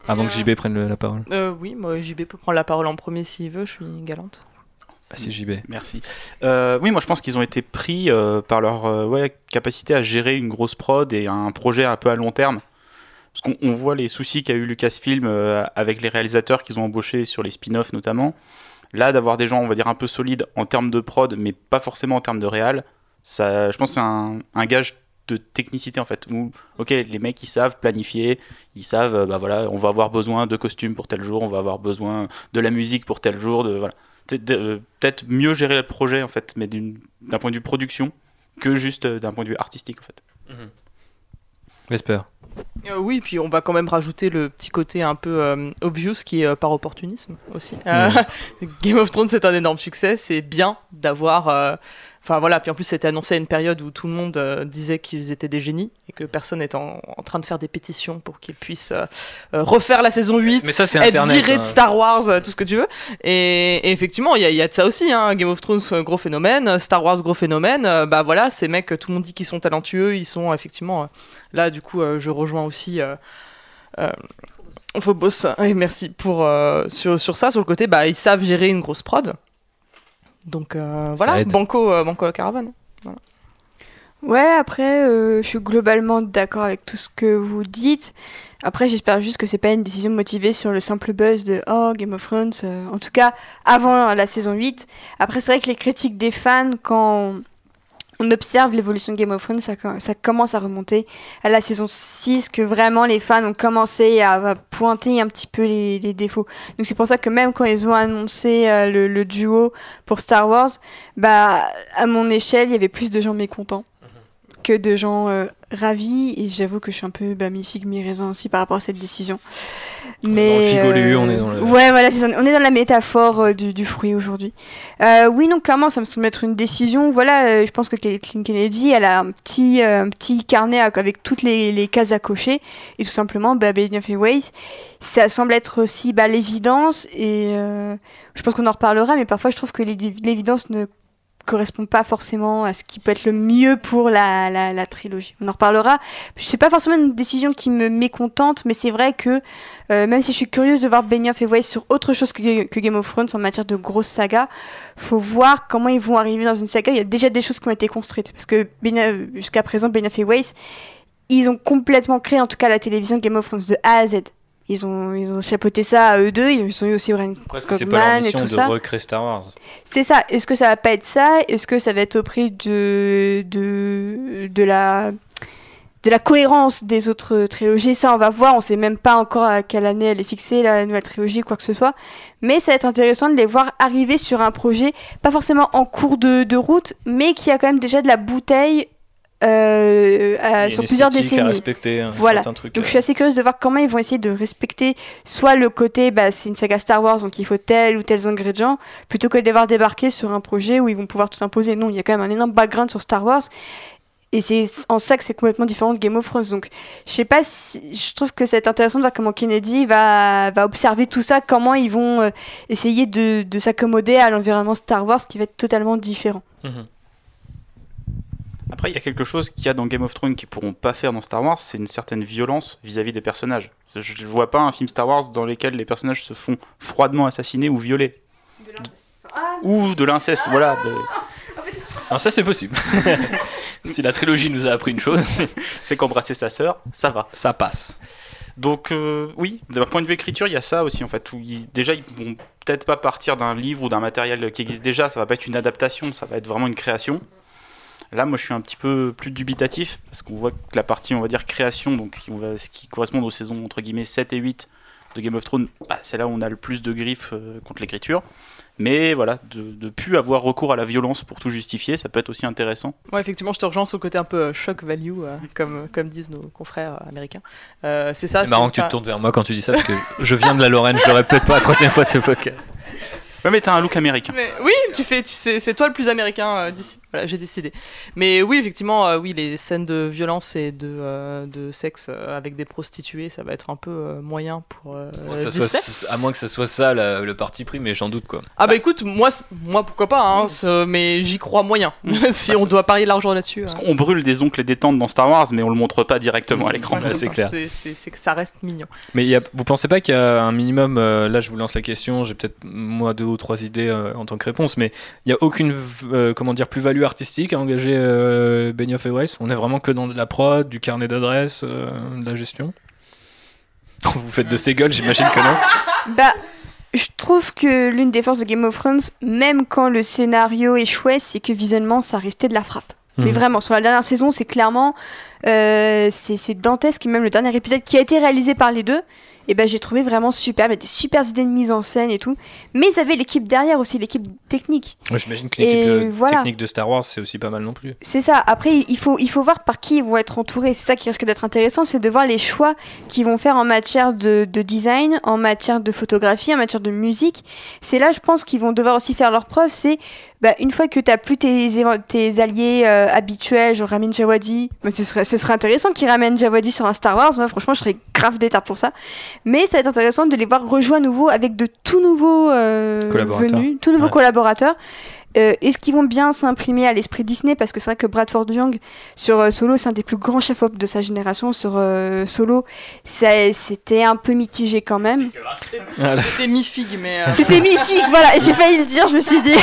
S1: Avant que JB prenne le- la parole.
S5: Euh, oui, moi JB peut prendre la parole en premier s'il veut, je suis galante.
S1: C'est.
S4: Merci. Euh, oui, moi je pense qu'ils ont été pris euh, par leur euh, capacité à gérer une grosse prod et un projet un peu à long terme. Parce qu'on on voit les soucis qu'a eu Lucasfilm avec les réalisateurs qu'ils ont embauchés sur les spin-offs notamment. Là, d'avoir des gens, on va dire, un peu solides en termes de prod, mais pas forcément en termes de réal, ça, je pense que c'est un, gage de technicité en fait. Ok, les mecs ils savent planifier, ils savent, bah voilà, on va avoir besoin de costumes pour tel jour, on va avoir besoin de la musique pour tel jour, de voilà peut-être euh, peut-être mieux gérer le projet en fait, mais d'un point de vue production que juste euh, d'un point de vue artistique en fait.
S1: Vesper.
S5: Euh, oui, puis on va quand même rajouter le petit côté un peu euh, obvious qui est euh, par opportunisme aussi. Euh, Game of Thrones c'est un énorme succès, c'est bien d'avoir. Enfin voilà, puis en plus c'était annoncé à une période où tout le monde euh, disait qu'ils étaient des génies et que personne n'était en, en train de faire des pétitions pour qu'ils puissent euh, euh, refaire la saison 8.
S1: Mais ça,
S5: être
S1: Internet.
S5: viré
S1: hein.
S5: de Star Wars, euh, tout ce que tu veux. Et, et effectivement, il y, a- il y a de ça aussi. Hein. Game of Thrones, gros phénomène. Star Wars, gros phénomène. Bah voilà, ces mecs, tout le monde dit qu'ils sont talentueux. Ils sont effectivement. là, du coup, je rejoins aussi. Phobos, et merci pour sur, sur ça, sur le côté, bah ils savent gérer une grosse prod. Donc euh, voilà,
S1: aide.
S5: Banco, euh, Banco Caravane.
S3: Ouais, après, euh, je suis globalement d'accord avec tout ce que vous dites. Après, j'espère juste que c'est pas une décision motivée sur le simple buzz de Oh, Game of Thrones. euh, en tout cas, avant la saison 8. Après, c'est vrai que les critiques des fans, quand on observe l'évolution de Game of Thrones, ça, co- ça commence à remonter à la saison 6, que vraiment les fans ont commencé à, pointer un petit peu les, les défauts. Donc c'est pour ça que même quand ils ont annoncé euh, le, le duo pour Star Wars, bah, à mon échelle, il y avait plus de gens mécontents que de gens euh, ravis. Et j'avoue que je suis un peu bah, mi-figue, mi-raisin aussi par rapport à cette décision. Mais,
S1: Dans le figolu,
S3: euh,
S1: on est dans le-
S3: Ouais, voilà, on est dans la métaphore euh, du, du fruit aujourd'hui. Oui, non, clairement, ça me semble être une décision. Voilà, je pense que Kathleen Kennedy, elle a un petit, un petit carnet avec toutes les, les cases à cocher. Et tout simplement, bah, et Weiss, ça semble être aussi bah, l'évidence. Et je pense qu'on en reparlera, mais parfois, je trouve que l'évidence ne correspond pas forcément à ce qui peut être le mieux pour la, la, trilogie. On en reparlera. C'est pas forcément une décision qui me mécontente, mais c'est vrai que euh, même si je suis curieuse de voir Benioff et Weiss sur autre chose que, Game of Thrones en matière de grosses sagas, faut voir comment ils vont arriver dans une saga. Il y a déjà des choses qui ont été construites. Parce que jusqu'à présent, Benioff et Weiss, ils ont complètement créé en tout cas la télévision Game of Thrones de A à Z. Ils ont, ils ont chapeauté ça à eux deux, ils ont eu aussi Brian
S1: Presque c'est pas leur
S3: Cogman et
S1: mission
S3: tout
S1: de
S3: ça.
S1: recréer Star Wars.
S3: C'est ça. Est-ce que ça va pas être ça? Est-ce que ça va être au prix de, de, de, la, de la cohérence des autres trilogies? Ça, on va voir. On sait même pas encore à quelle année elle est fixée, la nouvelle trilogie, quoi que ce soit. Mais ça va être intéressant de les voir arriver sur un projet, pas forcément en cours de, de route, mais qui a quand même déjà de la bouteille euh, euh, sur plusieurs
S1: esthétique à
S3: décennies.
S1: respecter, un
S3: Voilà. Donc
S1: euh,
S3: je suis assez curieuse de voir comment ils vont essayer de respecter soit le côté, bah, c'est une saga Star Wars, donc il faut tel ou tels ingrédients, plutôt que de les voir débarquer sur un projet où ils vont pouvoir tout imposer. Non, il y a quand même un énorme background sur Star Wars. Et c'est en ça que c'est complètement différent de Game of Thrones. Donc, je sais pas si. Je trouve que c'est intéressant de voir comment Kennedy va, va observer tout ça, comment ils vont euh, essayer de, de s'accommoder à l'environnement Star Wars qui va être totalement différent.
S1: mhm.
S4: Après, il y a quelque chose qu'il y a dans Game of Thrones qu'ils pourront pas faire dans Star Wars, c'est une certaine violence vis-à-vis des personnages. Je ne vois pas un film Star Wars dans lequel les personnages se font froidement assassiner ou violer. Ou de l'inceste, voilà. de-
S1: Non, ça c'est possible. si la trilogie nous a appris une chose,
S4: C'est qu'embrasser sa sœur, ça va.
S1: ça passe.
S4: Donc euh, oui, d'un point de vue écriture, il y a ça aussi en fait. Où ils- déjà, ils vont peut-être pas partir d'un livre ou d'un matériel qui existe déjà. Ça va pas être une adaptation, ça va être vraiment une création. Là, moi, je suis un petit peu plus dubitatif parce qu'on voit que la partie, on va dire création, donc ce qui, va- ce qui correspond aux saisons entre guillemets 7 et 8 de Game of Thrones, bah, c'est là où on a le plus de griffes euh, contre l'écriture. Mais voilà, de ne plus avoir recours à la violence pour tout justifier, ça peut être aussi intéressant.
S5: Ouais, effectivement, je te rejoins sur le côté un peu euh, shock value, euh, comme, comme disent nos confrères américains. Euh, c'est ça.
S1: C'est marrant que tu te tournes vers moi quand tu dis ça parce que je viens de la Lorraine, je le répète pas la troisième fois de ce podcast.
S4: Ouais, mais t'as un look américain.
S5: Mais oui, tu fais, tu sais, c'est toi le plus américain euh, d'ici. Voilà, j'ai décidé. Mais oui, effectivement, euh, oui, les scènes de violence et de, euh, de sexe avec des prostituées, ça va être un peu euh, moyen pour euh,
S1: À moins que ça soit- à moins que ça soit ça la- le parti pris, mais j'en doute quoi.
S5: Ah bah écoute, moi, moi pourquoi pas, hein, c'est- mais j'y crois moyen. si on doit parier de l'argent là-dessus.
S4: Parce
S5: euh.
S4: qu'on brûle des oncles et des tantes dans Star Wars, mais on le montre pas directement à l'écran.
S5: Voilà,
S1: c'est clair.
S5: C'est- que ça reste mignon.
S1: Mais y a- vous pensez pas qu'il y a un minimum, euh, là je vous lance la question, j'ai peut-être moi deux ou trois idées euh, en tant que réponse, mais il n'y a aucune euh, comment dire, plus-value artistique à engager euh, Benioff et Weiss? On est vraiment que dans de la prod, du carnet d'adresses, euh, de la gestion? Vous faites de ces gueules, j'imagine que non.
S3: Bah, je trouve que l'une des forces de Game of Thrones, même quand le scénario échouait, c'est que visuellement, ça restait de la frappe. Mais
S1: Mhm.
S3: vraiment, sur la dernière saison, c'est clairement. euh, c'est c'est dantesque. Même le dernier épisode qui a été réalisé par les deux, et ben, j'ai trouvé vraiment super. Il y a des super idées de mise en scène et tout. Mais ils avaient l'équipe derrière aussi, l'équipe technique.
S1: Ouais, J'imagine que l'équipe euh,
S3: voilà.
S1: technique de Star Wars c'est aussi pas mal non plus.
S3: C'est ça. Après, il faut, il faut voir par qui ils vont être entourés. C'est ça qui risque d'être intéressant, c'est de voir les choix qu'ils vont faire en matière de, de design, en matière de photographie, en matière de musique. C'est là, je pense, qu'ils vont devoir aussi faire leurs preuves. C'est bah, une fois que tu n'as plus tes, alliés euh, habituels, genre Ramin Djawadi, bah, ce, serait, ce serait intéressant qu'ils ramènent Djawadi sur un Star Wars. Moi, franchement, je serais grave d'état pour ça. Mais ça va être intéressant de les voir rejouer à nouveau avec de tout nouveaux euh,
S1: Collaborateurs.
S3: venus, tout nouveaux
S1: Ouais.
S3: collaborateurs. Euh, Est-ce qu'ils vont bien s'imprimer à l'esprit Disney? Parce que c'est vrai que Bradford Young, sur euh, Solo, c'est un des plus grands chefs-op de sa génération. Sur euh, Solo, c'était un peu mitigé quand même.
S5: C'était mi-figue, mais. euh,
S3: C'était mi-figue, voilà, j'ai failli le dire, je me suis dit.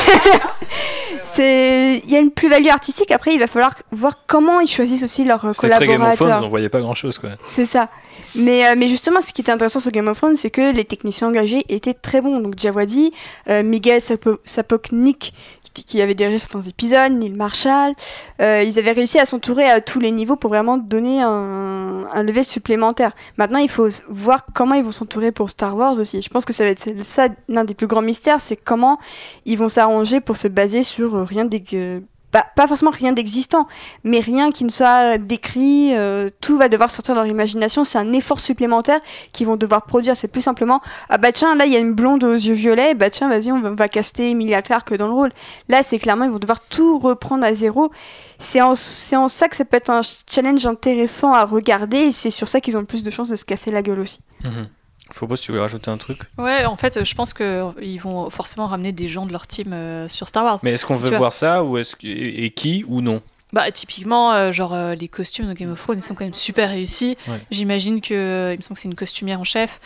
S3: C'est- Il y a une plus-value artistique, après il va falloir voir comment ils choisissent aussi leurs euh,
S1: C'était très Game of Thrones,
S3: collaborateurs.
S1: on voyait pas grand chose quoi.
S3: C'est ça. Mais, euh, mais justement, ce qui était intéressant sur Game of Thrones, c'est que les techniciens engagés étaient très bons. Donc Djawadi, euh, Miguel Sapo- Sapoknik, qui, avait dirigé certains épisodes, Neil Marshall, euh, ils avaient réussi à s'entourer à tous les niveaux pour vraiment donner un, un level supplémentaire. Maintenant, il faut voir comment ils vont s'entourer pour Star Wars aussi. Je pense que ça va être ça l'un des plus grands mystères, c'est comment ils vont s'arranger pour se baser sur euh, rien d'ex- pas, forcément rien d'existant, mais rien qui ne soit décrit, euh, tout va devoir sortir de leur imagination, c'est un effort supplémentaire qu'ils vont devoir produire, c'est plus simplement, ah bah tiens, là il y a une blonde aux yeux violets, bah tiens, vas-y, on va, caster Emilia Clarke dans le rôle. Là, c'est clairement, ils vont devoir tout reprendre à zéro. C'est en, en ça que ça peut être un challenge intéressant à regarder, et c'est sur ça qu'ils ont le plus de chances de se casser la gueule aussi.
S1: Mhm. Si tu voulais rajouter un truc?
S6: Ouais, en fait, je pense qu'ils vont forcément ramener des gens de leur team euh, sur Star Wars.
S1: Mais est-ce qu'on veut
S6: vois.
S1: voir ça ou est-ce que- et qui ou non?
S6: Bah, typiquement, euh, genre, euh, les costumes de Game of Thrones, ils sont quand même super réussis.
S1: Ouais.
S6: J'imagine que, il me semble que c'est une costumière en chef.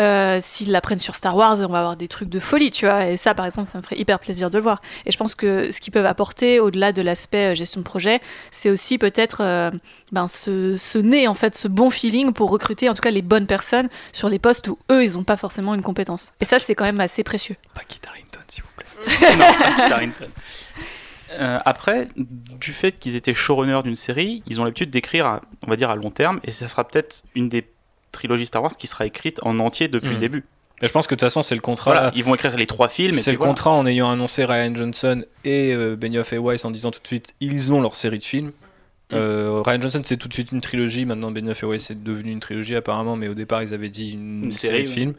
S6: Euh, S'ils la prennent sur Star Wars, on va avoir des trucs de folie, tu vois. Et ça, par exemple, ça me ferait hyper plaisir de le voir. Et je pense que ce qu'ils peuvent apporter, au-delà de l'aspect euh, gestion de projet, c'est aussi peut-être euh, ben, ce, ce nez, en fait, ce bon feeling pour recruter, en tout cas, les bonnes personnes sur les postes où eux, ils n'ont pas forcément une compétence. Et ça, c'est quand même assez précieux.
S1: Pas Kit Harington, s'il vous plaît.
S4: Non, pas Harington. Euh, après, du fait qu'ils étaient showrunners d'une série, ils ont l'habitude d'écrire, à- on va dire, à long terme, et ça sera peut-être une des trilogies Star Wars qui sera écrite en entier depuis le début.
S1: Et je pense que de toute façon, c'est le contrat.
S4: Voilà, ils vont écrire les trois films.
S1: C'est le
S4: voilà.
S1: contrat en ayant annoncé Ryan Johnson et euh, Benioff et Weiss en disant tout de suite ils ont leur série de films. Euh, Ryan Johnson c'est tout de suite une trilogie, maintenant Benioff et Weiss c'est devenu une trilogie apparemment, mais au départ ils avaient dit une,
S4: Une
S1: série,
S4: série,
S1: de
S4: ouais.
S1: films.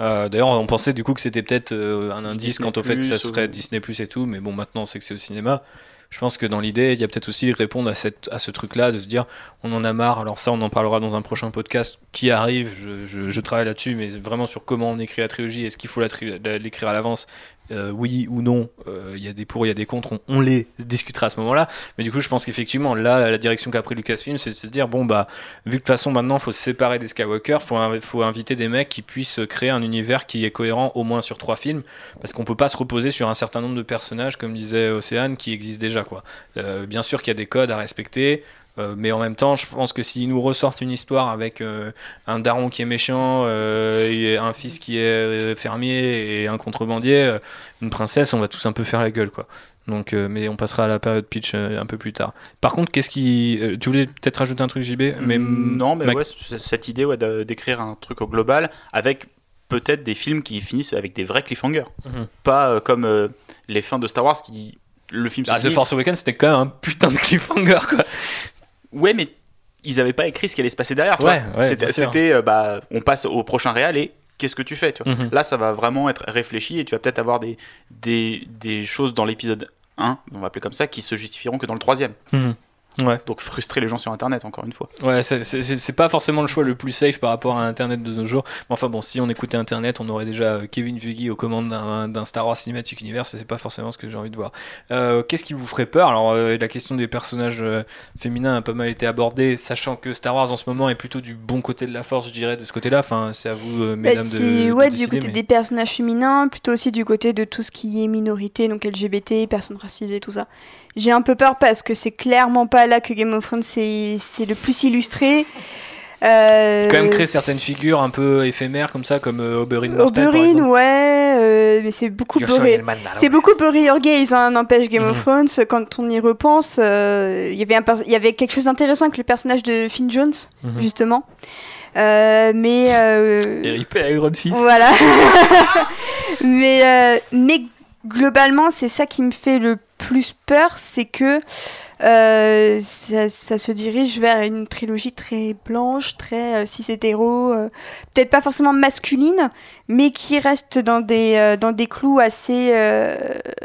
S1: Euh, D'ailleurs on pensait du coup que c'était peut-être euh, un indice
S4: Disney+,
S1: quant au fait que ça serait
S4: ou-
S1: Disney Plus et tout, mais bon maintenant on sait que c'est au cinéma. Je pense que dans l'idée, il y a peut-être aussi répondre à, cette, à ce truc-là, de se dire on en a marre. Alors, ça, on en parlera dans un prochain podcast qui arrive. Je, je- je travaille là-dessus, mais vraiment sur comment on écrit la trilogie. Est-ce qu'il faut l'écrire à l'avance Euh, Oui ou non Euh, Il y a des pour, il y a des contre. On, les discutera à ce moment-là. Mais du coup, je pense qu'effectivement, là, la direction qu'a pris Lucasfilm, c'est de se dire bon, bah, vu que de toute façon, maintenant, il faut se séparer des Skywalker, il faut, faut inviter des mecs qui puissent créer un univers qui est cohérent au moins sur trois films. Parce qu'on peut pas se reposer sur un certain nombre de personnages, comme disait Océane, qui existent déjà déjà quoi. Euh, bien sûr qu'il y a des codes à respecter. Euh, mais en même temps, je pense que s'ils nous ressortent une histoire avec euh, un daron qui est méchant, euh, et un fils qui est fermier et un contrebandier, une princesse, on va tous un peu faire la gueule, quoi. Donc, mais on passera à la période pitch un peu plus tard. Par contre, qu'est-ce qui, tu voulais peut-être rajouter un truc, JB Mais
S4: Mm, non, mais ouais, cette idée ouais, d'écrire un truc au global avec peut-être des films qui finissent avec des vrais cliffhangers.
S1: Mhm.
S4: Pas comme les fins de Star Wars qui. Le film
S1: Ah, The Force Awakens, c'était quand même un putain de cliffhanger, quoi.
S4: Ouais, mais ils avaient pas écrit ce qui allait se passer derrière.
S1: Ouais, ouais,
S4: C'était, euh, bah, on passe au prochain réal et qu'est-ce que tu fais tu vois.
S1: Mhm.
S4: Là, ça va vraiment être réfléchi et tu vas peut-être avoir des, des, des choses dans l'épisode 1, on va appeler comme ça, qui se justifieront que dans le troisième.
S1: Mhm. Ouais.
S4: Donc frustrer les gens sur Internet, encore une fois.
S1: Ouais, c'est- c'est c'est pas forcément le choix le plus safe par rapport à Internet de nos jours. Mais enfin bon, si on écoutait Internet, on aurait déjà euh, Kevin Feige aux commandes d'un d'un Star Wars Cinematic Universe, et c'est pas forcément ce que j'ai envie de voir. Euh, Qu'est-ce qui vous ferait peur? Alors, euh, la question des personnages euh, féminins a pas mal été abordée, sachant que Star Wars en ce moment est plutôt du bon côté de la force, je dirais, de ce côté-là. Enfin, c'est à vous, euh,
S3: Bah,
S1: mesdames, de,
S3: c'est
S1: de
S3: ouais, du côté
S1: mais-
S3: des personnages féminins, plutôt aussi du côté de tout ce qui est minorité, donc LGBT, personnes racisées, tout ça. J'ai un peu peur parce que c'est clairement pas là que Game of Thrones c'est le plus illustré. Euh,
S1: Quand même créer certaines figures un peu éphémères comme ça, comme euh, Oberyn Martell, par
S3: Oberyn, ouais, euh, mais c'est beaucoup beurré. C'est beaucoup beurré your gaze, hein, n'empêche Game of
S1: Mhm.
S3: Thrones. Quand on y repense, euh, il y avait un il y avait quelque chose d'intéressant avec le personnage de Finn Jones,
S1: Mhm.
S3: justement. Euh, mais euh,
S1: Iron Fist.
S3: voilà. mais, euh, mais globalement, c'est ça qui me fait le plus peur, c'est que euh, ça, ça se dirige vers une trilogie très blanche, très euh, cis hétéro, euh, peut-être pas forcément masculine, mais qui reste dans des, dans des clous assez,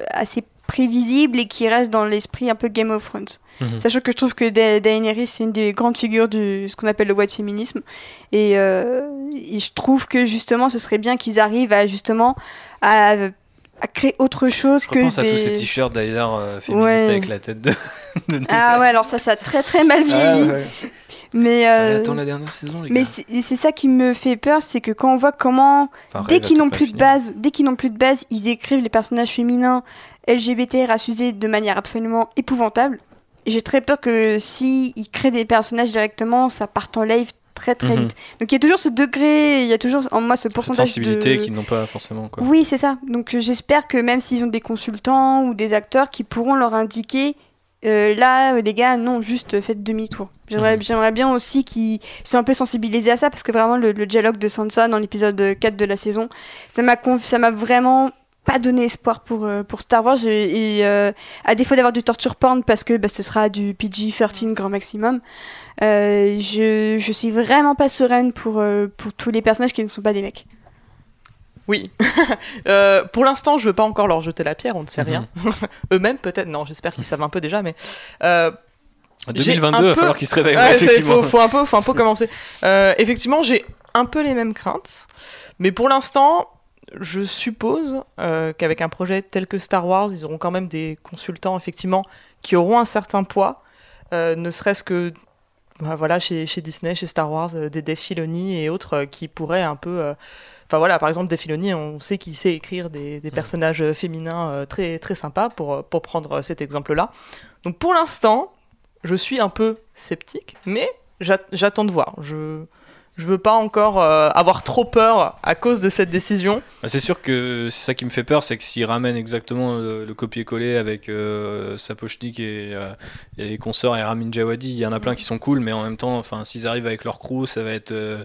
S3: assez prévisibles et qui reste dans l'esprit un peu Game of Thrones.
S1: Mhm.
S3: Sachant que je trouve que Da- Daenerys, c'est une des grandes figures de ce qu'on appelle le white féminisme. Et, et je trouve que justement, ce serait bien qu'ils arrivent à justement à, à créer autre chose
S1: Je
S3: que
S1: repense
S3: des...
S1: à tous ces t-shirts d'ailleurs euh, féministes
S3: Ouais.
S1: avec la tête de. de
S3: Ah ouais, alors ça, ça a très très mal vieilli.
S1: Ah ouais.
S3: Mais, euh,
S1: attendre la dernière saison, les
S3: mais
S1: gars.
S3: c'est ça qui me fait peur, c'est que quand on voit comment
S1: Enfin,
S3: dès qu'ils n'ont plus de base, dès qu'ils n'ont plus de base, ils écrivent les personnages féminins LGBT racisés de manière absolument épouvantable. J'ai très peur que si ils créent des personnages directement, ça parte en live très très
S1: Mhm.
S3: vite. Donc il y a toujours ce degré, il y a toujours en moi ce pourcentage
S1: sensibilité
S3: de
S1: qu'ils n'ont pas forcément. Quoi.
S3: oui, c'est ça. Donc euh, j'espère que même s'ils ont des consultants ou des acteurs qui pourront leur indiquer euh, là, euh, les gars, non, juste faites demi-tour. J'aimerais
S1: Mhm.
S3: j'aimerais bien aussi qu'ils soient un peu sensibilisés à ça parce que vraiment le, le dialogue de Sansa dans l'épisode 4 de la saison, ça m'a conf- ça m'a vraiment pas donné espoir pour, euh, pour Star Wars et, et, euh, à défaut d'avoir du torture porn parce que bah, ce sera du PG-13 grand maximum euh, je, je suis vraiment pas sereine pour, euh, pour tous les personnages qui ne sont pas des mecs
S5: Oui. Euh, pour l'instant, je veux pas encore leur jeter la pierre, on ne sait
S1: Mhm.
S5: rien. Eux-mêmes, peut-être. Non, j'espère qu'ils savent un peu déjà, mais. euh,
S1: En
S5: J'ai
S1: 2022,
S5: un
S1: il va
S5: peu-
S1: falloir qu'ils se réveillent.
S5: Ouais,
S1: effectivement.
S5: faut, faut un peu, faut un peu commencer. Euh, effectivement, j'ai un peu les mêmes craintes, mais pour l'instant, je suppose euh, qu'avec un projet tel que Star Wars, ils auront quand même des consultants effectivement qui auront un certain poids, euh, ne serait-ce que bah, voilà chez, chez Disney, chez Star Wars, euh, des Dave Filoni et autres euh, qui pourraient un peu Enfin voilà, par exemple, Dave Filoni, on sait qu'il sait écrire des, des personnages euh, féminins très, très sympas pour, pour prendre cet exemple-là. Donc pour l'instant, je suis un peu sceptique, mais j'a- j'attends de voir. Je je veux pas encore euh, avoir trop peur à cause de cette décision.
S1: Ah, C'est sûr que c'est ça qui me fait peur, c'est que s'ils ramènent exactement le, le copier-coller avec euh, Sapochnik et, euh, et les consorts et Ramin Djawadi, il y en a plein qui sont cool, mais en même temps, enfin, s'ils arrivent avec leur crew, ça va être euh,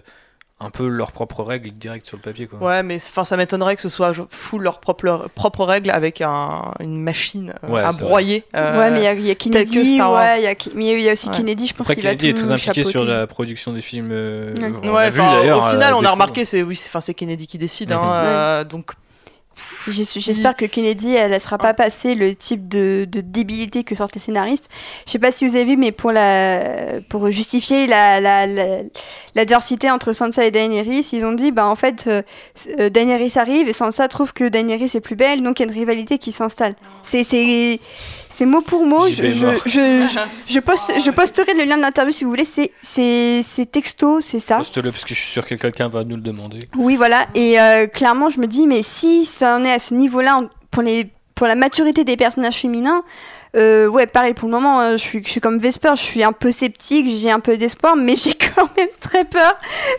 S1: un peu leurs propres règles direct sur le papier. Quoi.
S5: Ouais, mais enfin, ça m'étonnerait que ce soit full leurs propres propres règles avec un- une machine euh,
S1: Ouais,
S5: à broyer. euh,
S3: ouais, mais il y a- il y, Kennedy,
S5: Wars.
S3: ouais, il y a Ki- mais il y a aussi
S5: Ouais.
S3: Kennedy, je pense qu'il va
S1: Kennedy est
S3: tout
S1: très impliqué sur la production des films. euh,
S3: Ouais.
S1: on vu
S5: au final,
S1: à
S5: on a remarqué, c'est oui, c'est- enfin, c'est Kennedy qui décide. hein, euh, donc
S3: J'espère que Kennedy, elle laissera pas passer le type de, de débilité que sortent les scénaristes. Je sais pas si vous avez vu, mais pour, la, pour justifier la, la, la, l'adversité entre Sansa et Daenerys, ils ont dit, bah en fait, euh, euh, Daenerys arrive et Sansa trouve que Daenerys est plus belle, donc il y a une rivalité qui s'installe. C'est, c'est, mot pour mot. Je, poste, je posterai le lien de l'interview si vous voulez. C'est, c'est, c'est texto, c'est ça.
S1: Poste-le parce que je suis sûr que quelqu'un va nous le demander.
S3: Oui, voilà. Et euh, clairement, je me dis, mais si ça en est à ce niveau-là, en- pour, les, pour la maturité des personnages féminins, Euh, ouais, pareil pour le moment, euh, je, suis, je suis comme Vesper, je suis un peu sceptique, j'ai un peu d'espoir, mais j'ai quand même très peur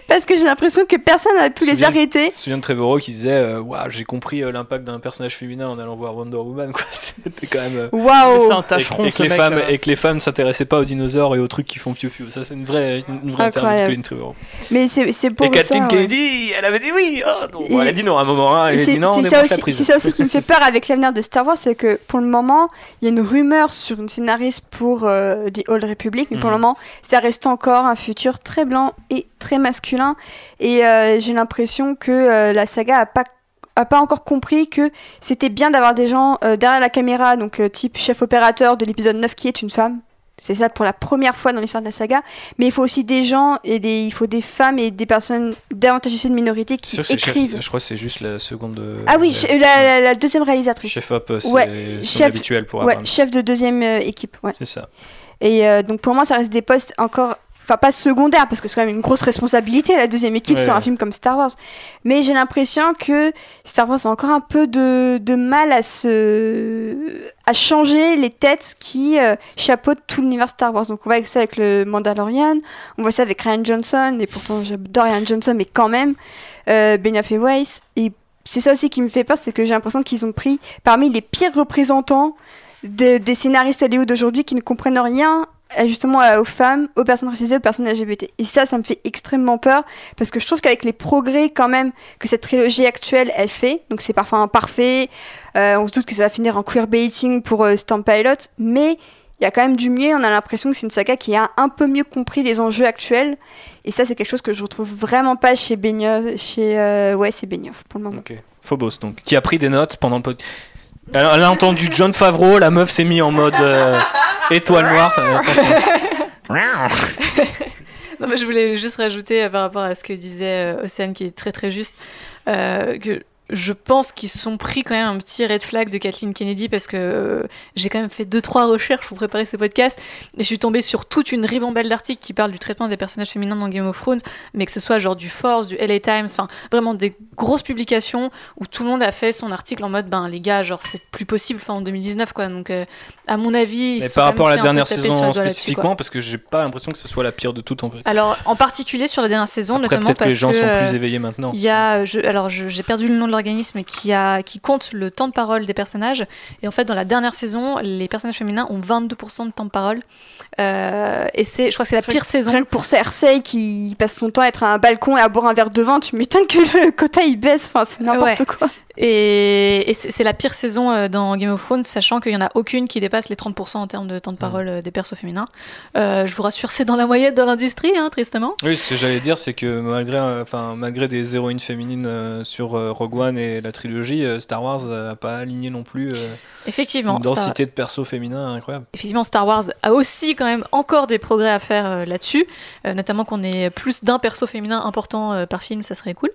S3: parce que j'ai l'impression que personne n'a pu les arrêter.
S1: Je me souviens de Trevorrow qui disait euh, Waouh, j'ai compris euh, l'impact d'un personnage féminin en allant voir Wonder Woman. Quoi. C'était quand même.
S3: Waouh!
S5: Un
S1: et, et que
S5: ce
S1: les
S5: mec,
S1: femmes,
S5: euh,
S1: et que les femmes s'intéressaient pas aux dinosaures et aux trucs qui font piou piou. Ça, c'est une vraie, une, une vraie interview de. Colin Trevorrow.
S3: Mais c'est c'est pour
S1: Et Kathleen
S3: ouais.
S1: Kennedy, elle avait dit oui. Non. Bon,
S3: Et-
S1: elle a dit non à un moment. hein. Elle a
S3: C'est
S1: dit non, on
S3: c'est
S1: est
S3: c'est ça aussi qui me fait peur avec l'avenir de Star Wars, c'est que pour le moment, il y a une rumeur sur une scénariste pour euh, The Old Republic, mais pour le
S1: Mhm.
S3: moment, ça reste encore un futur très blanc et très masculin. Et euh, j'ai l'impression que euh, la saga a pas a pas encore compris que c'était bien d'avoir des gens euh, derrière la caméra, donc type chef opérateur de l'épisode 9 qui est une femme. C'est ça pour la première fois dans l'histoire de la saga. Mais il faut aussi des gens et des, il faut des femmes et des personnes davantage issues de minorités qui
S1: sûr c'est chef-
S3: écrivent.
S1: je crois que c'est juste la seconde. euh,
S3: Ah oui,
S1: euh,
S3: la, la- la deuxième réalisatrice.
S1: Chef op, c'est
S3: Ouais, chef-
S1: habituel pour
S3: ouais, chef de deuxième euh, équipe. Ouais.
S1: C'est ça.
S3: Et euh, donc pour moi, ça reste des postes encore, enfin pas secondaires parce que c'est quand même une grosse responsabilité la deuxième équipe
S1: Ouais,
S3: sur un film comme Star Wars. Mais j'ai l'impression que Star Wars a encore un peu de, de mal à se à changer les têtes qui euh, chapeautent tout l'univers Star Wars. Donc on voit ça avec le Mandalorian, on voit ça avec Ryan Johnson et pourtant j'adore Ryan Johnson mais quand même euh, Benioff et Weiss et c'est ça aussi qui me fait peur, c'est que j'ai l'impression qu'ils ont pris parmi les pires représentants de- des scénaristes Hollywood d'aujourd'hui qui ne comprennent rien justement euh, aux femmes, aux personnes racisées, aux personnes LGBT. Et ça, ça me fait extrêmement peur parce que je trouve qu'avec les progrès quand même que cette trilogie actuelle elle fait, donc c'est parfois imparfait, euh, on se doute que ça va finir en queerbaiting pour euh, Stamp Pilot, mais il y a quand même du mieux. On a l'impression que c'est une saga qui a un peu mieux compris les enjeux actuels. Et ça, c'est quelque chose que je retrouve vraiment pas chez Benioff, euh, ouais, c'est Benioff pour le moment.
S1: Ok. Phobos, donc, qui a pris des notes pendant le podcast. Elle, a entendu John Favreau, la meuf s'est mise en mode euh, étoile noire. ça-.
S6: Non, mais je voulais juste rajouter euh, par rapport à ce que disait euh, Océane, qui est très très juste, que je pense qu'ils sont pris quand même un petit red flag de Kathleen Kennedy parce que j'ai quand même fait deux trois recherches pour préparer ce podcast et je suis tombée sur toute une ribambelle d'articles qui parlent du traitement des personnages féminins dans Game of Thrones, mais que ce soit genre du Force, du LA Times, enfin vraiment des grosses publications où tout le monde a fait son article en mode ben les gars genre c'est plus possible en 2019 quoi donc euh, à mon avis ils
S1: Mais par rapport à la dernière saison spécifiquement, parce que j'ai pas l'impression que ce soit la pire de toutes en fait.
S6: Alors, en particulier sur la dernière saison,
S1: Après,
S6: notamment
S1: peut-être que
S6: parce
S1: les gens
S6: que,
S1: sont
S6: euh,
S1: plus éveillés maintenant.
S6: il y a, je- alors j'ai perdu le nom de l'organisme qui a, qui compte le temps de parole des personnages. Et en fait, dans la dernière saison, les personnages féminins ont 22% de temps de parole. Euh, et c'est, je crois que c'est la pire saison.
S3: Rien que pour Cersei qui passe son temps à être à un balcon et à boire un verre de vin, tu m'étonnes que le quota il baisse, enfin c'est n'importe
S6: Ouais.
S3: quoi.
S6: Et, et c'est la pire saison euh, dans Game of Thrones, sachant qu'il y en a aucune qui dépasse les 30% en termes de temps de parole euh, des persos féminins. Euh, je vous rassure, c'est dans la moyenne de l'industrie, hein, tristement.
S1: Oui, ce que j'allais dire, c'est que malgré, enfin, malgré des héroïnes féminines sur Rogue One et la trilogie, Star Wars n'a pas aligné non plus
S6: Effectivement,
S1: une
S6: Star-
S1: densité de persos féminins incroyable.
S6: Effectivement, Star Wars a aussi quand même encore des progrès à faire là-dessus, notamment qu'on ait plus d'un perso féminin important par film, ça serait cool.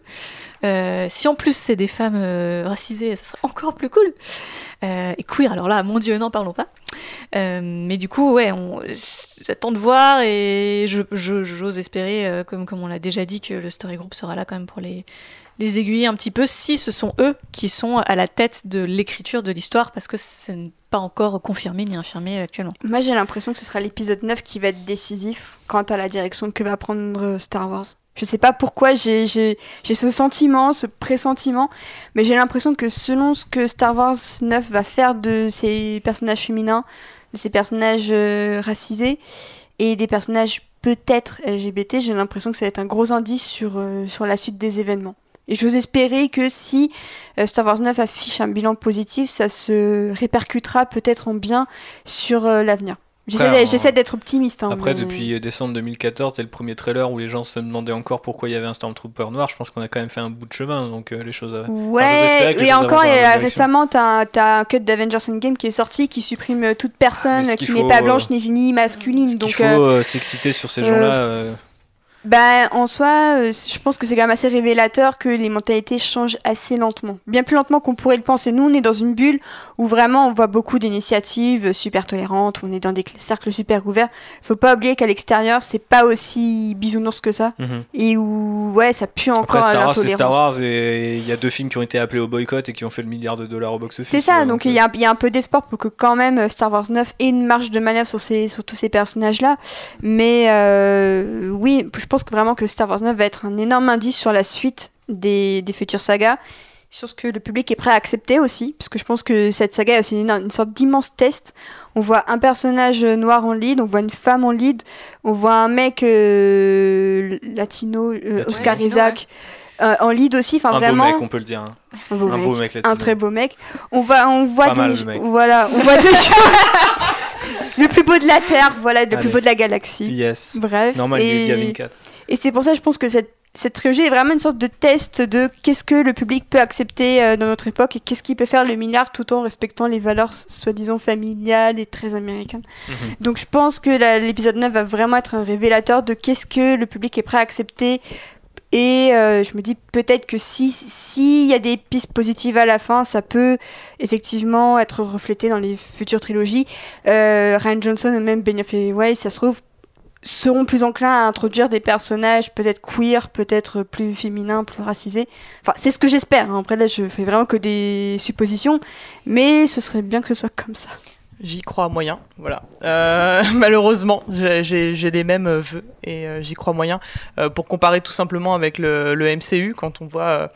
S6: Euh, si en plus c'est des femmes racisées, ça serait encore plus cool. Euh, et queer, alors là, mon dieu, n'en parlons pas. Euh, mais du coup, ouais, j'attends de voir et je- je- j'ose espérer, euh, comme, comme on l'a déjà dit, que le Story Group sera là quand même pour les, les aiguiller un petit peu si ce sont eux qui sont à la tête de l'écriture de l'histoire, parce que ce n'est pas encore confirmé ni infirmé actuellement.
S3: Moi j'ai l'impression que ce sera l'épisode 9 qui va être décisif quant à la direction que va prendre Star Wars. Je sais pas pourquoi j'ai ce sentiment, ce pressentiment, mais j'ai l'impression que selon ce que Star Wars 9 va faire de ces personnages féminins, de ces personnages euh, racisés et des personnages peut-être LGBT, j'ai l'impression que ça va être un gros indice sur, euh, sur la suite des événements. Et j'ose espérer que si euh, Star Wars 9 affiche un bilan positif, ça se répercutera peut-être en bien sur l'avenir. J'essaie
S1: Après,
S3: d'être- optimiste. hein,
S1: Après,
S3: mais-
S1: depuis euh, décembre 2014, dès le premier trailer où les gens se demandaient encore pourquoi il y avait un Stormtrooper noir, je pense qu'on a quand même fait un bout de chemin, donc euh, les choses.
S3: Ouais, et encore, et, euh, récemment, t'as as un cut d'Avengers Endgame qui est sorti qui supprime toute personne
S1: mais ce
S3: qui n'est pas blanche ni, masculine.
S1: Ce
S3: Donc,
S1: faut
S3: euh,
S1: s'exciter sur ces gens-là.
S3: Ben, en soi, euh, je pense que c'est quand même assez révélateur que les mentalités changent assez lentement. Bien plus lentement qu'on pourrait le penser. Nous, on est dans une bulle où vraiment on voit beaucoup d'initiatives super tolérantes, on est dans des cl- cercles super ouverts. Faut pas oublier qu'à l'extérieur, c'est pas aussi bisounours que ça.
S1: Mhm.
S3: Et où, ouais, ça pue
S1: Après,
S3: encore à
S1: Star Wars, c'est. Star Wars et il y a deux films qui ont été appelés au boycott et qui ont fait le milliard de dollars au box-office.
S3: C'est ça, donc il y,
S1: euh,
S3: a, il y a un peu d'espoir pour que quand même euh, Star Wars 9 ait une marge de manœuvre sur, ces, sur tous ces personnages-là. Mais euh, oui, je pense que vraiment que Star Wars 9 va être un énorme indice sur la suite des, des futures sagas, sur ce que le public est prêt à accepter aussi, parce que je pense que cette saga est aussi une, une sorte d'immense test. On voit un personnage noir en lead, on voit une femme en lead, on voit un mec euh, latino, euh. Oscar
S6: Latino,
S3: Isaac, euh, en lead aussi. Enfin,
S1: un
S3: vraiment,
S1: beau mec, on peut le dire. hein.
S3: un beau
S1: un
S3: mec
S1: beau mec latino.
S3: un très beau mec. On va, on voit
S1: Pas
S3: des,
S1: mal, le mec.
S3: voilà, on voit des le plus beau de la Terre, voilà, le
S1: Allez.
S3: plus beau de la galaxie.
S1: Yes.
S3: Bref.
S1: Normal, il est
S3: et,
S1: Gavin 4.
S3: et c'est pour ça, je pense que cette cette trilogie est vraiment une sorte de test de qu'est-ce que le public peut accepter euh, dans notre époque et qu'est-ce qu'il peut faire le milliard tout en respectant les valeurs soi-disant familiales et très américaines.
S1: Mhm.
S3: Donc je pense que l'épisode 9 va vraiment être un révélateur de qu'est-ce que le public est prêt à accepter. Et euh, je me dis peut-être que si s'il y a des pistes positives à la fin, ça peut effectivement être reflété dans les futures trilogies. Euh, Ryan Johnson et même Benioff et Weiss, ça se trouve, seront plus enclins à introduire des personnages peut-être queer, peut-être plus féminins, plus racisés. Enfin, c'est ce que j'espère. hein. Après là, je fais vraiment que des suppositions, mais ce serait bien que ce soit comme ça.
S5: J'y crois moyen, voilà. Euh, malheureusement, j'ai- les mêmes vœux et euh, j'y crois moyen. Euh, pour comparer tout simplement avec le, le MCU, quand on voit. euh,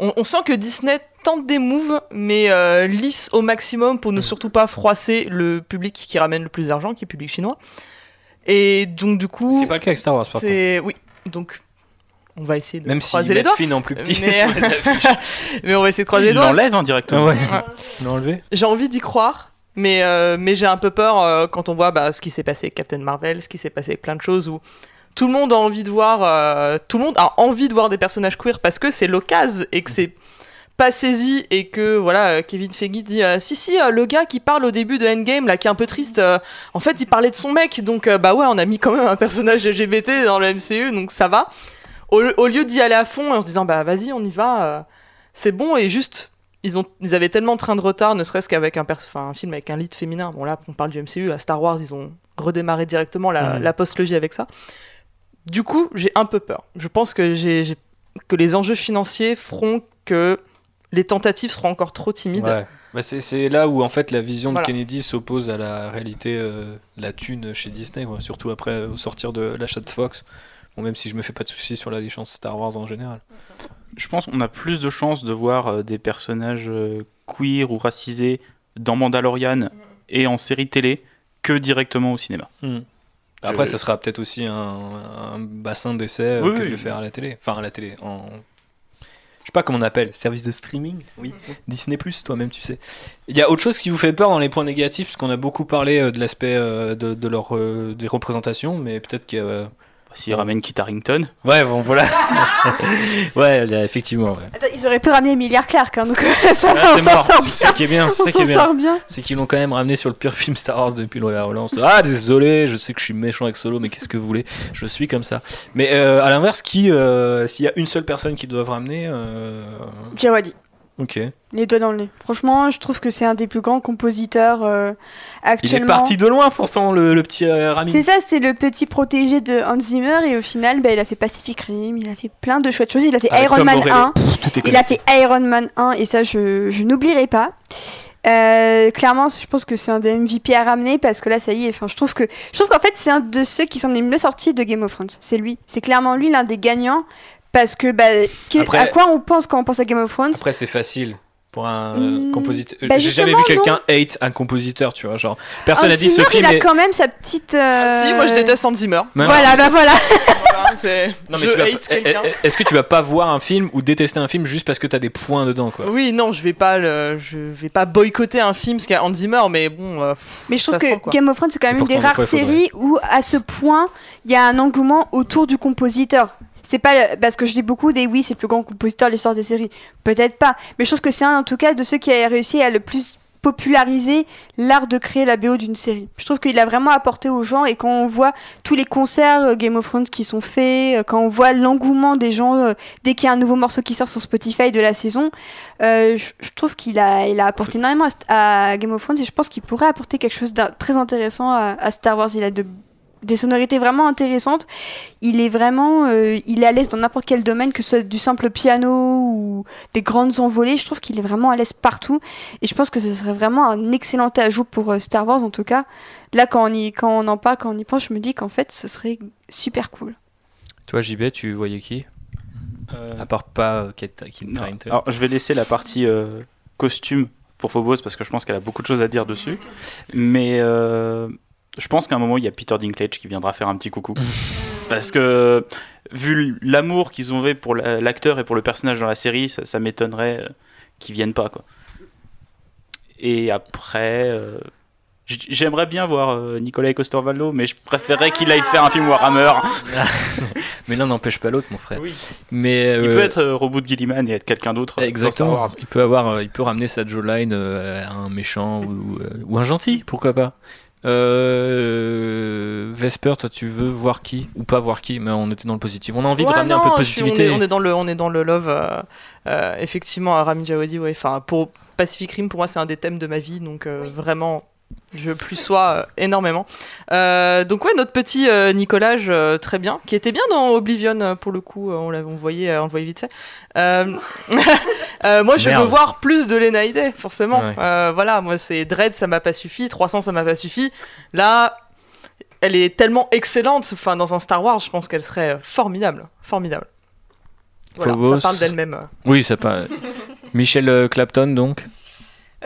S5: on, on sent que Disney tente des moves, mais euh, lisse au maximum pour ne surtout pas froisser le public qui ramène le plus d'argent, qui est le public chinois. Et donc, du coup.
S1: qui pas le cas avec Star Wars, par contre.
S5: c'est. Oui, donc. On va essayer de
S1: Même
S5: croiser les
S1: mettent
S5: doigts.
S1: Finn en plus petit
S5: Mais-
S1: sur les affiches.
S5: Mais on va essayer de croiser les
S4: Il
S5: doigts.
S4: l'enlève hein, directement.
S1: ouais.
S5: Ouais. J'ai envie d'y croire, mais, euh, mais j'ai un peu peur euh, quand on voit bah, ce qui s'est passé avec Captain Marvel, ce qui s'est passé avec plein de choses où tout le monde a envie de voir, euh, tout le monde a envie de voir des personnages queer parce que c'est l'occasion et que c'est pas saisi et que voilà euh, Kevin Feige dit euh, si si euh, le gars qui parle au début de Endgame là qui est un peu triste euh, en fait il parlait de son mec donc bah ouais on a mis quand même un personnage LGBT dans le MCU donc ça va au, au lieu d'y aller à fond en se disant bah vas-y on y va c'est bon et juste ils, ont, ils avaient tellement de train de retard, ne serait-ce qu'avec un, film avec un lead féminin. Bon, là, on parle du MCU, à Star Wars, ils ont redémarré directement la,
S1: Mhm.
S5: la postlogie avec ça. Du coup, j'ai un peu peur. Je pense que, j'ai- que les enjeux financiers feront que les tentatives seront encore trop timides.
S1: Ouais. Bah, c'est, là où en fait la vision
S5: Voilà.
S1: de Kennedy s'oppose à la réalité, euh, la thune chez Disney, quoi. surtout après euh, au sortir de l'achat de Fox. Bon, même si je me fais pas de soucis sur la licence Star Wars en général.
S4: Je pense qu'on a plus de chances de voir euh, des personnages euh, queer ou racisés dans Mandalorian et en série télé que directement au cinéma.
S1: Après,
S4: Je-
S1: ça sera peut-être aussi un, un bassin d'essai
S4: Oui,
S1: que de
S4: oui.
S1: le faire à la télé. Enfin, à la télé. En... Je sais pas comment on appelle. Service de streaming Oui. Disney, toi-même, tu sais. Il y a autre chose qui vous fait peur dans les points négatifs, puisqu'on a beaucoup parlé euh, de l'aspect euh, de, de leur, euh, des représentations, mais peut-être qu'il y a. euh,
S4: S'il ramène Kit Harington,
S1: Ouais, bon, voilà. ouais, là, effectivement. Ouais.
S3: Attends, ils auraient pu ramener Emilia Clarke, hein, donc ça
S1: Ah,
S3: on s'en sort
S1: C'est ça
S3: bien.
S1: qui est bien. C'est ça qui est bien. C'est qu'ils l'ont quand même ramené sur le pire film Star Wars depuis la relance. Ah, désolé, je sais que je suis méchant avec Solo, mais qu'est-ce que vous voulez? Je suis comme ça. Mais euh, à l'inverse, qui, euh, s'il y a une seule personne qui doivent ramener, euh,
S3: Jawadi.
S1: Ok.
S3: Les doigts dans le nez. Franchement, je trouve que c'est un des plus grands compositeurs euh,
S1: Il est
S3: actuellement.
S1: parti de loin pourtant, le, le petit euh, Rami.
S3: C'est ça, c'est le petit protégé de Hans Zimmer et au final, bah, il a fait Pacific Rim, il a fait plein de chouettes choses. Il a fait Iron
S1: Tom
S3: Man
S1: Morello.
S3: 1,
S4: tout est
S3: il a fait Iron Man 1 et ça, je, je n'oublierai pas. Euh, clairement, je pense que c'est un des MVP à ramener parce que là, ça y est. Enfin, je trouve que je trouve qu'en fait, c'est un de ceux qui sont les mieux sortis de Game of Thrones. C'est lui. C'est clairement lui l'un des gagnants parce que bah, que-
S1: Après-
S3: à quoi on pense quand on pense à Game of Thrones?
S1: Après, c'est facile pour un
S3: Hmm,
S1: compositeur.
S3: bah,
S1: J'ai jamais vu quelqu'un hate un compositeur, tu vois. Genre, personne
S3: Hans
S1: n'a dit ce film
S3: il a quand même sa petite. euh,
S5: Si, moi je déteste Hans Zimmer.
S1: Mais-
S3: Voilà, bah voilà.
S5: Voilà, c'est-
S1: Non, mais
S5: je
S1: tu vas-
S5: hate quelqu'un.
S1: Est-ce que tu vas pas voir un film ou détester un film juste parce que t'as des points dedans, quoi?
S5: Oui, non, je vais pas, le, je vais pas boycotter un film parce qu'il y a Hans Zimmer, mais bon. euh, pff,
S3: Mais je trouve
S5: ça
S3: que
S5: sent.
S3: Game of Thrones, c'est quand même une des rares
S1: fois, il faudrait.
S3: séries où, à ce point, il y a un engouement autour du compositeur. C'est pas parce que je dis beaucoup des oui, c'est le plus grand compositeur de l'histoire des séries. Peut-être pas. Mais je trouve que c'est un, en tout cas, de ceux qui a réussi à le plus popularisé l'art de créer la BO d'une série. Je trouve qu'il a vraiment apporté aux gens et quand on voit tous les concerts euh, Game of Thrones qui sont faits, euh, quand on voit l'engouement des gens euh, dès qu'il y a un nouveau morceau qui sort sur Spotify de la saison, je, trouve qu'il a, il a apporté énormément à, à Game of Thrones et je pense qu'il pourrait apporter quelque chose de très intéressant à, à Star Wars. Il a de des sonorités vraiment intéressantes. Il est vraiment, euh, il est à l'aise dans n'importe quel domaine, que ce soit du simple piano ou des grandes envolées. Je trouve qu'il est vraiment à l'aise partout. Et je pense que ce serait vraiment un excellent ajout pour euh, Star Wars en tout cas. Là, quand on, y, quand on en parle, quand on y pense, je me dis qu'en fait, ce serait super cool.
S1: Toi, JB, tu voyais qui?
S4: Euh,
S1: À part pas Kate Kit.
S4: Alors, je vais laisser la partie euh, costume pour Phobos parce que je pense qu'elle a beaucoup de choses à dire dessus. Mais euh, je pense qu'à un moment, il y a Peter Dinklage qui viendra faire un petit coucou. parce que, vu l'amour qu'ils ont fait pour la- l'acteur et pour le personnage dans la série, ça, ça m'étonnerait euh, qu'ils viennent pas. Quoi. Et après. euh, J'aimerais bien voir euh, Nicolas Coster-Waldau, mais je préférerais qu'il aille faire un film Warhammer.
S1: Mais l'un n'empêche pas l'autre, mon frère.
S4: Oui.
S1: Mais
S4: Il
S1: euh,
S4: peut être Reboot Gilliman et être quelqu'un d'autre.
S1: Exactement. Il peut avoir, il peut ramener sa Jawline à un méchant ou, ou un gentil, pourquoi pas. Euh, Vesper, toi, tu veux voir qui ou pas voir qui? Mais on était dans le positif. On a envie de ramener un peu de
S5: suis-
S1: positivité.
S5: On est, on est dans le, on est dans le love. euh, euh, effectivement, à Rami Djawadi, ouais. Enfin, pour Pacific Rim, pour moi, c'est un des thèmes de ma vie, donc vraiment, je plus sois euh, énormément. Euh, donc ouais, notre petit euh, Nicolas, euh, très bien, qui était bien dans Oblivion pour le coup. on l'avait, voyait, on voyait vite fait. Moi, je
S1: Merde.
S5: veux voir plus de Lena Headey, forcément.
S1: Ouais.
S5: Voilà, moi, c'est Dread, ça m'a pas suffi. 300, ça m'a pas suffi. Là. Elle est tellement excellente, enfin dans un Star Wars, je pense qu'elle serait formidable, formidable. Voilà,
S1: Phobos.
S5: ça parle d'elle-même.
S1: Oui, ça pas. Michel Clapton, donc.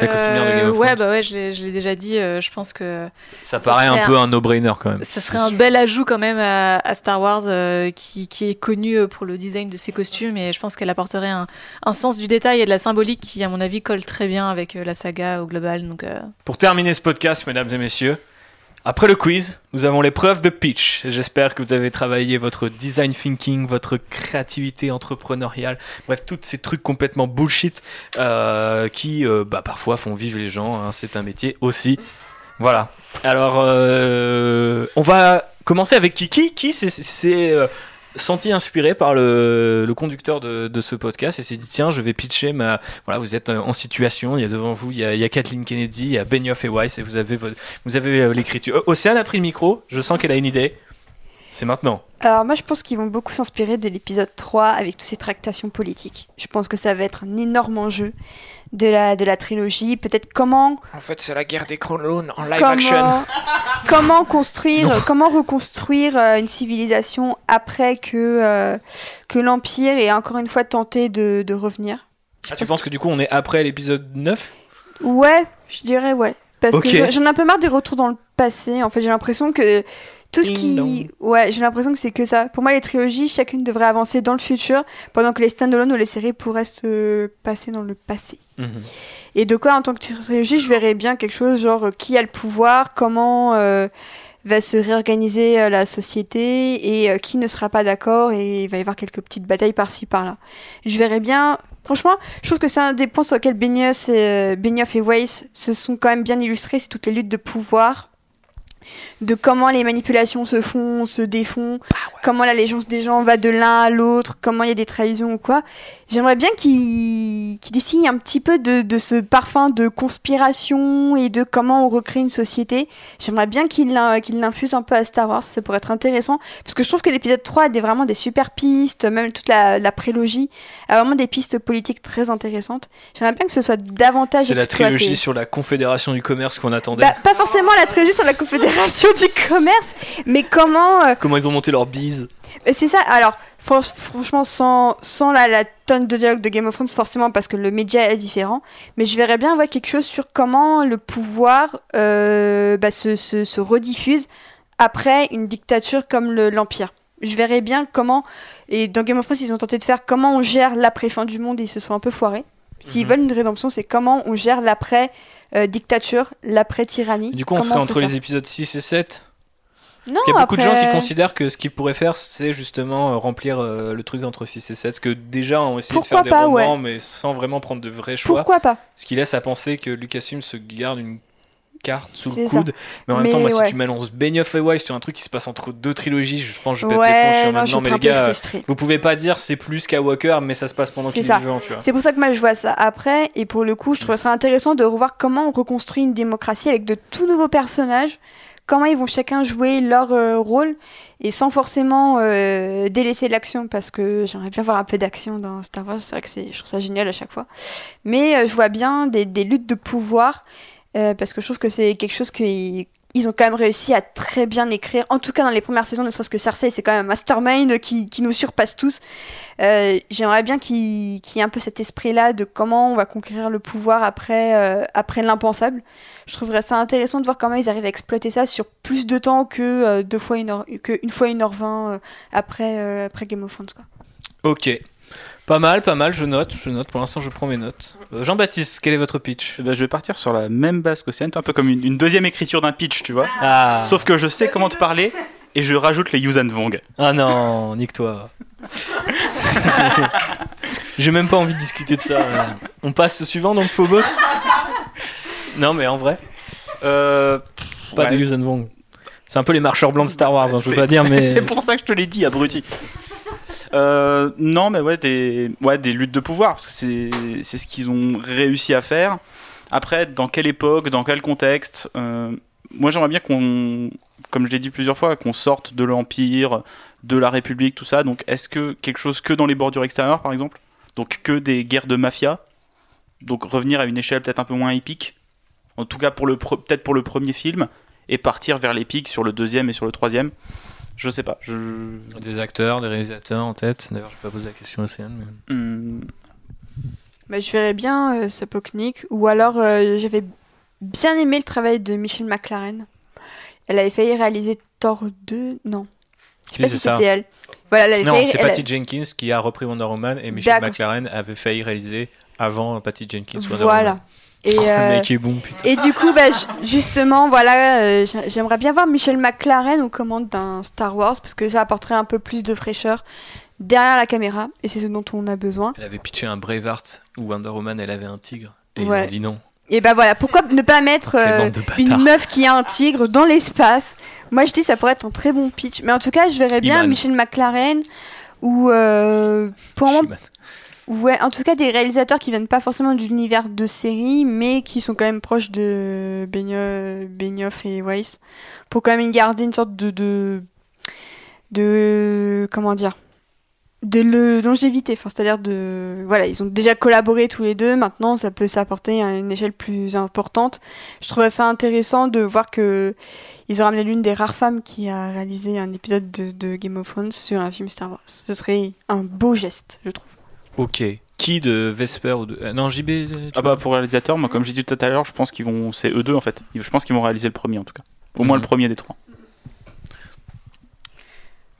S1: Costumière de Game of
S6: ouais, bah ouais, je l'ai je l'ai déjà dit. euh, je pense que
S1: Ça
S6: Ça
S1: paraît un peu un no-brainer quand même.
S6: ça serait un bel ajout quand même à, à Star Wars euh, qui, qui est connu euh, pour le design de ses costumes et je pense qu'elle apporterait un, un sens du détail et de la symbolique qui, à mon avis, colle très bien avec euh, la saga au global. Donc, euh,
S1: Pour terminer ce podcast, mesdames et messieurs, après le quiz, nous avons l'épreuve de pitch. J'espère que vous avez travaillé votre design thinking, votre créativité entrepreneuriale, bref, tous ces trucs complètement bullshit euh, qui euh, bah, parfois font vivre les gens. hein, c'est un métier aussi. Voilà. Alors, euh, on va commencer avec Kiki. Qui s'est euh, senti inspiré par le, conducteur de, ce podcast et s'est dit tiens, je vais pitcher ma. Voilà, vous êtes euh, en situation. Il y a devant vous, il y a, Kathleen Kennedy, il y a Benioff et Weiss et vous avez, vous avez euh, l'écriture. Océane a pris le micro. Je sens qu'elle a une idée. C'est maintenant.
S3: Alors moi je pense qu'ils vont beaucoup s'inspirer de l'épisode 3 avec toutes ces tractations politiques. Je pense que ça va être un énorme enjeu de la, de la trilogie. Peut-être comment,
S1: En fait, c'est la guerre des clones en
S3: comment, comment construire, comment reconstruire euh, une civilisation après que, euh, que l'Empire ait encore une fois tenté de, de revenir?
S1: Ah, tu penses que du coup, on est après l'épisode 9
S3: Ouais, je dirais ouais. Parce que j'en- j'en ai un peu marre des retours dans le passé. En fait, j'ai l'impression que tout ce qui. Ouais, j'ai l'impression que c'est que ça. Pour moi, les trilogies, chacune devrait avancer dans le futur, pendant que les stand-alone ou les séries pourraient se passer dans le passé. Et de quoi, en tant que trilogie, je verrais bien quelque chose genre euh, qui a le pouvoir, comment euh, va se réorganiser euh, la société et euh, qui ne sera pas d'accord et il va y avoir quelques petites batailles par-ci par-là. Je verrais bien. Franchement, je trouve que c'est un des points sur lesquels Benioff et, euh, Benioff et Weiss se sont quand même bien illustrés, c'est toutes les luttes de pouvoir, de comment les manipulations se font, se défont, comment l'allégeance des gens va de l'un à l'autre, comment il y a des trahisons ou quoi. J'aimerais bien qu'ils dessinent un petit peu de, de ce parfum de conspiration et de comment on recrée une société. J'aimerais bien qu'ils l'in- qu'ils l'infusent un peu à Star Wars, ça pourrait être intéressant. Parce que je trouve que l'épisode 3 a des, vraiment des super pistes, même toute la, la prélogie a vraiment des pistes politiques très intéressantes. J'aimerais bien que ce soit davantage
S1: C'est la trilogie sur la Confédération du commerce qu'on attendait.
S3: Bah, pas forcément la trilogie sur la Confédération du commerce, mais comment... euh,
S1: Comment ils ont monté leur bise
S3: mais C'est ça, alors fran- franchement sans, sans la, la tonne de dialogue de Game of Thrones forcément parce que le média est différent, mais je verrais bien voir quelque chose sur comment le pouvoir euh, bah, se, se, se rediffuse après une dictature comme le- l'Empire. Je verrais bien comment, et dans Game of Thrones ils ont tenté de faire comment on gère l'après-fin du monde et ils se sont un peu foirés. S'ils
S1: Mhm.
S3: veulent une rédemption, c'est comment on gère l'après-dictature, l'après-tyrannie.
S1: Du coup, on
S3: Comment
S1: serait entre les épisodes 6 et 7
S3: Non,
S1: Parce qu'il y a beaucoup de gens qui considèrent que ce qu'ils pourraient faire, c'est justement euh, remplir euh, le truc entre 6 et 7. Parce que déjà, on essayé de faire des
S3: pas,
S1: romans, mais sans vraiment prendre de vrais choix.
S3: Pourquoi pas?
S1: Ce qui laisse à penser que Lucasfilm se garde une carte sous le
S3: ça.
S1: coude. Mais en même
S3: Mais
S1: temps, moi,
S3: ouais.
S1: si tu m'annonces Benioff et Weiss sur un truc qui se passe entre deux trilogies, je pense que je vais
S3: Ouais, non, je suis
S1: mais les gars,
S3: frustrée.
S1: vous pouvez pas dire c'est plus Skywalker, mais ça se passe pendant qu'il est vivant.
S3: C'est pour ça que moi je vois ça après, et pour le coup, je trouve ça intéressant de revoir comment on reconstruit une démocratie avec de tout nouveaux personnages, comment ils vont chacun jouer leur euh, rôle, et sans forcément euh, délaisser l'action, parce que j'aimerais bien voir un peu d'action dans Star Wars, c'est vrai que c'est, je trouve ça génial à chaque fois. Mais euh, je vois bien des, des luttes de pouvoir, euh, parce que je trouve que c'est quelque chose qu'ils ils ont quand même réussi à très bien écrire, en tout cas dans les premières saisons, ne serait-ce que Cersei, c'est quand même un mastermind qui, nous surpasse tous. Euh, J'aimerais bien qu'il y ait un peu cet esprit-là de comment on va conquérir le pouvoir après, euh, après l'impensable. Je trouverais ça intéressant de voir comment ils arrivent à exploiter ça sur plus de temps que, deux fois une heure, que fois une heure vingt après, après Game of Thrones. Quoi.
S1: Ok. Pas mal, pas mal, je note, je note. Pour l'instant, je prends mes notes. Euh, Jean-Baptiste, quel est votre pitch?
S4: Eh ben, je vais partir sur la même base qu'Océane, un peu comme une, une deuxième écriture d'un pitch, tu vois.
S1: Ah,
S4: Sauf que je sais comment te parler et je rajoute les Yuuzhan Vong.
S1: ah non, nique-toi. J'ai même pas envie de discuter de ça. On passe au suivant, donc Phobos Non, mais en vrai,
S4: Euh,
S1: pas
S4: ouais.
S1: de Yuuzhan Vong. C'est un peu les marcheurs blancs de Star Wars, hein, je veux pas dire, mais.
S4: C'est pour ça que je te l'ai dit, abruti. Euh, non, mais ouais des, ouais, des luttes de pouvoir, parce que c'est ce qu'ils ont réussi à faire. Après, dans quelle époque, dans quel contexte euh, Moi, j'aimerais bien qu'on, comme je l'ai dit plusieurs fois, qu'on sorte de l'Empire, de la République, tout ça. Donc, est-ce que quelque chose que dans les bordures extérieures, par exemple? Donc, que des guerres de mafia? Donc, revenir à une échelle peut-être un peu moins épique? En tout cas, pour le peut-être pour le premier film, et partir vers l'épique sur le deuxième et sur le troisième? Je sais pas. Je...
S1: Des acteurs, des réalisateurs en tête. D'ailleurs, je vais pas poser la question à Océane. Mais...
S4: Hmm,
S3: Bah, je verrais bien euh, Sapoknik, ou alors euh, j'avais bien aimé le travail de Michelle McLaren. Elle avait failli réaliser Thor 2, non. Je sais
S1: Qui
S3: pas
S1: c'est
S3: si
S1: ça
S3: c'était elle. Voilà, elle avait
S1: Non,
S3: failli-
S1: c'est
S3: a-
S1: Patty Jenkins qui a repris Wonder Woman et Michelle. McLaren avait failli réaliser avant Patty Jenkins Wonder
S3: Voilà.
S1: Woman.
S3: Et,
S1: Oh,
S3: euh,
S1: Le mec est bon, putain.
S3: et du coup, bah, ju- justement, voilà, euh, j'a- j'aimerais bien voir Michelle McLaren aux commandes d'un Star Wars parce que ça apporterait un peu plus de fraîcheur derrière la caméra et c'est ce dont on a besoin.
S1: Elle avait pitché un Braveheart où Wonder Woman elle avait un tigre. Et
S3: Ouais.
S1: ils ont dit non.
S3: Et bah voilà, pourquoi ne pas mettre euh, une meuf qui a un tigre dans l'espace? Moi je dis ça pourrait être un très bon pitch. Mais en tout cas, je verrais bien
S1: Iman.
S3: Michelle McLaren ou euh, pour moi,
S1: She-Man.
S3: Ouais, en tout cas des réalisateurs qui viennent pas forcément de l'univers de série, mais qui sont quand même proches de Benio- Benioff et Weiss, pour quand même garder une sorte de de, de comment dire de le longévité, enfin, c'est-à-dire de voilà, ils ont déjà collaboré tous les deux. Maintenant, ça peut s'apporter à une échelle plus importante. Je trouvais ça intéressant de voir que ils ont ramené l'une des rares femmes qui a réalisé un épisode de, de Game of Thrones sur un film Star Wars. Ce serait un beau geste, je trouve.
S1: Ok. Qui de Vesper ou de. euh, Non, JB.
S4: Ah bah pour réalisateur, moi comme j'ai dit tout à l'heure, je pense qu'ils vont, c'est eux deux en fait. Je pense qu'ils vont réaliser le premier en tout cas. Au moins
S1: Mhm.
S4: le premier des trois.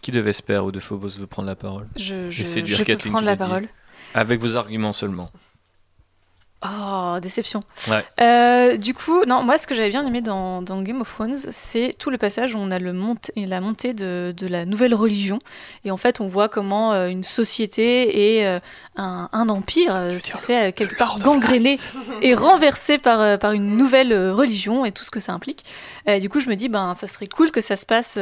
S1: Qui de Vesper ou de Phobos veut prendre la parole?
S6: Je, je, je peux prendre la
S1: dit.
S6: parole.
S1: Avec vos arguments seulement.
S6: Oh, déception.
S1: Ouais.
S6: Euh, du coup, non, moi, ce que j'avais bien aimé dans, dans Game of Thrones, c'est tout le passage où on a le la montée de, de la nouvelle religion. Et en fait, on voit comment euh, une société et euh, un, un empire se fait quelque part gangréné et renversé par, par une nouvelle religion et tout ce que ça implique. Du coup, je me dis, ben, ça serait cool que ça se passe.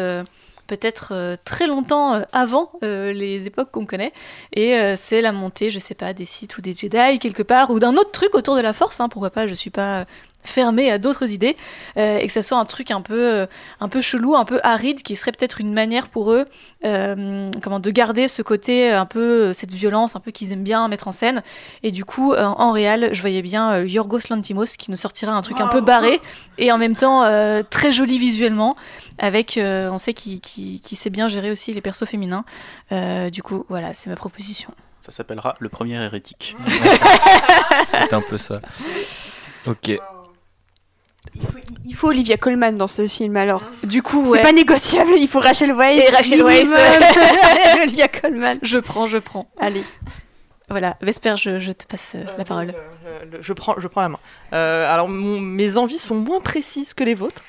S6: Peut-être euh, très longtemps euh, avant euh, les époques qu'on connaît. Et c'est la montée, je sais pas, des Sith ou des Jedi quelque part, ou d'un autre truc autour de la Force, hein, pourquoi pas, je suis pas fermée à d'autres idées, euh, et que ça soit un truc un peu, euh, un peu chelou, un peu aride, qui serait peut-être une manière pour eux euh, comment, de garder ce côté, un peu, cette violence, un peu qu'ils aiment bien mettre en scène. Et du coup, euh, en réel, je voyais bien euh, Yorgos Lantimos qui nous sortira un truc un peu barré, et en même temps euh, très joli visuellement, avec, euh, on sait qu'il qu'il- qu'il sait bien gérer aussi les persos féminins. Euh, du coup, voilà, c'est ma proposition.
S4: Ça s'appellera le premier hérétique.
S1: C'est un peu ça. Ok.
S3: Il faut, Olivia Colman dans ce film alors.
S6: Du coup,
S3: C'est pas négociable, il faut Rachel Weisz.
S6: Et Rachel Weisz.
S3: Olivia Colman.
S6: je prends, je prends.
S3: Allez.
S6: Voilà, Vesper, je, je te passe euh, la parole.
S5: Euh, le- je, prends, je prends la main. Euh, alors, mon- mes envies sont moins précises que les vôtres.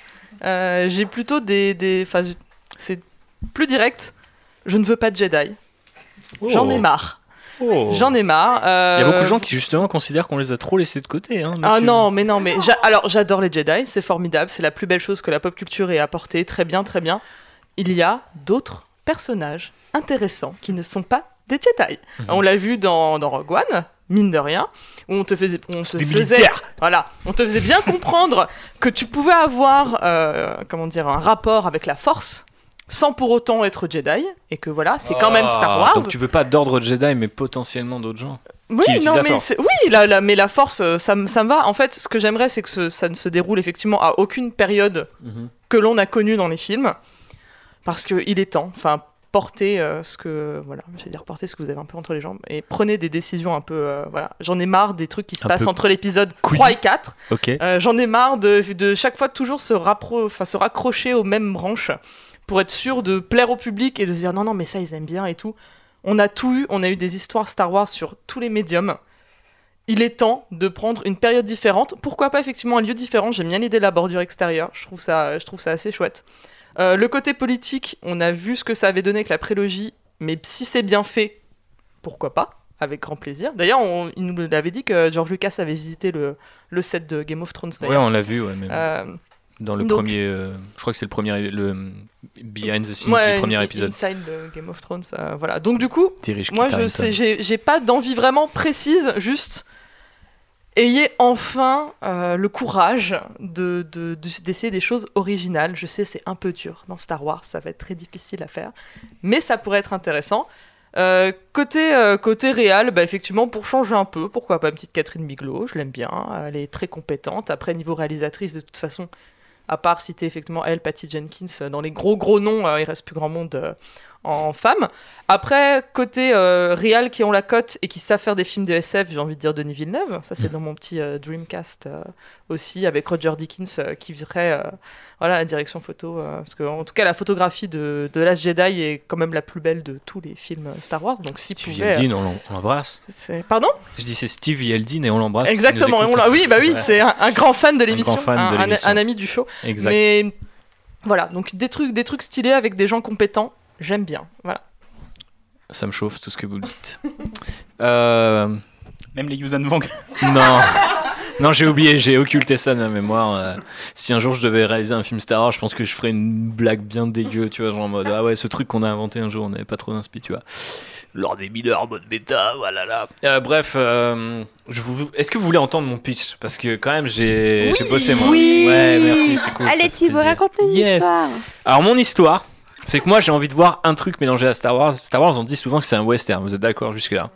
S5: Euh, j'ai plutôt des. des c'est plus direct. Je ne veux pas de Jedi. J'en ai marre.
S1: Oh.
S5: J'en ai marre. euh,
S1: Il y a beaucoup de gens qui justement considèrent qu'on les a trop laissés de côté. Hein,
S5: Ah non, mais non, mais j'a- alors j'adore les Jedi, c'est formidable, c'est la plus belle chose que la pop culture ait apporté, très bien, très bien. Il y a d'autres personnages intéressants qui ne sont pas des Jedi.
S1: Mhm.
S5: On l'a vu dans, dans Rogue One, mine de rien, où on te faisait, on se faisait, voilà, on te faisait bien comprendre que tu pouvais avoir, euh, comment dire, un rapport avec la Force sans pour autant être Jedi, et que voilà, c'est quand même Star
S1: Ah,
S5: Wars.
S1: Donc tu veux pas d'ordre Jedi, mais potentiellement d'autres gens.
S5: Oui, non,
S1: la
S5: mais oui, la, la- mais la force, euh, ça, me- ça me va. En fait, ce que j'aimerais, c'est que ce- ça ne se déroule effectivement à aucune période que l'on a connue dans les films, parce qu'il est temps. Enfin, portez euh, ce que, voilà, je vais dire portez ce que vous avez un peu entre les jambes et prenez des décisions un peu, euh, voilà. J'en ai marre des trucs qui se
S1: Un
S5: passent entre l'épisode
S1: couillu.
S5: 3 et 4.
S1: Ok.
S5: Euh, J'en ai marre de, de chaque fois toujours se, rappro enfin, se raccrocher aux mêmes branches pour être sûr de plaire au public et de se dire non, non, mais ça, ils aiment bien et tout. On a tout eu, on a eu des histoires Star Wars sur tous les médiums. Il est temps de prendre une période différente. Pourquoi pas effectivement un lieu différent? J'aime bien l'idée de la bordure extérieure. Je trouve ça, je trouve ça assez chouette. Euh, le côté politique, on a vu ce que ça avait donné avec la prélogie, mais si c'est bien fait, pourquoi pas? Avec grand plaisir. D'ailleurs, il nous l'avait dit que George Lucas avait visité le, le set de Game of Thrones.
S1: Ouais, on l'a vu, ouais, mais
S5: Euh,
S1: dans le
S5: donc-
S1: premier. euh, je crois que c'est le premier. Le euh, Behind the Scenes,
S5: ouais,
S1: le premier épisode.
S5: Inside de Game of Thrones, euh, voilà. Donc du coup, moi je sais, j'ai pas d'envie vraiment précise, juste ayez enfin euh, le courage de de- de- d'essayer des choses originales. Je sais, c'est un peu dur dans Star Wars, ça va être très difficile à faire, mais ça pourrait être intéressant. Euh, côté euh, côté réal, bah effectivement pour changer un peu, pourquoi pas une petite Catherine Bigelow, je l'aime bien, elle est très compétente. Après niveau réalisatrice, de toute façon, à part citer effectivement elle, Patty Jenkins, euh, dans les gros gros noms, euh, il reste plus grand monde euh, en femme. Après, côté euh, réal qui ont la cote et qui savent faire des films de SF, j'ai envie de dire Denis Villeneuve. Ça, c'est dans mon petit euh, Dreamcast euh, aussi, avec Roger Dickens qui euh, voilà, la direction photo. parce que, en tout cas, la photographie de, de Last Jedi est quand même la plus belle de tous les films Star Wars. Donc, si
S1: Steve
S5: pouvait,
S1: Yeldin, on l'em- on l'embrasse.
S5: c'est- Pardon?
S1: Je dis c'est Steve Yeldin et on l'embrasse.
S5: Exactement. et on oui, bah oui,
S1: Ouais.
S5: c'est un, un grand fan de
S1: Un
S5: l'émission,
S1: grand fan de
S5: un- un ami du show.
S1: Exact.
S5: Mais voilà, donc des trucs, des trucs stylés avec des gens compétents, j'aime bien. Voilà.
S1: Ça me chauffe tout ce que vous dites. Euh,
S4: Même les Yuuzhan Vong.
S1: non. Non, j'ai oublié, j'ai occulté ça de ma mémoire. euh, si un jour je devais réaliser un film Star Wars, je pense que je ferais une blague bien dégueu, tu vois, genre en mode Ah ouais, ce truc qu'on a inventé un jour, on n'avait pas trop d'inspi, tu vois. Lors des mineurs, mode bêta, voilà là. Euh, bref, euh, je vous... est-ce que vous voulez entendre mon pitch? Parce que quand même, j'ai j'ai bossé moi.
S3: Oui.
S1: Ouais, merci, c'est cool.
S3: Allez Thibaut, raconte-nous une
S1: Yes.
S3: histoire.
S1: Alors mon histoire, c'est que moi j'ai envie de voir un truc mélangé à Star Wars. Star Wars, on dit souvent que c'est un western. Vous êtes d'accord jusque là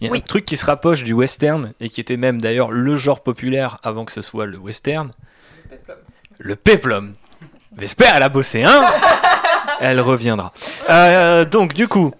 S1: Il y a
S3: Oui.
S1: un truc qui se rapproche du western et qui était même d'ailleurs le genre populaire avant que ce soit le western. Le peplum. Vesper, elle a bossé, hein? Elle reviendra. Euh, donc du coup.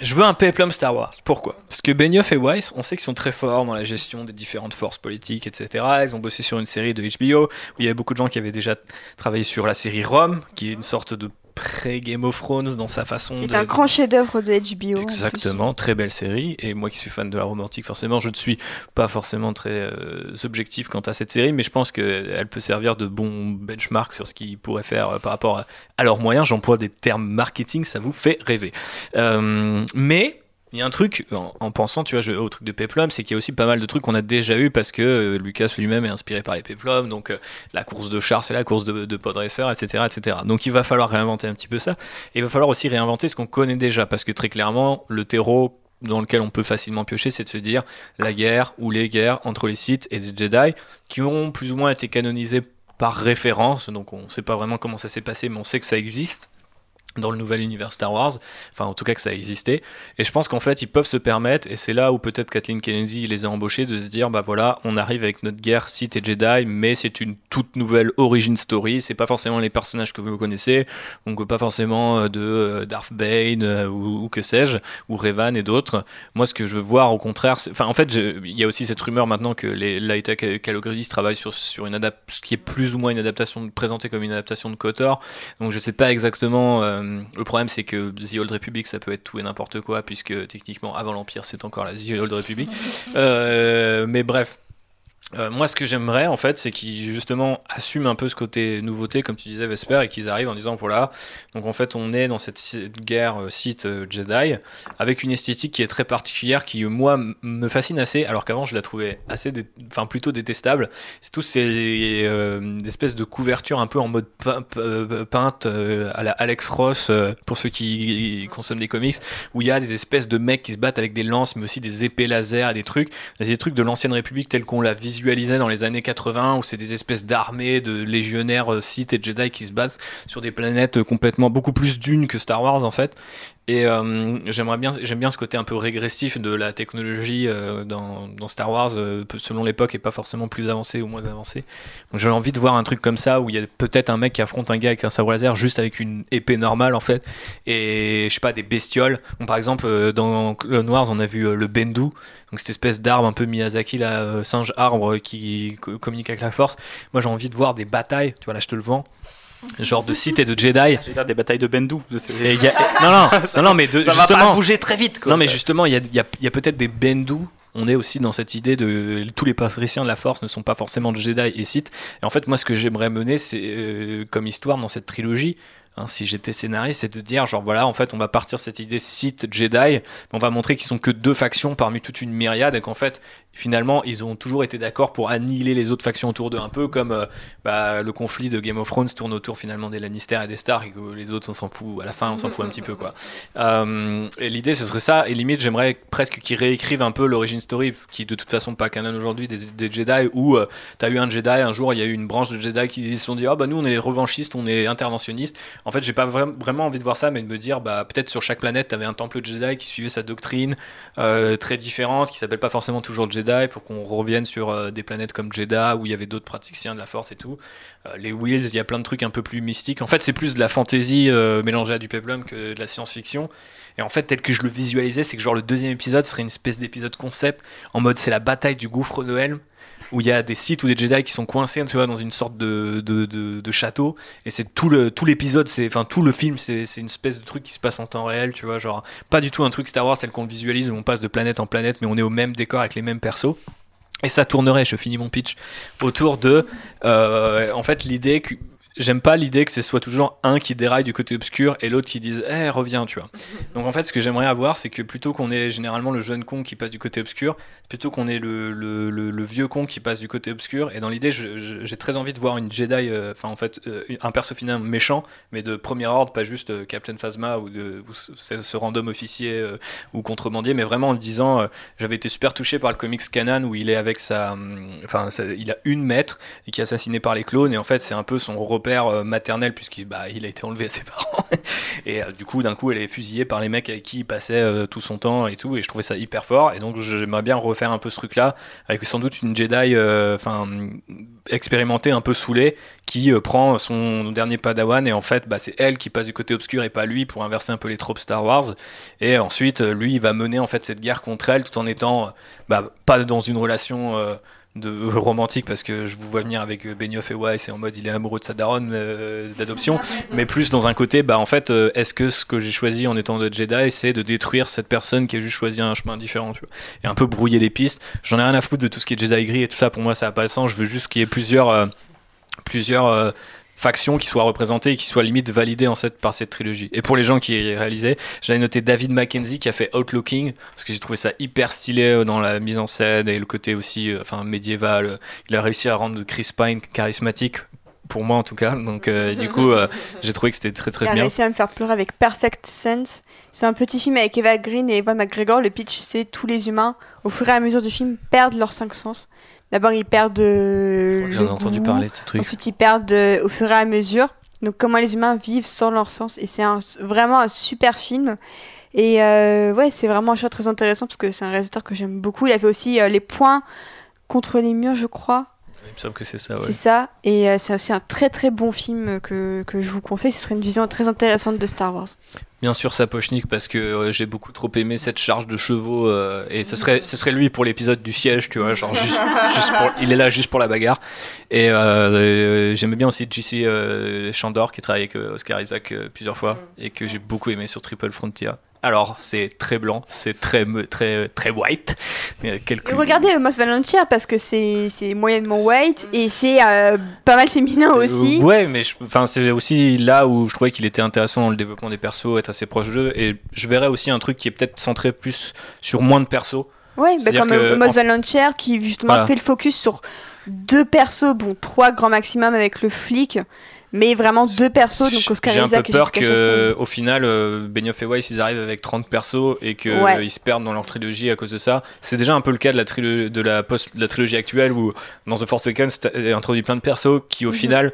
S1: Je veux un peplum Star Wars. Pourquoi? Parce que Benioff et Weiss, on sait qu'ils sont très forts dans la gestion des différentes forces politiques, etc. Ils ont bossé sur une série de HBO où il y avait beaucoup de gens qui avaient déjà travaillé sur la série Rome, qui est une sorte de pré-Game of Thrones dans sa façon
S3: C'est
S1: de...
S3: un grand chef-d'œuvre de HBO.
S1: Exactement, très belle série. Et moi qui suis fan de la romantique, forcément, je ne suis pas forcément très euh, objectif quant à cette série, mais je pense qu'elle peut servir de bon benchmark sur ce qu'ils pourraient faire euh, par rapport à, à leurs moyens. J'emploie des termes marketing, ça vous fait rêver. Euh, mais. Il y a un truc, en, en pensant tu vois, au truc de Peplum, c'est qu'il y a aussi pas mal de trucs qu'on a déjà eu parce que euh, Lucas lui-même est inspiré par les Peplum, donc euh, la course de char, c'est la course de, de etc., etc. Donc il va falloir réinventer un petit peu ça. Et il va falloir aussi réinventer ce qu'on connaît déjà, parce que très clairement, le terreau dans lequel on peut facilement piocher, c'est de se dire la guerre ou les guerres entre les Sith et les Jedi, qui ont plus ou moins été canonisés par référence, donc on ne sait pas vraiment comment ça s'est passé, mais on sait que ça existe dans le nouvel univers Star Wars, enfin en tout cas que ça a existé, et je pense qu'en fait ils peuvent se permettre, et c'est là où peut-être Kathleen Kennedy les a embauchés, de se dire bah voilà, on arrive avec notre guerre Sith et Jedi, mais c'est une toute nouvelle origin story, c'est pas forcément les personnages que vous connaissez, donc pas forcément euh, de euh, Darth Bane euh, ou, que sais-je, ou Revan et d'autres. Moi, ce que je veux voir, au contraire, enfin, en fait, il y a aussi cette rumeur maintenant que les Laita Kalogridis travaillent sur, sur une adap ce qui est plus ou moins une adaptation, présentée comme une adaptation de KOTOR. Donc, je sais pas exactement. Le problème, c'est que The Old Republic, ça peut être tout et n'importe quoi, puisque techniquement, avant l'Empire, c'est encore la The Old Republic. Euh, mais bref. Euh, moi, ce que j'aimerais, en fait, c'est qu'ils justement assument un peu ce côté nouveauté, comme tu disais, Vesper, et qu'ils arrivent en disant voilà, donc en fait, on est dans cette guerre euh, Sith euh, Jedi, avec une esthétique qui est très particulière, qui, moi, me fascine assez, alors qu'avant, je la trouvais assez, enfin, plutôt détestable. C'est tous ces espèces de couvertures un peu en mode pein- pe- peinte à la Alex Ross, pour ceux qui consomment des comics, où il y a des espèces de mecs qui se battent avec des lances, mais aussi des épées laser et des trucs des trucs de l'ancienne République tels qu'on l'a visualisé dans les années 80 où c'est des espèces d'armées de légionnaires euh, Sith et Jedi qui se battent sur des planètes euh, complètement beaucoup plus dunes que Star Wars en fait et euh, j'aimerais bien j'aime bien ce côté un peu régressif de la technologie euh, dans, dans Star Wars euh, selon l'époque et pas forcément plus avancée ou moins avancée donc j'ai envie de voir un truc comme ça où il y a peut-être un mec qui affronte un gars avec un sabre laser juste avec une épée normale en fait et je sais pas des bestioles. Bon, par exemple dans Clone Wars on a vu le Bendu. Donc cette espèce d'arbre un peu Miyazaki, euh, singe arbre qui co- communique avec la force. Moi j'ai envie de voir des batailles, tu vois là je te le vends, genre de Sith et de Jedi.
S4: J'ai des batailles de
S1: Et y a- Non, non, non, non, mais de,
S4: Ça va pas
S1: justement,
S4: bouger très vite. Quoi.
S1: non, mais justement, il y a, y a- il y a peut-être des Bendu. On est aussi dans cette idée de tous les patriciens de la Force ne sont pas forcément de Jedi et Sith. Et en fait, moi, ce que j'aimerais mener, c'est euh, comme histoire dans cette trilogie. hein, si j'étais scénariste, c'est de dire genre voilà, en fait, on va partir de cette idée Sith Jedi, mais on va montrer qu'ils sont que deux factions parmi toute une myriade et qu'en fait, finalement, ils ont toujours été d'accord pour annihiler les autres factions autour d'eux, un peu comme euh, bah, le conflit de Game of Thrones tourne autour finalement des Lannister et des Stark et que les autres on s'en fout. À la fin, on s'en fout un petit peu quoi. Euh, et l'idée, ce serait ça. Et limite, j'aimerais presque qu'ils réécrivent un peu l'origin story, qui est de toute façon pas canon aujourd'hui, des, des Jedi, où euh, t'as eu un Jedi, un jour, il y a eu une branche de Jedi qui se sont dit, ah bah nous, on est les revanchistes, on est interventionnistes. En fait, j'ai pas vra- vraiment envie de voir ça, mais de me dire, bah peut-être sur chaque planète, t'avais un temple Jedi qui suivait sa doctrine euh, très différente, qui s'appelle pas forcément toujours Jedi, pour qu'on revienne sur euh, des planètes comme Jeddah, où il y avait d'autres praticiens de la Force et tout. Euh, les Wheels, il y a plein de trucs un peu plus mystiques. En fait, c'est plus de la fantasy euh, mélangée à du peplum que de la science-fiction. Et en fait, tel que je le visualisais, c'est que genre le deuxième épisode serait une espèce d'épisode concept en mode c'est la bataille du gouffre Helm où il y a des Sith ou des Jedi qui sont coincés tu vois, dans une sorte de, de, de- château. Et c'est tout le tout l'épisode c'est enfin tout le film c'est une espèce de truc qui se passe en temps réel tu vois genre pas du tout un truc Star Wars tel qu'on visualise où on passe de planète en planète mais on est au même décor avec les mêmes persos. Et ça tournerait, je finis mon pitch, autour de, euh, en fait, l'idée que j'aime pas l'idée que ce soit toujours un qui déraille du côté obscur et l'autre qui dise, eh, reviens, tu vois. Donc en fait, ce que j'aimerais avoir, c'est que plutôt qu'on ait généralement le jeune con qui passe du côté obscur, plutôt qu'on ait le, le, le- le vieux con qui passe du côté obscur. Et dans l'idée, j'ai très envie de voir une Jedi, euh, enfin en fait, euh, un perso final méchant, mais de premier ordre, pas juste euh, Captain Phasma ou, de, ou ce, ce random officier ou contrebandier, mais vraiment en disant, j'avais été super touché par le comics Canon où il est avec sa, hum, enfin, il a une maître et qui est assassiné par les clones et en fait c'est un peu son repère euh, maternel puisqu'il bah, il a été enlevé à ses parents. Et euh, du coup d'un coup elle est fusillée par les mecs avec qui il passait euh, tout son temps et tout et je trouvais ça hyper fort. Et donc j'aimerais bien refaire un peu ce truc là avec sans doute une Jedi enfin expérimentée un peu saoulée qui prend son dernier padawan et en fait bah, c'est elle qui passe du côté obscur et pas lui pour inverser un peu les tropes Star Wars. Et ensuite lui va mener en fait cette guerre contre elle tout en étant bah, pas dans une relation de romantique parce que je vous vois venir avec euh, Benioff et Weiss et en mode il est amoureux de sa daronne euh, d'adoption. Mais plus dans un côté bah en fait euh, est-ce que ce que j'ai choisi en étant de Jedi c'est de détruire cette personne qui a juste choisi un chemin différent tu vois. Et un peu brouiller les pistes. J'en ai rien à foutre de tout ce qui est Jedi gris et tout ça. Pour moi ça a pas de sens. Je veux juste qu'il y ait plusieurs euh, plusieurs factions qui soient représentées et qui soient limite validées en cette, par cette trilogie. Et pour les gens qui réalisaient, j'avais noté David Mackenzie qui a fait Outlooking parce que j'ai trouvé ça hyper stylé euh, dans la mise en scène et le côté aussi euh, enfin médiéval. euh, Il a réussi à rendre Chris Pine charismatique pour moi en tout cas. Donc euh, du coup, euh, j'ai trouvé que c'était très très
S3: Il a
S1: bien.
S3: réussi à me faire pleurer avec Perfect Sense. C'est un petit film avec Eva Green et Evan McGregor. Le pitch, c'est tous les humains, au fur et à mesure du film, perdent leurs cinq sens. D'abord, ils perdent euh,
S1: J'en ai
S3: le
S1: entendu
S3: goût.
S1: parler de ce truc.
S3: Ensuite, ils perdent euh, au fur et à mesure. Donc, comment les humains vivent sans leur sens. Et c'est un- vraiment un super film. Et euh, ouais, c'est vraiment un choix très intéressant parce que c'est un réalisateur que j'aime beaucoup. Il a fait aussi euh, Les Points contre les murs, je crois.
S1: Il me semble que c'est ça. ouais.
S3: C'est ça. Et euh, c'est aussi un très très bon film que, que je vous conseille. Ce serait une vision très intéressante de Star Wars.
S1: Bien sûr, Sapochnik, parce que euh, j'ai beaucoup trop aimé cette charge de chevaux. euh, et ce serait, ce serait lui pour l'épisode du siège, tu vois. Genre, juste, juste pour- il est là juste pour la bagarre. Et euh, euh, j'aimais bien aussi JC euh, Chandor, qui travaille avec euh, Oscar Isaac euh, plusieurs fois. Et que j'ai beaucoup aimé sur Triple Frontier. Alors, c'est très blanc, c'est très, très, très white. Quelques-
S3: regardez euh, Most Volunteer parce que c'est moyennement white et c'est euh, pas mal féminin aussi.
S1: Euh, ouais, mais enfin, c'est aussi là où je trouvais qu'il était intéressant dans le développement des persos, être assez proche d'eux. Et je verrais aussi un truc qui est peut-être centré plus sur moins de persos.
S3: Ouais, bah, comme
S1: que,
S3: euh, Most
S1: en-
S3: Volunteer qui justement
S1: Voilà.
S3: fait le focus sur deux persos, bon trois grand maximum avec le flic, mais vraiment deux persos, donc Oscar
S1: J'ai un peu peur
S3: Jessica Chastain.
S1: que au final, euh, Benioff et Weiss ils arrivent avec 30 persos et qu'ils
S3: Ouais.
S1: se perdent dans leur trilogie à cause de ça. C'est déjà un peu le cas de la, trilo- de la, post- de la trilogie actuelle où dans The Force Awakens t'as introduit plein de persos qui au
S3: Mhm.
S1: final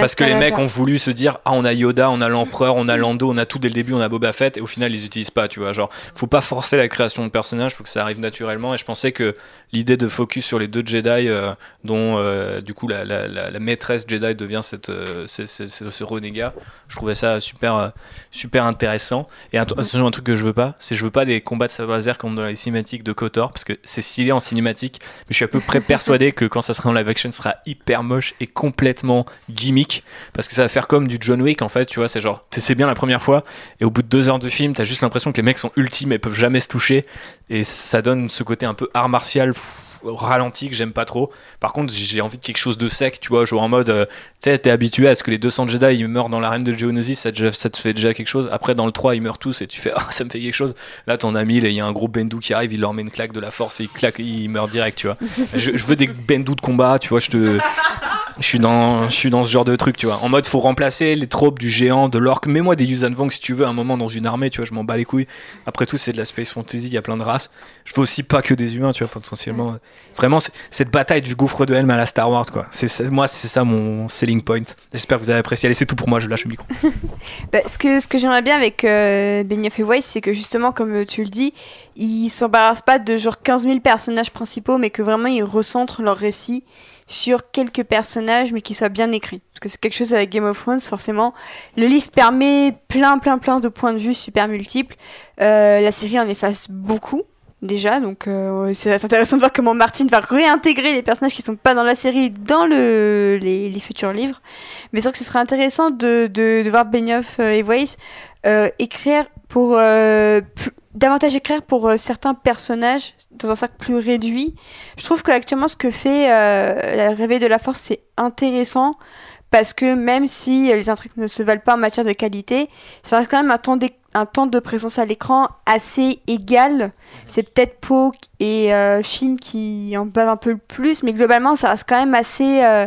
S1: Parce que
S3: ça
S1: les mecs ont voulu se dire ah on a Yoda, on a l'empereur, on a Lando, on a tout dès le début, on a Boba Fett et au final ils utilisent pas, tu vois. Genre faut pas forcer la création de personnages, faut que ça arrive naturellement et je pensais que l'idée de focus sur les deux Jedi euh, dont euh, du coup la, la- la- la maîtresse Jedi devient cette, euh, ce renégat, je trouvais ça super super intéressant. Et att- attention un truc que je veux pas, c'est je veux pas des combats de sabre laser comme dans les cinématiques de Kotor parce que c'est stylé en cinématique, mais je suis à peu près persuadé que quand ça sera en live action, ce sera hyper moche et complètement gimmick parce que ça va faire comme du John Wick en fait, tu vois, c'est genre c'est bien la première fois et au bout de deux heures de film, t'as juste l'impression que les mecs sont ultimes et peuvent jamais se toucher et ça donne ce côté un peu art martial pff, ralenti que j'aime pas trop. Par contre, j'ai envie de quelque chose de sec, tu vois, genre en mode euh, tu sais, t'es habitué à ce que les 200 Jedi ils meurent dans l'arène de Geonosis, ça, te- ça te fait déjà quelque chose. Après, dans le 3, ils meurent tous et tu fais ah, ça me fait quelque chose. Là, t'en as 1000 et il y a un gros Bendu qui arrive, il leur met une claque de la force et il claque, il meurt direct, tu vois. je, je veux des Bendu de combat, tu vois, je te. Je suis, dans, je suis dans ce genre de truc, tu vois. En mode, faut remplacer les tropes du géant, de l'orque. Mets-moi des Yuuzhan Vong si tu veux, à un moment dans une armée, tu vois, je m'en bats les couilles. Après tout, c'est de la space fantasy, il y a plein de races. Je veux aussi pas que des humains, tu vois, potentiellement. Vraiment, cette bataille du gouffre de Helm à la Star Wars, quoi. C'est moi, c'est ça mon selling point. J'espère que vous avez apprécié. Allez, c'est tout pour moi, je lâche le micro.
S3: Bah, ce que, ce que j'aimerais bien avec euh, Benioff et Weiss, c'est que justement, comme tu le dis, ils s'embarrassent pas de genre 15 000 personnages principaux, mais que vraiment ils recentrent leur récit sur quelques personnages, mais qui soient bien écrits. Parce que c'est quelque chose avec Game of Thrones, forcément. Le livre permet plein, plein, plein de points de vue super multiples. Euh, la série en efface beaucoup. Déjà, donc euh, c'est intéressant de voir comment Martin va réintégrer les personnages qui sont pas dans la série dans le, les, futurs livres. Mais c'est vrai que ce serait intéressant de, voir Benioff euh, et Weiss euh, écrire pour euh, davantage écrire pour euh, certains personnages dans un cercle plus réduit. Je trouve qu'actuellement ce que fait euh, la réveil de la force c'est intéressant parce que même si euh, les intrigues ne se valent pas en matière de qualité, ça reste quand même un temps, un temps de présence à l'écran assez égal. C'est peut-être Poe et euh, Finn qui en bavent un peu le plus, mais globalement ça reste quand même assez, euh,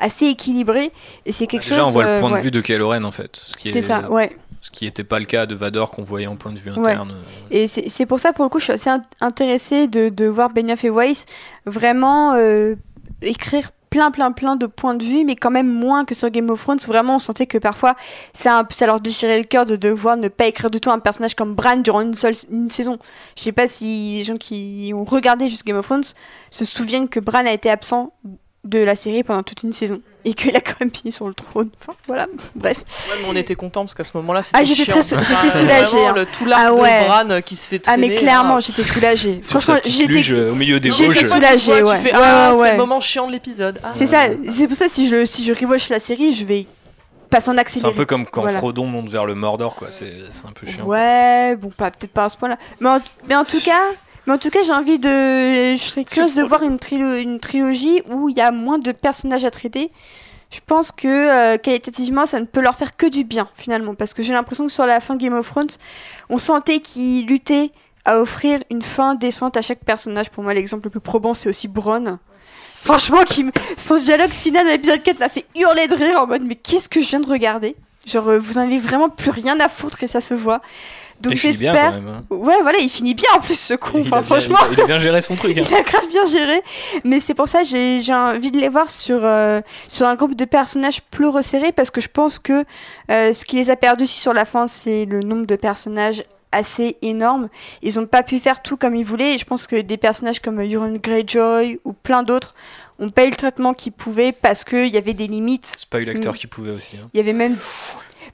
S3: assez équilibré. Et c'est quelque
S1: Bah, Déjà,
S3: chose.
S1: on voit le
S3: euh,
S1: point
S3: ouais.
S1: de vue de Kylo Ren, en fait.
S3: C'est
S1: est-
S3: ça, ouais.
S1: Ce qui n'était pas le cas de Vador qu'on voyait en point de vue
S3: Ouais.
S1: interne.
S3: Et c'est pour ça, pour le coup, je suis assez in- intéressée de, de voir Benioff et Weiss vraiment euh, écrire plein, plein, plein de points de vue, mais quand même moins que sur Game of Thrones. Vraiment, on sentait que parfois, ça, ça leur déchirait le cœur de devoir ne pas écrire du tout un personnage comme Bran durant une seule une saison. Je sais pas si les gens qui ont regardé juste Game of Thrones se souviennent que Bran a été absent de la série pendant toute une saison et qu'il a quand même fini sur le trône. Enfin, voilà, bref.
S5: Ouais, mais on était content parce qu'à ce moment-là, c'était
S3: Ah, j'étais
S5: chiant.
S3: très sou- j'étais soulagée, hein.
S5: le, tout l'arc
S3: Ah ouais.
S5: de Bran euh, qui se fait
S3: Ah,
S5: traîner.
S3: mais clairement, j'étais soulagée.
S1: Sur
S3: Franchement,
S1: sa petite
S3: j'étais
S1: luge euh, au milieu des
S3: j'étais
S1: Vosges.
S3: soulagée. soulagée,
S5: Tu
S3: ouais.
S5: Fais,
S3: Ouais,
S5: ah,
S3: ouais,
S5: c'est
S3: ouais.
S5: le moment chiant de l'épisode. Ah.
S3: C'est ça, c'est pour ça si je si je rewatch la série, je vais passer en
S1: C'est un peu comme quand
S3: Voilà.
S1: Frodon monte vers le Mordor, quoi. C'est c'est un peu chiant.
S3: Ouais, bon, pas peut-être pas à ce point-là. Mais en, mais en tout cas, mais en tout cas, j'ai envie de je serais curieuse de voir une, trilo- une trilogie où il y a moins de personnages à traiter. Je pense que euh, qualitativement, ça ne peut leur faire que du bien finalement, parce que j'ai l'impression que sur la fin de Game of Thrones, on sentait qu'ils luttaient à offrir une fin décente à chaque personnage. Pour moi, l'exemple le plus probant, c'est aussi Bronn. Franchement, qui son dialogue final de l'épisode 4 m'a fait hurler de rire en mode mais qu'est-ce que je viens de regarder? Genre, euh, vous en avez vraiment plus rien à foutre et ça se voit. Donc j'espère.
S1: hein.
S3: Ouais, voilà, il finit bien en plus ce con.
S1: Il
S3: Enfin,
S1: a bien-
S3: franchement,
S1: il a- bien géré son truc. hein.
S3: il a grave bien géré. Mais c'est pour ça que j'ai j'ai envie de les voir sur, euh, sur un groupe de personnages plus resserré parce que je pense que euh, ce qui les a perdus aussi sur la fin, c'est le nombre de personnages assez énorme. Ils n'ont pas pu faire tout comme ils voulaient et je pense que des personnages comme Euron Greyjoy ou plein d'autres ont pas eu le traitement qu'ils pouvaient parce qu'il y avait des limites.
S1: C'est pas eu l'acteur
S3: Mm.
S1: qui pouvait aussi. hein.
S3: Il y avait même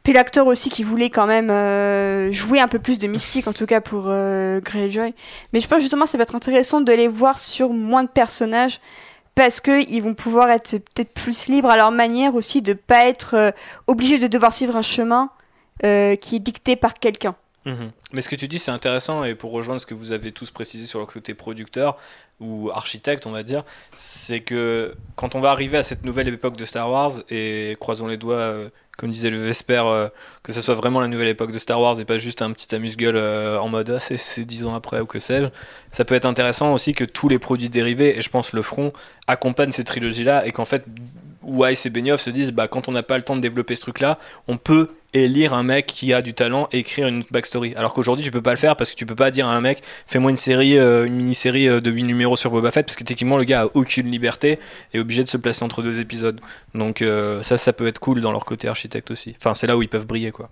S3: puis l'acteur aussi qui voulait quand même euh, jouer un peu plus de mystique, en tout cas pour euh, Greyjoy. Mais je pense justement ça va être intéressant de les voir sur moins de personnages parce qu'ils vont pouvoir être peut-être plus libres à leur manière aussi de pas être euh, obligés de devoir suivre un chemin qui est dicté par quelqu'un.
S1: Mhm. Mais ce que tu dis, c'est intéressant, et pour rejoindre ce que vous avez tous précisé sur le côté producteur ou architecte, on va dire, c'est que quand on va arriver à cette nouvelle époque de Star Wars, et croisons les doigts, comme disait le Vesper, euh, que ce soit vraiment la nouvelle époque de Star Wars et pas juste un petit amuse-gueule euh, en mode ah, c'est c'est dix ans après ou que sais-je, ça peut être intéressant aussi que tous les produits dérivés, et je pense le front, accompagnent ces trilogies-là, et qu'en fait, Weiss et Benioff se disent bah, quand on n'a pas le temps de développer ce truc-là, on peut élire un mec qui a du talent et écrire une backstory. Alors qu'aujourd'hui, tu peux pas le faire parce que tu peux pas dire à un mec fais-moi une série, euh, une mini-série euh, de 8 numéros sur Boba Fett parce que techniquement, le gars a aucune liberté et est obligé de se placer entre deux épisodes. Donc, euh, ça, ça peut être cool dans leur côté architecte aussi. Enfin, c'est là où ils peuvent briller, quoi.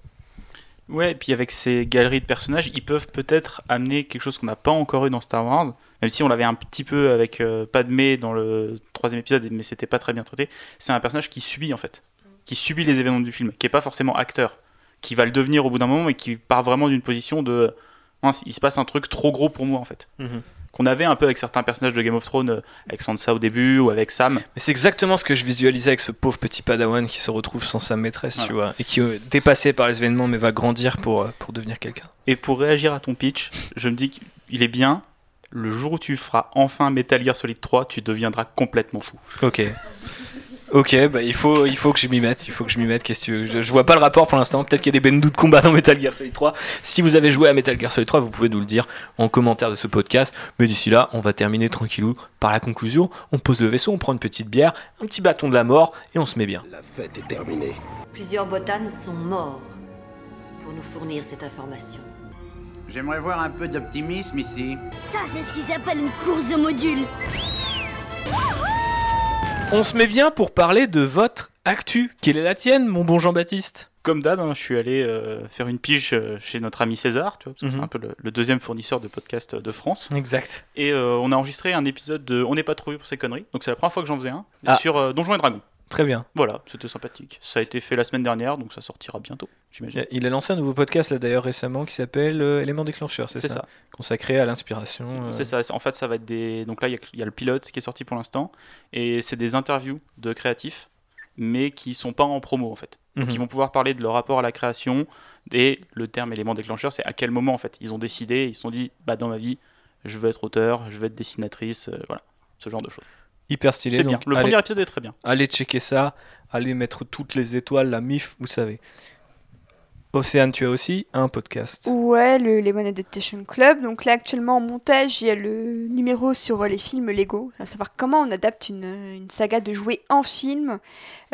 S4: Ouais, et puis avec ces galeries de personnages, ils peuvent peut-être amener quelque chose qu'on n'a pas encore eu dans Star Wars, même si on l'avait un petit peu avec euh, Padmé dans le troisième épisode, mais c'était pas très bien traité. C'est un personnage qui subit en fait, qui subit les événements du film, qui est pas forcément acteur, qui va le devenir au bout d'un moment, et qui part vraiment d'une position de il se passe un truc trop gros pour moi en fait. Qu'on avait un peu avec certains personnages de Game of Thrones, euh, avec Sansa au début ou avec Sam.
S1: Mais c'est exactement ce que je visualisais avec ce pauvre petit padawan qui se retrouve sans sa maîtresse, tu vois, et qui est dépassé par les événements mais va grandir pour, euh, pour devenir quelqu'un.
S4: Et pour réagir à ton pitch, je me dis qu'il est bien. Le jour où tu feras enfin Metal Gear Solid 3, tu deviendras complètement fou.
S1: Ok. Ok, bah il faut, il faut que je m'y mette, il faut que je m'y mette. Qu'est-ce que tu veux? Je, je vois pas le rapport pour l'instant. Peut-être qu'il y a des bendous de combat dans Metal Gear Solid 3. Si vous avez joué à Metal Gear Solid 3, vous pouvez nous le dire en commentaire de ce podcast. Mais d'ici là, on va terminer tranquillou par la conclusion. On pose le vaisseau, on prend une petite bière, un petit bâton de la mort et on se met bien.
S7: La fête est terminée.
S8: Plusieurs botanes sont morts pour nous fournir cette information.
S2: J'aimerais voir un peu d'optimisme ici.
S9: Ça, c'est ce qui s'appelle une course de modules.
S1: On se met bien pour parler de votre actu. Quelle est la tienne, mon bon Jean-Baptiste?
S4: Comme d'hab, hein, je suis allé euh, faire une pige euh, chez notre ami César, tu vois, parce que
S1: Mhm.
S4: c'est un peu le, le deuxième fournisseur de podcasts de France.
S1: Exact.
S4: Et euh, on a enregistré un épisode de On n'est pas trop vieux pour ces conneries. Donc c'est la première fois que j'en faisais un
S1: Ah.
S4: sur euh, Donjons et Dragons.
S1: Très bien.
S4: Voilà, c'était sympathique. Ça a été fait la semaine dernière, donc ça sortira bientôt.
S1: Il a lancé un nouveau podcast là d'ailleurs récemment qui s'appelle euh, Élément déclencheur, c'est ça,
S4: ça.
S1: Consacré à l'inspiration. euh,
S4: C'est ça. En fait, ça va être des. Donc là, il y a- il y, a le pilote qui est sorti pour l'instant, et c'est des interviews de créatifs, mais qui sont pas en promo en fait.
S1: mhm.
S4: qui vont pouvoir parler de leur rapport à la création et le terme élément déclencheur c'est à quel moment en fait ils ont décidé ils se sont dit bah dans ma vie je veux être auteur je veux être dessinatrice euh, voilà ce genre de choses
S1: Hyper stylé.
S4: c'est bien
S1: donc
S4: le
S1: allez-
S4: premier épisode est très bien
S1: Allez checker ça, allez mettre toutes les étoiles, la MIF, vous savez. Océane, tu as aussi un podcast.
S3: Ouais, le Lemon Adaptation Club. Donc là, actuellement en montage, il y a le numéro sur les films Lego, à savoir comment on adapte une, une saga de jouets en film,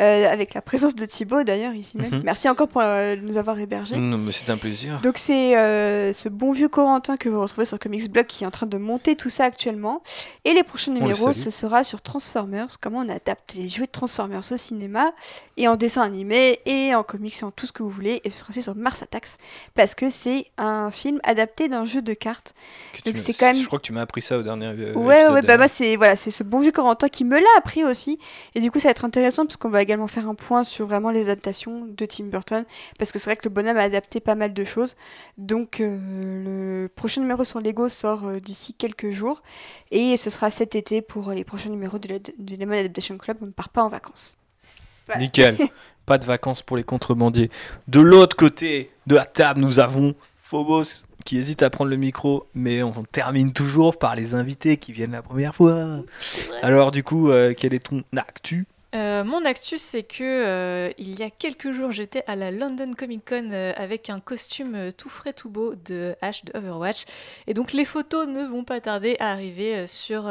S3: avec la présence de Thibaut d'ailleurs ici même.
S1: Mhm.
S3: Merci encore pour euh, nous avoir hébergés.
S1: Mais c'est un plaisir.
S3: Donc c'est euh, ce bon vieux Corentin que vous retrouvez sur Comics Blog qui est en train de monter tout ça actuellement. Et les prochains numéros, ce sera sur Transformers, comment on adapte les jouets de Transformers au cinéma, et en dessin animé, et en comics, et en tout ce que vous voulez. Et ce sera aussi sur Mars Attacks, parce que c'est un film adapté d'un jeu de cartes.
S1: Que tu
S3: donc
S1: m'as-
S3: c'est quand même-
S1: Je crois que tu m'as appris ça au dernier euh,
S3: ouais, ouais, bah
S1: d'ailleurs.
S3: moi c'est voilà, c'est ce bon vieux Corentin qui me l'a appris aussi. Et du coup, ça va être intéressant parce qu'on va également faire un point sur vraiment les adaptations de Tim Burton, parce que c'est vrai que le bonhomme a adapté pas mal de choses. Donc euh, le prochain numéro sur Lego sort euh, d'ici quelques jours, et ce sera cet été pour les prochains numéros de la- du Lemon Adaptation Club. On ne part pas en vacances. Voilà.
S1: Nickel. Pas de vacances pour les contrebandiers. De l'autre côté de la table, nous avons Phobos qui hésite à prendre le micro, mais on termine toujours par les invités qui viennent la première fois. Alors du coup, euh, quel est ton actu
S6: Euh, mon actu, c'est que euh, il y a quelques jours, j'étais à la London Comic Con euh, avec un costume tout frais, tout beau de Ash de Overwatch. Et donc, les photos ne vont pas tarder à arriver sur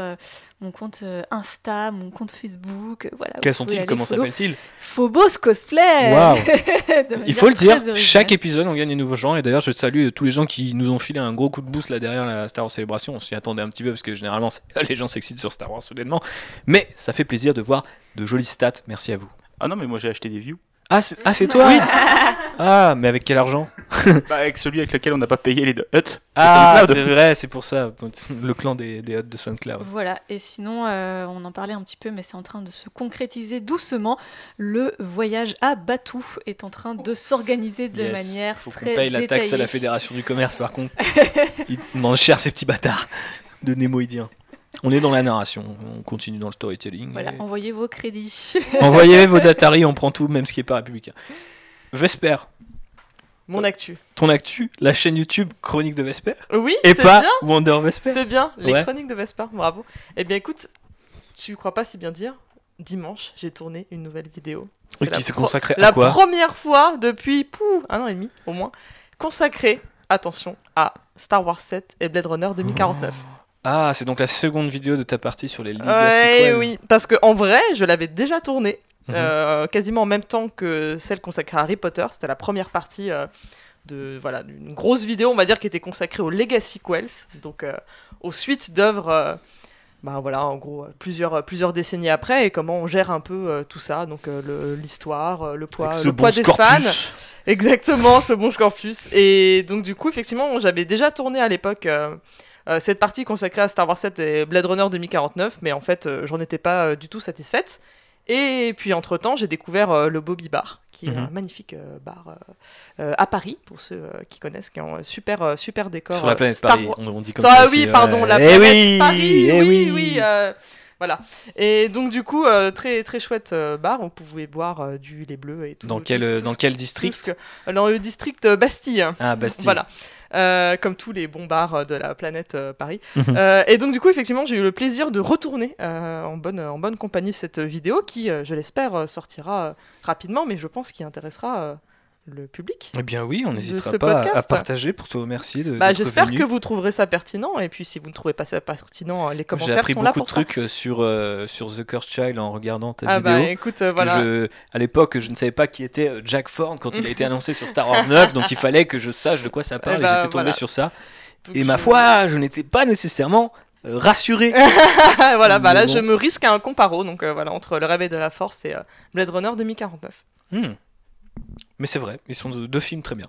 S6: mon compte Insta, mon compte Facebook. Voilà,
S1: Quels sont-ils? Comment s'appellent-ils?
S6: Phobos Cosplay
S1: Il faut le dire,
S6: originale.
S1: chaque épisode on gagne des nouveaux gens et d'ailleurs je salue tous les gens qui nous ont filé un gros coup de boost là derrière la Star Wars Célébration. On s'y attendait un petit peu parce que généralement les gens s'excitent sur Star Wars soudainement. Mais ça fait plaisir de voir de jolies stats. Merci à vous.
S4: ah non mais moi j'ai acheté des views
S1: Ah c'est ah, toi Ah mais avec quel argent
S4: Bah, avec celui avec lequel on n'a pas payé les huts
S1: Ah c'est vrai, c'est pour ça. Le clan des, des huts de SoundCloud.
S6: Voilà, et sinon, euh, on en parlait un petit peu, mais c'est en train de se concrétiser doucement. Le voyage à Batou est en train de s'organiser de
S1: Yes.
S6: manière
S1: Faut qu'on
S6: très
S1: paye la taxe à la. Fédération du commerce par contre. Ils mangent cher ces petits bâtards de Némoïdiens. On est dans la narration, on continue dans le storytelling.
S6: Voilà,
S1: et-
S6: envoyez vos crédits.
S1: Envoyez vos Datari, on prend tout, même ce qui n'est pas républicain. Vesper,
S5: Mon actu.
S1: Ton actu, la chaîne YouTube Chronique de Vesper
S5: Oui,
S1: Et
S5: c'est
S1: pas
S5: bien.
S1: Wonder Vesper
S5: C'est bien, les
S1: Ouais.
S5: chroniques de Vesper, bravo. Eh bien écoute, tu crois pas si bien dire Dimanche, j'ai tourné une nouvelle vidéo.
S1: Oui,
S5: la
S1: qui s'est consacrée à
S5: La
S1: quoi
S5: première fois depuis pouh, un an et demi au moins, consacrée, attention, à Star Wars 7 et Blade Runner 2049.
S1: Ah, c'est donc la seconde vidéo de ta partie sur les Legacy
S5: Ouais, oui, parce que en vrai, je l'avais déjà tournée
S1: Mhm.
S5: euh, quasiment en même temps que celle consacrée à Harry Potter. C'était la première partie euh, de voilà d'une grosse vidéo, on va dire, qui était consacrée aux Legacy Quells, donc euh, aux suites d'œuvres. bah voilà, en gros, plusieurs, plusieurs décennies après, et comment on gère un peu tout ça, donc le- l'histoire, euh, le poids, le
S1: bon
S5: poids des fans. Exactement, ce bon Scorpius. Et donc, du coup, effectivement, j'avais déjà tourné à l'époque cette partie consacrée à Star Wars 7 et Blade Runner 2049, mais en fait, euh, j'en étais pas euh, du tout satisfaite. Et puis, entre-temps, j'ai découvert euh, le Bobby Bar, qui est
S1: Mhm.
S5: un magnifique euh, bar euh, euh, à Paris, pour ceux euh, qui connaissent, qui ont un super, euh, super décor.
S1: Sur la
S5: euh,
S1: planète
S5: Star
S1: Paris, on, on dit comme
S5: Sur-
S1: ça.
S5: ah oui, pardon, la
S1: Eh
S5: planète
S1: oui,
S5: Paris,
S1: eh
S5: oui,
S1: oui.
S5: oui, euh, voilà. Et donc du coup, euh, très très chouette euh, bar, vous pouvez boire euh, du lait bleu et tout.
S1: Dans quel, euh,
S5: tout
S1: dans quel district?
S5: que- Dans le district euh, Bastille.
S1: Ah, Bastille.
S5: Voilà. Euh, comme tous les bons bars euh, de la planète euh, Paris.
S1: Mhm.
S5: Et donc du coup, effectivement, j'ai eu le plaisir de retourner en, bonne, en bonne compagnie cette vidéo qui, je l'espère, sortira rapidement, mais je pense qu'il intéressera le public.
S1: Eh bien oui, on
S5: de
S1: n'hésitera pas à- partager pour te remercier de
S5: Bah, J'espère que vous trouverez ça pertinent, et puis si vous ne trouvez pas ça pertinent, les
S1: J'ai
S5: commentaires
S1: appris
S5: sont là
S1: beaucoup de
S5: pour ça.
S1: trucs euh, sur, euh, sur The Cursed Child en regardant ta
S5: Ah
S1: vidéo.
S5: bah écoute,
S1: que
S5: voilà.
S1: je- à l'époque, je ne savais pas qui était euh, Jack Ford quand il a été annoncé sur Star Wars 9, donc il fallait que je sache de quoi ça parle,
S5: Eh
S1: et,
S5: bah,
S1: j'étais tombé
S5: voilà.
S1: sur ça.
S5: Donc,
S1: Et ma foi, je n'étais pas nécessairement euh, rassuré.
S5: voilà, bah là
S1: bon.
S5: je me risque à un comparo, donc euh, voilà, entre le réveil de la force et Blade Runner 2049.
S1: Hmm. Mais c'est vrai, ils sont deux, deux films très bien.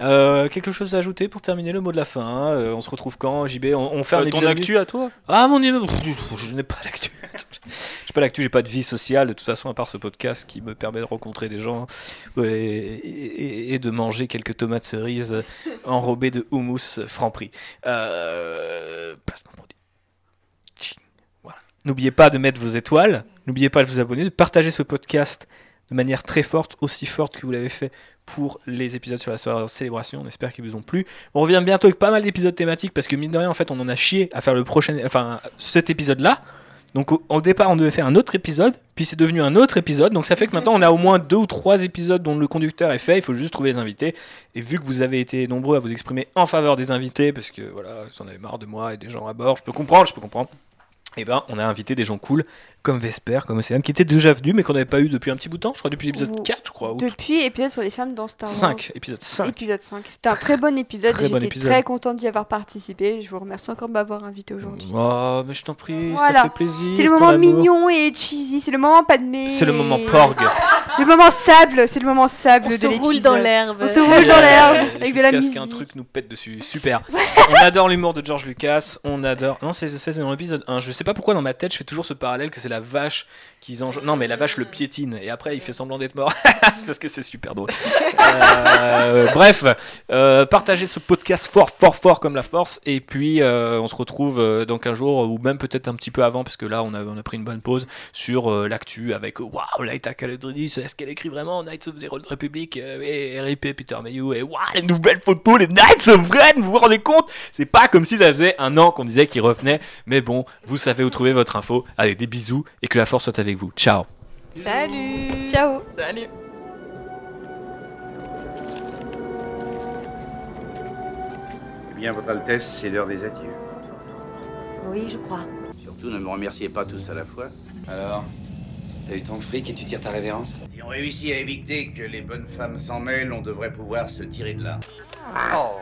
S1: Euh, quelque chose à ajouter pour terminer le mot de la fin euh, On se retrouve quand, JB on, on fait un
S4: Euh, ton
S1: épisode
S4: actu à toi?
S1: Ah mon dieu, je n'ai pas l'actu. J'ai pas l'actu, j'ai pas de vie sociale de toute façon à part ce podcast qui me permet de rencontrer des gens ouais, et, et- et de manger quelques tomates cerises enrobées de houmous franc-prix. Euh, placement produit. Tching. Voilà. N'oubliez pas de mettre vos étoiles, n'oubliez pas de vous abonner, de partager ce podcast de manière très forte, aussi forte que vous l'avez fait pour les épisodes sur la Wars célébration. On espère qu'ils vous ont plu. On revient bientôt avec pas mal d'épisodes thématiques parce que mine de rien, en fait, on en a chié à faire le prochain, enfin, cet épisode-là. Donc au, départ, on devait faire un autre épisode, puis c'est devenu un autre épisode. Donc ça fait que maintenant, on a au moins deux ou trois épisodes dont le conducteur est fait. Il faut juste trouver les invités. Et vu que vous avez été nombreux à vous exprimer en faveur des invités, parce que voilà, vous en avez marre de moi et des gens à bord, je peux comprendre, je peux comprendre. Et ben, on a invité des gens cool comme Vesper, comme Océane, qui étaient déjà venus, mais qu'on n'avait pas eu depuis un petit bout de temps. Je crois depuis l'épisode
S3: Ou-
S1: 4, je crois. Ou
S3: Depuis épisode sur les femmes dans Star Wars.
S1: 5, épisode 5.
S3: Épisode 5. C'était un très bon épisode.
S1: Très
S3: et
S1: bon
S3: J'étais
S1: épisode.
S3: très contente d'y avoir participé. Je vous remercie encore de m'avoir invité aujourd'hui.
S1: Oh, mais je t'en prie, ça
S3: Voilà.
S1: fait plaisir.
S3: C'est le moment mignon et cheesy. C'est le moment Padmé.
S1: C'est le moment porg.
S3: Le moment sable. C'est le moment sable
S6: On
S3: de
S6: se
S3: l'épisode.
S6: roule dans l'herbe.
S3: On se roule dans l'herbe avec de la musique.
S1: qu'un truc nous pète dessus. Super. on adore l'humour de George Lucas. On adore. Non, c'est c'est dans l'épisode 1. Je sais pas pourquoi dans ma tête, je fais toujours ce parallèle que c'est la vache qu'ils. Non, mais la vache le piétine. Et après, il fait semblant d'être mort. c'est parce que c'est super drôle. Euh, bref, euh, partagez ce podcast fort, fort, fort comme la force. Et puis, euh, on se retrouve dans 15 jours, ou même peut-être un petit peu avant, parce que là, on a, on a pris une bonne pause sur l'actu avec Waouh, Light Caledronis, est-ce qu'elle écrit vraiment Knights of the Old Republic et RIP Peter Mayhew et waouh, les nouvelles photos, les Knights of Ren, vous vous rendez compte? C'est pas comme si ça faisait un an qu'on disait qu'ils revenaient, mais bon, vous savez où trouver votre info. Allez, des bisous et que la force soit avec vous. Ciao
S6: Salut
S3: Ciao.
S5: Salut
S2: Eh bien, Votre Altesse, c'est l'heure des adieux.
S8: Oui, je crois.
S2: Surtout, ne me remerciez pas tous à la fois.
S7: Alors T'as eu ton fric et tu tires ta révérence?
S2: Si on réussit à éviter que les bonnes femmes s'en mêlent, on devrait pouvoir se tirer de là.
S7: Oh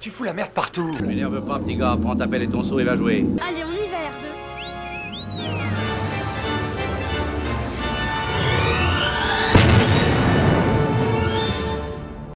S7: Tu fous la merde partout
S2: Ne m'énerve pas, petit gars. Prends ta pelle et ton seau et va jouer.
S9: Allez, on y va Bye.